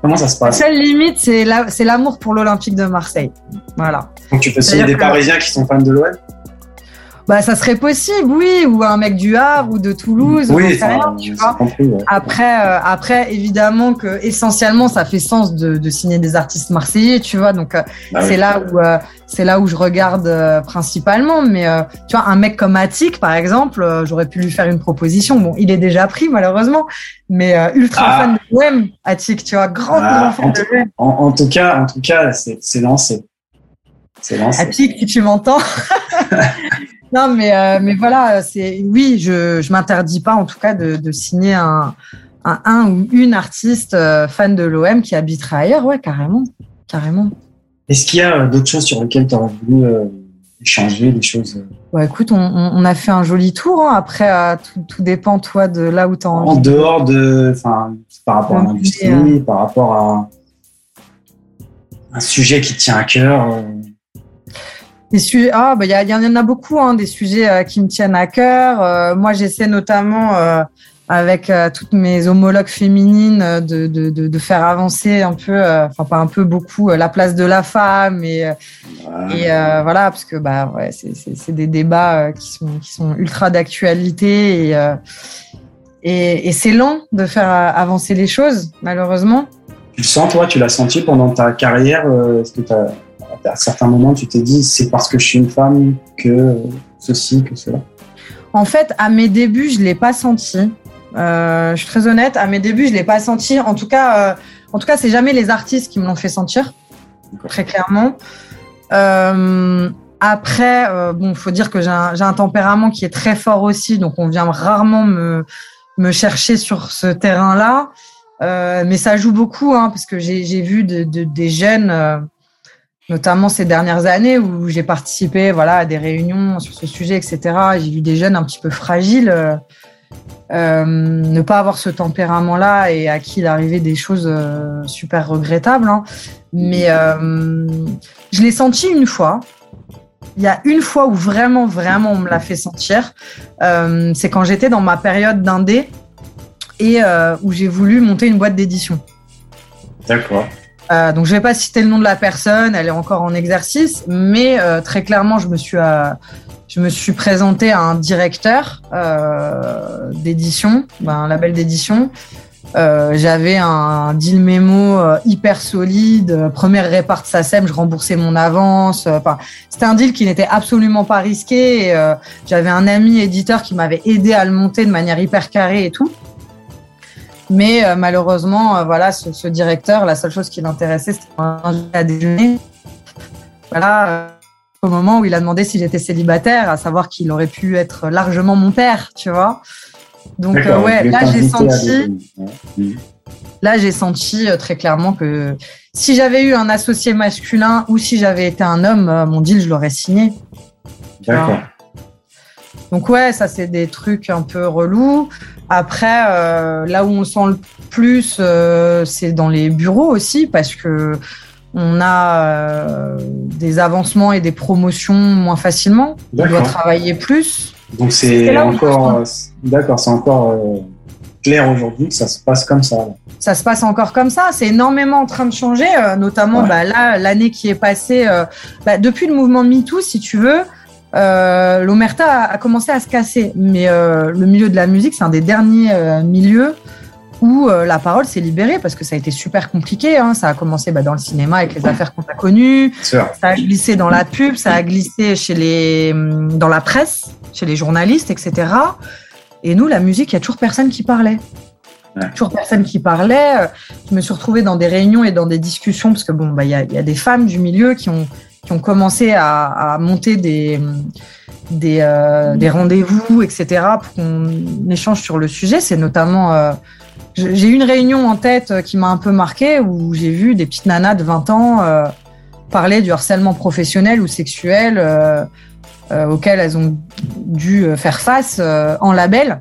Speaker 4: comment ça se passe
Speaker 3: La seule limite, c'est l'amour pour l'Olympique de Marseille. Voilà.
Speaker 4: Donc tu peux signer des Parisiens qui sont fans de l'OM
Speaker 3: bah, ça serait possible, oui, ou un mec du Havre ou de Toulouse.
Speaker 4: Oui, rien, tu vois.
Speaker 3: Après, euh, après, évidemment que essentiellement, ça fait sens de, de signer des artistes marseillais, tu vois. Donc, euh, bah c'est là où euh, c'est là où je regarde principalement. Mais tu vois, un mec comme Attic, par exemple, j'aurais pu lui faire une proposition. Bon, il est déjà pris malheureusement, mais ultra ah. fan de l'OM, Attic, tu vois, grand, ah,
Speaker 4: fan de l'OM. En, en, tout cas, en tout cas, c'est lancé.
Speaker 3: C'est lancé. Attic, si tu m'entends? Non, mais, euh, mais voilà, c'est oui, je je m'interdis pas en tout cas de, de signer un, un, un ou une artiste euh, fan de l'OM qui habiterait ailleurs, ouais, carrément, carrément.
Speaker 4: Est-ce qu'il y a euh, d'autres choses sur lesquelles tu aurais voulu échanger, des choses
Speaker 3: Ouais, écoute, on, on, a fait un joli tour. Hein. Après, tout, tout, dépend toi de là où tu envie.
Speaker 4: En dehors de, enfin, par rapport à l'industrie, par rapport à un sujet qui tient à cœur.
Speaker 3: Des sujets, ah, bah, il y, y, en a beaucoup, hein, des sujets euh, qui me tiennent à cœur. Euh, moi, j'essaie notamment euh, avec toutes mes homologues féminines de, de, de, de faire avancer un peu, enfin pas un peu beaucoup, la place de la femme et, et voilà, parce que bah ouais, c'est des débats qui sont qui sont ultra d'actualité et, et, et c'est lent de faire avancer les choses, malheureusement.
Speaker 4: Tu le sens, toi, tu l'as senti pendant ta carrière Est-ce que tu as à certains moments, tu t'es dit, c'est parce que je suis une femme que ceci, que cela
Speaker 3: En fait, à mes débuts, je ne l'ai pas senti. Euh, je suis très honnête, à mes débuts, je ne l'ai pas senti. En tout cas, euh, en tout cas, c'est jamais les artistes qui me l'ont fait sentir, très clairement. Euh, après, bon, faut dire que j'ai un, un, tempérament qui est très fort aussi, donc on vient rarement me, me chercher sur ce terrain-là. mais ça joue beaucoup, hein, parce que j'ai vu de, de, des jeunes notamment ces dernières années où j'ai participé voilà, à des réunions sur ce sujet, etc. J'ai vu des jeunes un petit peu fragiles euh, euh, ne pas avoir ce tempérament-là et à qui il arrivait des choses euh, super regrettables. Hein. Mais je l'ai senti une fois. Il y a une fois où vraiment, vraiment, on me l'a fait sentir. C'est quand j'étais dans ma période d'indé et où j'ai voulu monter une boîte d'édition.
Speaker 4: D'accord.
Speaker 3: Euh, donc je vais pas citer le nom de la personne, elle est encore en exercice, mais euh, très clairement je me suis euh, je me suis présenté à un directeur euh, d'édition, ben, un label d'édition. J'avais un deal mémo hyper solide, première répart de SACEM, je remboursais mon avance. Enfin, c'était un deal qui n'était absolument pas risqué. J'avais un ami éditeur qui m'avait aidé à le monter de manière hyper carrée et tout. Mais euh, malheureusement, euh, voilà, ce, directeur, la seule chose qui l'intéressait, c'était à déjeuner. Voilà, euh, au moment où il a demandé si j'étais célibataire, à savoir qu'il aurait pu être largement mon père, tu vois. Donc ouais, là j'ai senti, là j'ai senti très clairement que si j'avais eu un associé masculin ou si j'avais été un homme, mon deal je l'aurais signé.
Speaker 4: D'accord.
Speaker 3: Donc ouais, ça c'est des trucs un peu relous. Après, euh, là où on sent le plus, euh, c'est dans les bureaux aussi, parce que on a euh, des avancements et des promotions moins facilement. On doit travailler plus.
Speaker 4: Donc c'est encore, d'accord, c'est encore clair aujourd'hui que ça se passe comme ça.
Speaker 3: Ça se passe encore comme ça. C'est énormément en train de changer, notamment bah, là l'année qui est passée. Bah, depuis le mouvement MeToo, si tu veux euh, l'omerta a, commencé à se casser. Mais euh, le milieu de la musique, c'est un des derniers euh, milieux où la parole s'est libérée parce que ça a été super compliqué. Hein. Ça a commencé bah, dans le cinéma avec les affaires qu'on a connues. Ça a glissé dans la pub, ça a glissé chez les, hum, dans la presse, chez les journalistes, etc. Et nous, la musique, il y a toujours personne qui parlait. Toujours personne qui parlait. Je me suis retrouvée dans des réunions et dans des discussions parce que bon, bah, il y a des femmes du milieu qui ont, qui ont commencé à, à monter des, des, euh, des rendez-vous, etc., pour qu'on échange sur le sujet. C'est notamment. Euh, j'ai eu une réunion en tête qui m'a un peu marqué où j'ai vu des petites nanas de 20 ans euh, parler du harcèlement professionnel ou sexuel euh, euh, auquel elles ont dû faire face en label.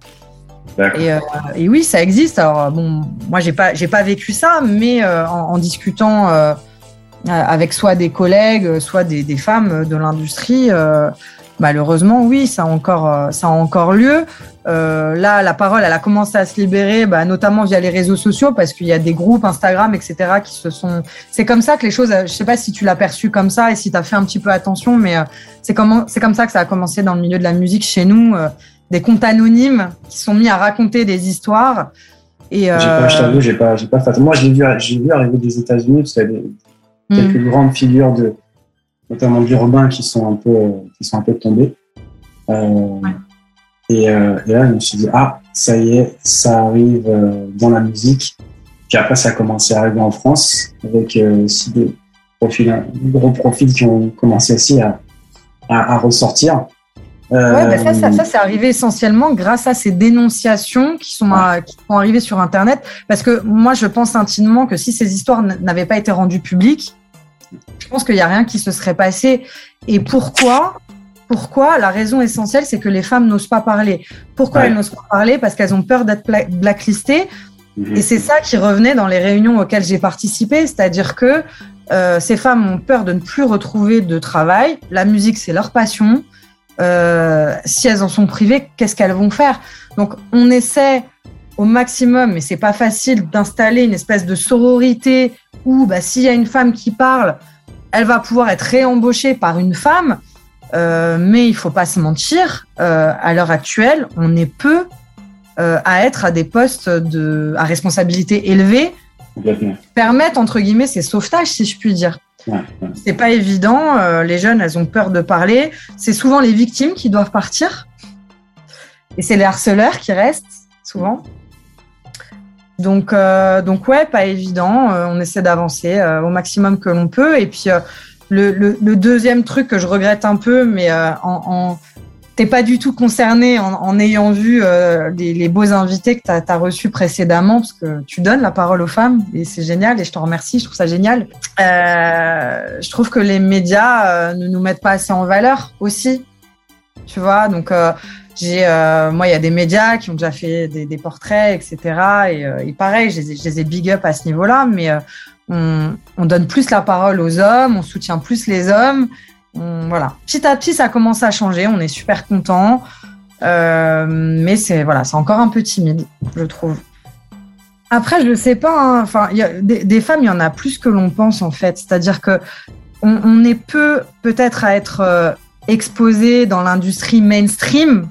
Speaker 3: Et, et, oui, ça existe. Alors bon, moi j'ai pas j'ai pas vécu ça, mais en, en, discutant avec soit des collègues, soit des, des femmes de l'industrie, malheureusement, oui, ça a encore, euh, ça a encore lieu. Euh, là, la parole, elle a commencé à se libérer, bah, notamment via les réseaux sociaux, parce qu'il y a des groupes Instagram, etc., qui se sont. C'est comme ça que les choses. Je sais pas si tu l'as perçu comme ça et si tu as fait un petit peu attention, mais euh, c'est comme, c'est comme ça que ça a commencé dans le milieu de la musique chez nous. des comptes anonymes qui sont mis à raconter des histoires.
Speaker 2: Et, euh... pas, je t'avoue, j'ai pas, j'ai pas fait. Moi, j'ai vu, j'ai vu arriver des États-unis parce qu'il y a des, quelques grandes figures de, notamment urbains qui sont un peu, qui sont un peu tombés. Euh, et, euh, et, là, je me suis dit, ah, ça y est, ça arrive euh, dans la musique. Puis après, ça a commencé à arriver en France avec aussi des profils, gros profils qui ont commencé aussi à, à, à ressortir.
Speaker 3: Euh, ouais, ben ça, ça, ça c'est arrivé essentiellement grâce à ces dénonciations qui sont, ouais. qui sont arrivées sur Internet. Parce que moi, je pense intimement que si ces histoires n'avaient pas été rendues publiques, je pense qu'il n'y a rien qui se serait passé. Et pourquoi Pourquoi La raison essentielle, c'est que les femmes n'osent pas parler? Pourquoi ouais. elles n'osent pas parler? Parce qu'elles ont peur d'être blacklistées. Mmh. Et c'est ça qui revenait dans les réunions auxquelles j'ai participé, c'est-à-dire que euh, ces femmes ont peur de ne plus retrouver de travail. La musique, c'est leur passion. Euh, si elles en sont privées, qu'est-ce qu'elles vont faire? Donc, on essaie au maximum, mais c'est pas facile d'installer une espèce de sororité où bah, s'il y a une femme qui parle, elle va pouvoir être réembauchée par une femme. Euh, mais il faut pas se mentir, euh, à l'heure actuelle, on est peu euh, à être à des postes de, à responsabilité élevée, permettent entre guillemets ces sauvetages, si je puis dire. Ouais, ouais. C'est pas évident. Les jeunes, elles ont peur de parler. C'est souvent les victimes qui doivent partir, et c'est les harceleurs qui restent souvent. Donc, euh, donc ouais, pas évident. Euh, on essaie d'avancer euh, au maximum que l'on peut. Et puis le, deuxième truc que je regrette un peu, mais t'es pas du tout concerné en, ayant vu les, beaux invités que tu as, as reçus précédemment, parce que tu donnes la parole aux femmes et c'est génial. Et je t'en remercie. Je trouve ça génial. je trouve que les médias ne nous mettent pas assez en valeur aussi. Tu vois, donc euh, moi, il y a des médias qui ont déjà fait des, portraits, etc. Et, euh, et pareil, je les, ai, big up à ce niveau-là, mais euh, on, on, donne plus la parole aux hommes, on soutient plus les hommes. Voilà, petit à petit, ça commence à changer. On est super content, mais c'est voilà, c'est encore un peu timide, je trouve. Après, je ne sais pas. Hein, enfin, des, femmes, il y en a plus que l'on pense en fait. C'est-à-dire que on est peu, peut-être, à être euh, exposé dans l'industrie mainstream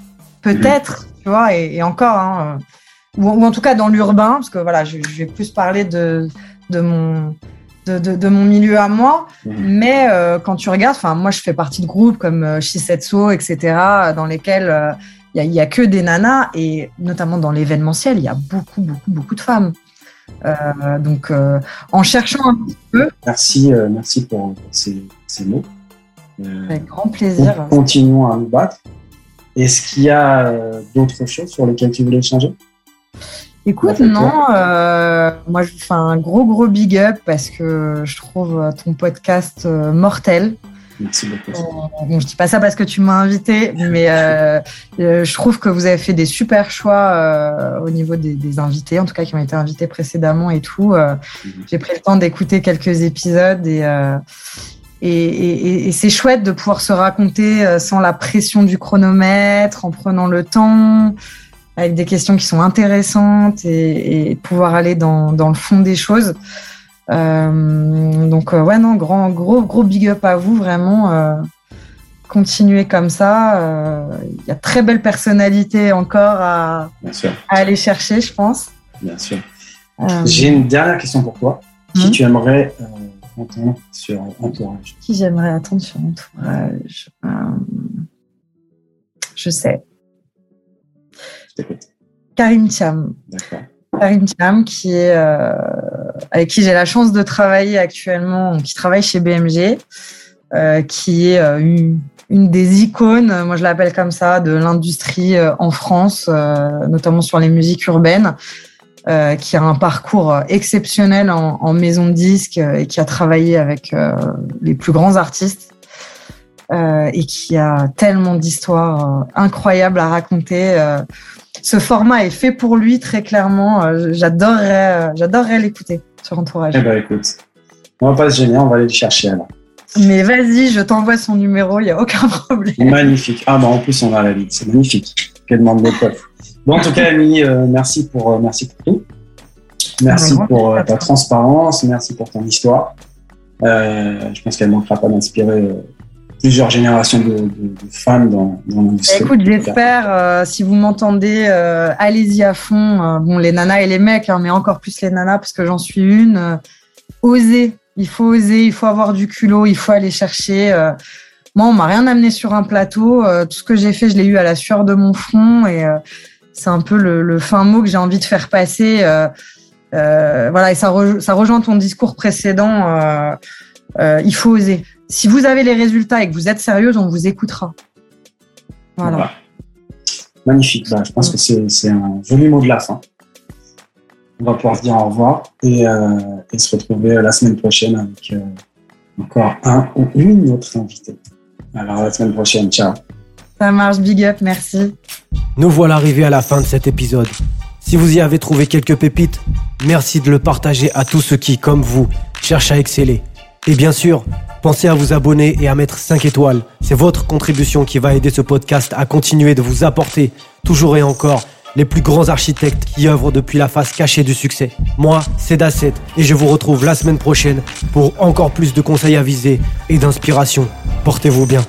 Speaker 3: peut-être, tu vois, et, et encore, hein, ou, ou, en tout cas dans l'urbain, parce que voilà, je, je, vais plus parler de, de mon. De, de, de mon milieu à moi, mmh. mais euh, quand tu regardes, enfin moi je fais partie de groupes comme euh, Shisetsu, etc., dans lesquels il euh, n'y a, a, que des nanas et notamment dans l'événementiel, il y a beaucoup, beaucoup, beaucoup de femmes. Euh, donc, euh, en cherchant un petit peu.
Speaker 2: Merci, euh, merci pour, pour ces, ces, mots.
Speaker 3: Avec grand plaisir.
Speaker 2: Continuons à nous battre. Est-ce qu'il y a euh, d'autres choses sur lesquelles tu voulais échanger
Speaker 3: Écoute, non, euh, moi je fais un gros gros big up parce que je trouve euh, ton podcast mortel.
Speaker 2: Merci beaucoup.
Speaker 3: Euh, bon, je dis pas ça parce que tu m'as invité, mais euh, je trouve que vous avez fait des super choix au niveau des, des, invités, en tout cas qui ont été invités précédemment et tout. -hmm. J'ai pris le temps d'écouter quelques épisodes et et, et, et c'est chouette de pouvoir se raconter euh, sans la pression du chronomètre, en prenant le temps, avec des questions qui sont intéressantes et, et pouvoir aller dans, dans, le fond des choses. Euh, donc euh, ouais non, grand gros gros big up à vous vraiment. Euh, continuez comme ça. Il euh, y a très belle personnalité encore à, à aller chercher, je pense.
Speaker 2: Bien sûr. J'ai une dernière question pour toi. Qui hmm. tu aimerais entendre sur Entourage
Speaker 3: Qui j'aimerais attendre sur Entourage Je sais. Karim Cham. Karim Cham, qui est, euh, avec qui j'ai la chance de travailler actuellement, qui travaille chez BMG, euh, qui est euh, une, des icônes, moi je l'appelle comme ça, de l'industrie en France, notamment sur les musiques urbaines. Qui a un parcours exceptionnel en, maison de disques et qui a travaillé avec les plus grands artistes et qui a tellement d'histoires incroyables à raconter ce format est fait pour lui très clairement. Euh, j'adorerais, euh, j'adorerais l'écouter sur Entourage.
Speaker 2: Eh ben écoute, on va pas se gêner, on va aller le chercher alors.
Speaker 3: Mais vas-y, je t'envoie son numéro, il n'y a aucun problème.
Speaker 2: Magnifique. Ah bah en plus on a la vie, c'est magnifique. Quelle demande de Bon en tout cas Amy, euh, merci pour merci pour tout. Merci pour ta transparence, merci pour ton histoire. je pense qu'elle ne manquera pas d'inspirer plusieurs générations de, fans dans, dans l'industrie.
Speaker 3: Écoute, j'espère, euh, si vous m'entendez, euh, allez-y à fond. Euh, bon, les nanas et les mecs, hein, mais encore plus les nanas, parce que j'en suis une. osez, il faut oser, il faut avoir du culot, il faut aller chercher. moi, on m'a rien amené sur un plateau. tout ce que j'ai fait, je l'ai eu à la sueur de mon front. Et c'est un peu le, fin mot que j'ai envie de faire passer. voilà, et ça, rejoint ton discours précédent. il faut oser si vous avez les résultats et que vous êtes sérieuse, on vous écoutera. Voilà.
Speaker 2: Magnifique. Bah, je pense que c'est un joli mot de la fin. On va pouvoir dire au revoir et, euh, se retrouver la semaine prochaine avec euh, encore un ou une autre invitée. Alors, la semaine prochaine. Ciao.
Speaker 3: Ça marche. Big up. Merci.
Speaker 1: Nous voilà arrivés à la fin de cet épisode. Si vous y avez trouvé quelques pépites, merci de le partager à tous ceux qui, comme vous, cherchent à exceller. Et bien sûr, Pensez à vous abonner et à mettre 5 étoiles. C'est votre contribution qui va aider ce podcast à continuer de vous apporter, toujours et encore, les plus grands architectes qui œuvrent depuis la face cachée du succès. Moi, c'est Dasset et je vous retrouve la semaine prochaine pour encore plus de conseils avisés et d'inspiration. Portez-vous bien.